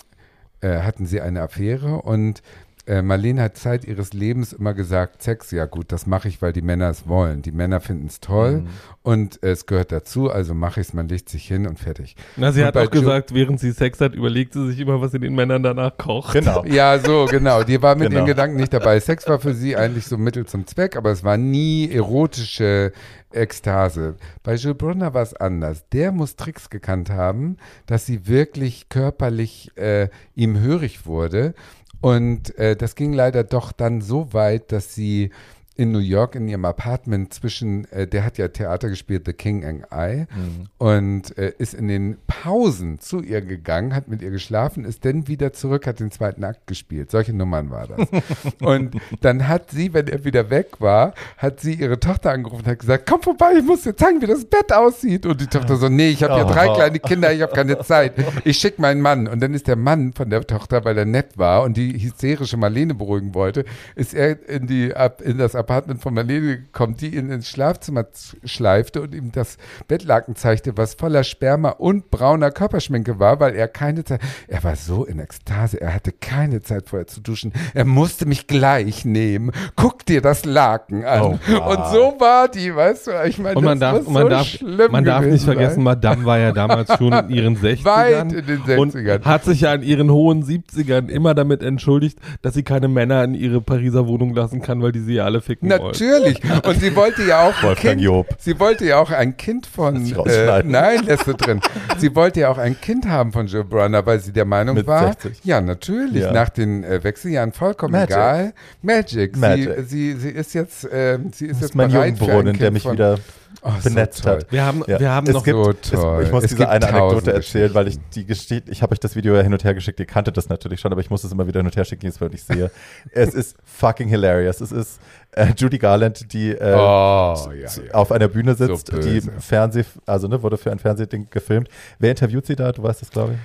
äh, hatten sie eine Affäre und äh, Marlene hat Zeit ihres Lebens immer gesagt, Sex, ja gut, das mache ich, weil die Männer es wollen. Die Männer finden es toll Mhm. und äh, es gehört dazu, also mache ich es, man legt sich hin und fertig. Na, sie Und hat auch gesagt, während sie Sex hat, überlegt sie sich immer, was sie den Männern danach kocht. Genau. Ja, so, genau. Die war mit Genau. den Gedanken nicht dabei. Sex war für sie eigentlich so Mittel zum Zweck, aber es war nie erotische Ekstase. Bei Jules Brunner war es anders. Der muss Tricks gekannt haben, dass sie wirklich körperlich äh, ihm hörig wurde. Und äh, das ging leider doch dann so weit, dass sie in New York in ihrem Apartment zwischen, äh, der hat ja Theater gespielt, The King and I, Mhm. und äh, ist in den Pausen zu ihr gegangen, hat mit ihr geschlafen, ist dann wieder zurück, hat den zweiten Akt gespielt. Solche Nummern war das. und dann hat sie, wenn er wieder weg war, hat sie ihre Tochter angerufen und hat gesagt, komm vorbei, ich muss dir zeigen, wie das Bett aussieht. Und die Tochter so, nee, ich habe ja drei Oh. kleine Kinder, ich habe keine Zeit. Ich schicke meinen Mann. Und dann ist der Mann von der Tochter, weil er nett war und die hysterische Marlene beruhigen wollte, ist er in, die, Ab- in das Apartment von Marlene gekommen, die ihn ins Schlafzimmer schleifte und ihm das Bettlaken zeigte, was voller Sperma und brauner Körperschminke war, weil er keine Zeit, er war so in Ekstase, er hatte keine Zeit vorher zu duschen. Er musste mich gleich nehmen. Guck dir das Laken an. Oh, wow. Und so war die, weißt du, ich meine, Und man das darf, man so darf, schlimm man darf nicht vergessen, sein. Madame war ja damals schon in ihren 60ern. Weit in den 60ern. Und hat sich ja in ihren hohen 70ern immer damit entschuldigt, dass sie keine Männer in ihre Pariser Wohnung lassen kann, weil die sie ja alle ficken. Natürlich. Und sie wollte ja auch ein kind, Job. sie wollte ja auch ein Kind von, äh, nein, lässt du drin. Sie wollte ja auch ein Kind haben von Joe Brunner, weil sie der Meinung Mit war, 60. ja, natürlich, Ja. nach den äh, Wechseljahren vollkommen Magic. egal. Magic. Magic. Sie, sie, sie ist jetzt, ähm, sie ist Das jetzt ist mein bereit Kind der mich wieder Oh, so benetzt toll. hat. Wir haben, Ja. wir haben es noch gibt, so es, toll. ich muss Es diese eine Anekdote erzählen, weil ich die Geschichte, ich habe euch das Video ja hin und her geschickt, ihr kanntet das natürlich schon, aber ich muss es immer wieder hin und her schicken, jetzt, wenn ich sehe. es ist fucking hilarious. Es ist äh, Judy Garland, die äh, Oh, ja, ja. auf einer Bühne sitzt, So die. Fernseh, also ne, wurde für ein Fernsehding gefilmt. Wer interviewt sie da? Du weißt das, glaube ich.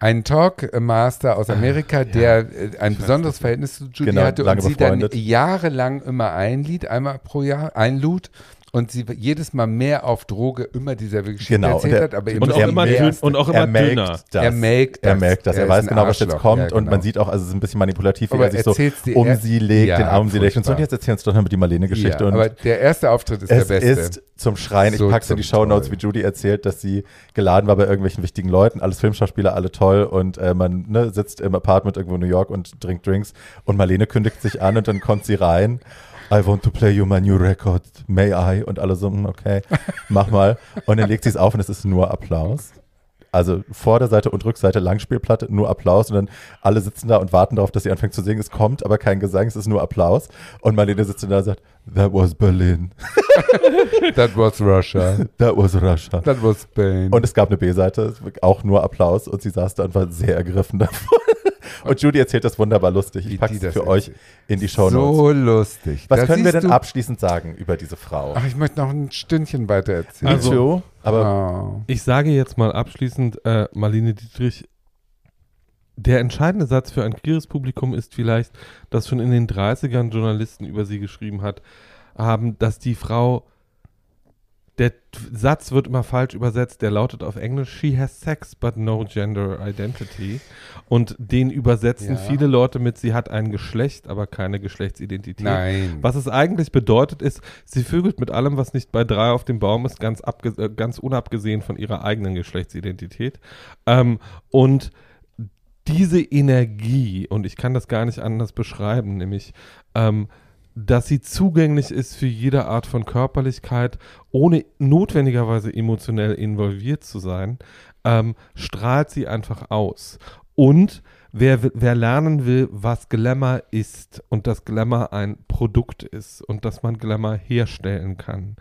Ein Talkmaster aus Amerika, der äh, ein besonderes Verhältnis zu Judy Genau, hatte und sie dann befreundet. jahrelang immer einlied, einmal pro Jahr einlud und sie jedes Mal mehr auf Droge immer dieselbe Geschichte Genau, erzählt und er- hat, aber eben und auch er immer mehr- dünn, und auch immer er dünner. das. Er melkt Er das. melkt das. Er, Er weiß genau, was jetzt kommt Ja, und man genau. sieht auch, also es ist ein bisschen manipulativ, wie er sich so um er- sie legt, Ja, den Arm um sie legt und so. Und jetzt erzählen uns doch noch mal die Marlene-Geschichte. ja, und aber der erste Auftritt ist es der beste. ist zum Schreien. Ich So pack's in die Shownotes, wie Judy erzählt, dass sie geladen war bei irgendwelchen wichtigen Leuten, alles Filmschauspieler, alle toll und äh, man ne, sitzt im Apartment irgendwo in New York und trinkt Drinks und Marlene kündigt sich an und dann kommt sie rein. I want to play you my new record, may I? Und alle so, "Hm, okay, mach mal. Und dann legt sie es auf und es ist nur Applaus. Also Vorderseite und Rückseite Langspielplatte, nur Applaus und dann alle sitzen da und warten darauf, dass sie anfängt zu singen. Es kommt aber kein Gesang, es ist nur Applaus. Und Marlene sitzt da und sagt, that was Berlin, That was Russia. that was Russia. That was Spain. Und es gab eine B-Seite, auch nur Applaus und sie saß da und war sehr ergriffen davon. Und Judy erzählt das wunderbar lustig. Ich packe es das für euch in die Show Notes. so lustig. Was Da können wir denn du- abschließend sagen über diese Frau? Ach, ich möchte noch ein Stündchen weiter erzählen. Also- aber oh. Ich sage jetzt mal abschließend, äh, Marlene Dietrich, der entscheidende Satz für ein queeres Publikum ist vielleicht, dass schon in den 30ern Journalisten über sie geschrieben hat, haben, dass die Frau, der Satz wird immer falsch übersetzt, der lautet auf Englisch, she has sex but no gender identity. Und den übersetzen Ja. viele Leute mit, sie hat ein Geschlecht, aber keine Geschlechtsidentität. Nein. Was es eigentlich bedeutet, ist, sie vögelt mit allem, was nicht bei drei auf dem Baum ist, ganz, abge äh, ganz unabgesehen von ihrer eigenen Geschlechtsidentität. Ähm, und diese Energie, und ich kann das gar nicht anders beschreiben, nämlich, ähm, dass sie zugänglich ist für jede Art von Körperlichkeit, ohne notwendigerweise emotionell involviert zu sein, ähm, strahlt sie einfach aus. Und wer, wer lernen will, was Glamour ist und dass Glamour ein Produkt ist und dass man Glamour herstellen kann,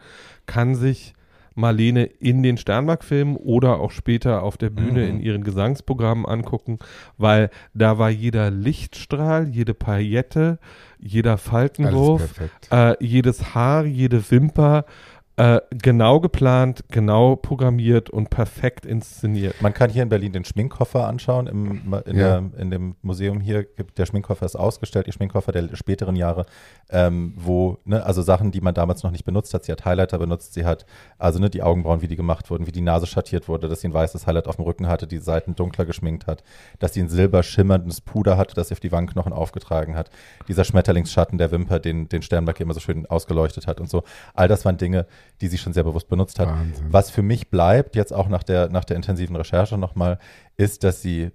kann sich Marlene in den Sternberg-Filmen oder auch später auf der Bühne Mhm. in ihren Gesangsprogrammen angucken, weil da war jeder Lichtstrahl, jede Paillette, jeder Faltenwurf, äh, jedes Haar, jede Wimper äh, genau geplant, genau programmiert und perfekt inszeniert. man kann hier in Berlin den Schminkkoffer anschauen. Im, in, Ja. der, in dem Museum hier gibt der Schminkkoffer ist ausgestellt, die Schminkkoffer der späteren Jahre, ähm, wo, ne, also Sachen, die man damals noch nicht benutzt hat. Sie hat Highlighter benutzt, sie hat, also ne, die Augenbrauen, wie die gemacht wurden, wie die Nase schattiert wurde, dass sie ein weißes Highlight auf dem Rücken hatte, die Seiten dunkler geschminkt hat, dass sie ein silber schimmerndes Puder hatte, das sie auf die Wangenknochen aufgetragen hat. Dieser Schmetterlingsschatten der Wimper, den, den Sternberg immer so schön ausgeleuchtet hat und so. All das waren Dinge, die sie schon sehr bewusst benutzt hat. Wahnsinn. Was für mich bleibt, jetzt auch nach der, nach der intensiven Recherche nochmal, ist, dass sie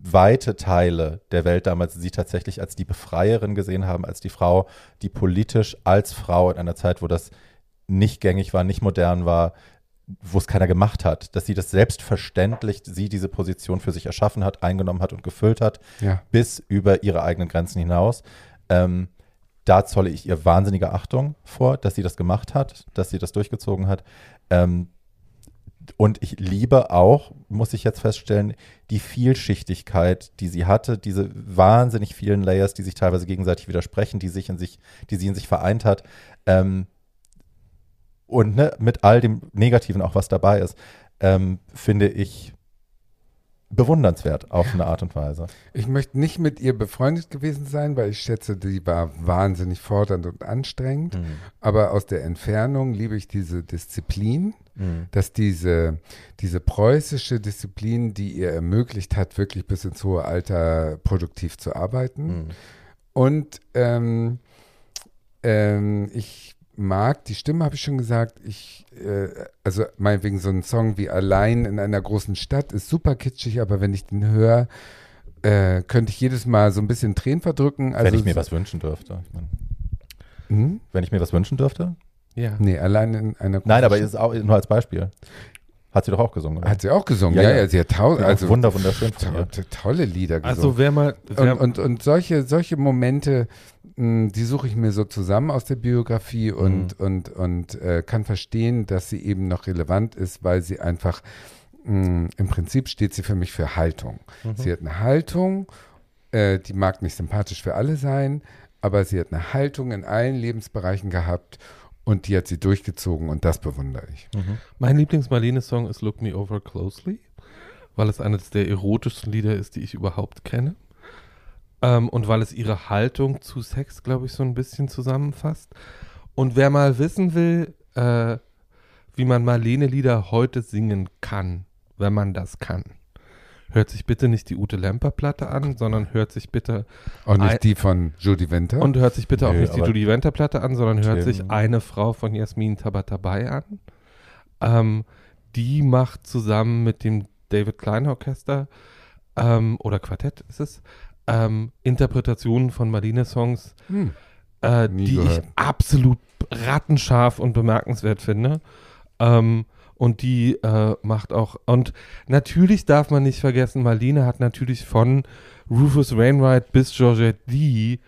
weite Teile der Welt damals sie tatsächlich als die Befreierin gesehen haben, als die Frau, die politisch als Frau in einer Zeit, wo das nicht gängig war, nicht modern war, wo es keiner gemacht hat, dass sie das selbstverständlich, sie diese Position für sich erschaffen hat, eingenommen hat und gefüllt hat, Ja. bis über ihre eigenen Grenzen hinaus. Ähm, da zolle ich ihr wahnsinnige Achtung vor, dass sie das gemacht hat, dass sie das durchgezogen hat. Ähm, und ich liebe auch, muss ich jetzt feststellen, die Vielschichtigkeit, die sie hatte, diese wahnsinnig vielen Layers, die sich teilweise gegenseitig widersprechen, die sich in sich, die sie in sich vereint hat. Ähm, und ne, mit all dem Negativen auch was dabei ist, ähm, finde ich bewundernswert auf eine Art und Weise. Ich möchte nicht mit ihr befreundet gewesen sein, weil ich schätze, die war wahnsinnig fordernd und anstrengend. Mhm. Aber aus der Entfernung liebe ich diese Disziplin, Mhm. dass diese, diese preußische Disziplin, die ihr ermöglicht hat, wirklich bis ins hohe Alter produktiv zu arbeiten. Mhm. Und ähm, ähm, ich mag, die Stimme habe ich schon gesagt, ich, äh, also meinetwegen so ein Song wie Allein in einer großen Stadt ist super kitschig, aber wenn ich den höre, äh, könnte ich jedes Mal so ein bisschen Tränen verdrücken. Also wenn ich mir was wünschen dürfte. Ich mein, Hm? wenn ich mir was wünschen dürfte? Ja. Nee, allein in einer großen Nein, aber ist auch nur als Beispiel. Hat sie doch auch gesungen, oder? Hat sie auch gesungen, Ja, ja, ja. sie hat tausend, also wunder- wunderschön to tolle Lieder gesungen. Also wer mal, wer, und, und, und solche, solche Momente, die suche ich mir so zusammen aus der Biografie und, und, und äh, kann verstehen, dass sie eben noch relevant ist, weil sie einfach, mh, im Prinzip steht sie für mich für Haltung. Sie hat eine Haltung, äh, die mag nicht sympathisch für alle sein, aber sie hat eine Haltung in allen Lebensbereichen gehabt und die hat sie durchgezogen und das bewundere ich. mein Lieblings-Marlene-Song ist Look Me Over Closely, weil es eines der erotischsten Lieder ist, die ich überhaupt kenne. Ähm, und weil es ihre Haltung zu Sex, glaube ich, so ein bisschen zusammenfasst. Und wer mal wissen will, äh, wie man Marlene-Lieder heute singen kann, wenn man das kann, hört sich bitte nicht die Ute Lemper-Platte an, sondern hört sich bitte Auch nicht die von Judy Winter. und hört sich bitte auch Nö, nicht die Judy Venter Platte an, sondern hört sich eine Frau von Jasmin Tabatabai an. Ähm, die macht zusammen mit dem David Klein Orchester ähm, oder Quartett ist es ähm, Interpretationen von Marlene-Songs, hm. äh, die gehört. ich absolut rattenscharf und bemerkenswert finde. Ähm, und die äh, macht auch, und natürlich darf man nicht vergessen, Marlene hat natürlich von Rufus Wainwright bis Georgette D.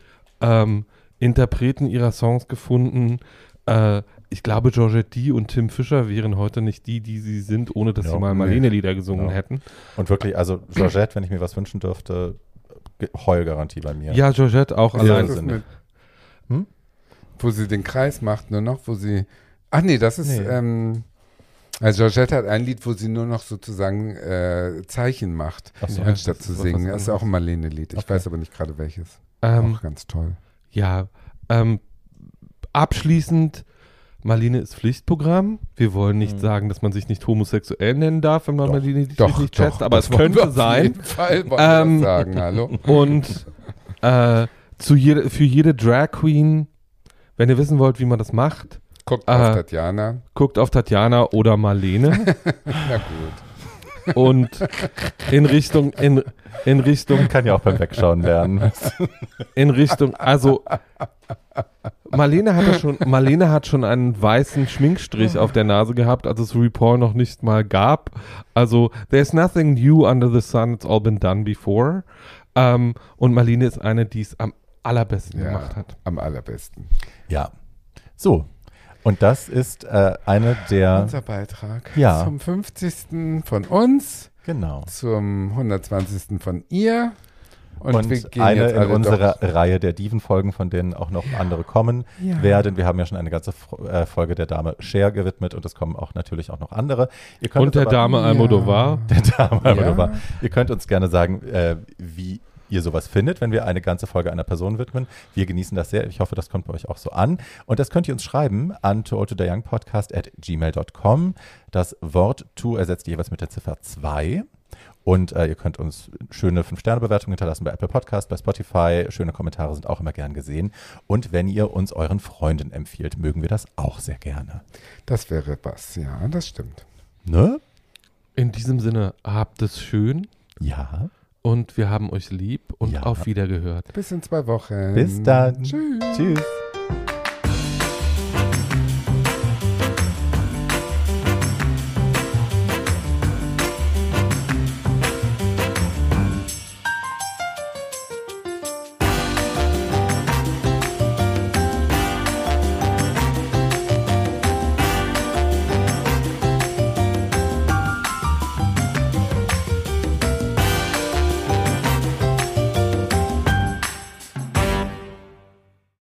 Ähm, Interpreten ihrer Songs gefunden. Äh, ich glaube, Georgette D. und Tim Fischer wären heute nicht die, die sie sind, ohne dass Ja, sie mal. Marlene-Lieder gesungen Genau. hätten. Und wirklich, also Georgette, wenn ich mir was wünschen dürfte, Heulgarantie bei mir. Ja, Georgette auch Ja, allein. Hm? Wo sie den Kreis macht, nur noch, wo sie. Ach nee, das ist. Nee. Ähm, also Georgette hat ein Lied, wo sie nur noch sozusagen äh, Zeichen macht, Ach so. Ja. anstatt das zu singen. Das ist auch ein Marlene-Lied. Ich Okay. weiß aber nicht gerade welches. Ähm, auch ganz toll. Ja, ähm, abschließend, Marlene ist Pflichtprogramm. Wir wollen nicht Mhm. sagen, dass man sich nicht homosexuell nennen darf, wenn man Doch. Marlene Doch, nicht doch, schätzt, aber es könnte auf sein. jeden Fall Ähm, das sagen, hallo. Und äh, zu jede, für jede Drag Queen, wenn ihr wissen wollt, wie man das macht, Guckt Ah. auf Tatjana. guckt auf Tatjana oder Marlene Na gut. Und in Richtung, in, in Richtung Kann ja auch beim Wegschauen lernen. in Richtung, also Marlene hat, ja schon, Marlene hat schon einen weißen Schminkstrich auf der Nase gehabt, als es RuPaul noch nicht mal gab. Also, there's nothing new under the sun, it's all been done before. Ähm, und Marlene ist eine, die es am allerbesten Ja, gemacht hat. am allerbesten. Ja. So. Und das ist äh, eine der. Unser Beitrag Ja. zum 50. von uns, Genau. zum 120. von ihr. Und, Und, wir gehen eine jetzt in unserer doch, Reihe der Diven-Folgen, von denen auch noch andere kommen Ja. werden. Wir haben ja schon eine ganze äh, Folge der Dame Cher gewidmet und es kommen auch natürlich auch noch andere. Ihr könnt Und der aber- Dame Almodovar. Der Dame Ja. Almodovar. Ihr könnt uns gerne sagen, äh, wie ihr sowas findet, wenn wir eine ganze Folge einer Person widmen. Wir genießen das sehr. Ich hoffe, das kommt bei euch auch so an. Und das könnt ihr uns schreiben an to the young podcast at gmail.com. Das Wort to ersetzt ihr jeweils mit der Ziffer 2. Und äh, ihr könnt uns schöne 5-Sterne-Bewertungen hinterlassen bei Apple Podcast, bei Spotify. Schöne Kommentare sind auch immer gern gesehen. Und wenn ihr uns euren Freunden empfiehlt, mögen wir das auch sehr gerne. Das wäre was, ja, das stimmt. Ne? In diesem Sinne, habt es schön Ja. Und wir haben euch lieb und Ja. auf Wiedergehört. Bis in zwei Wochen. Bis dann. Tschüss. Tschüss.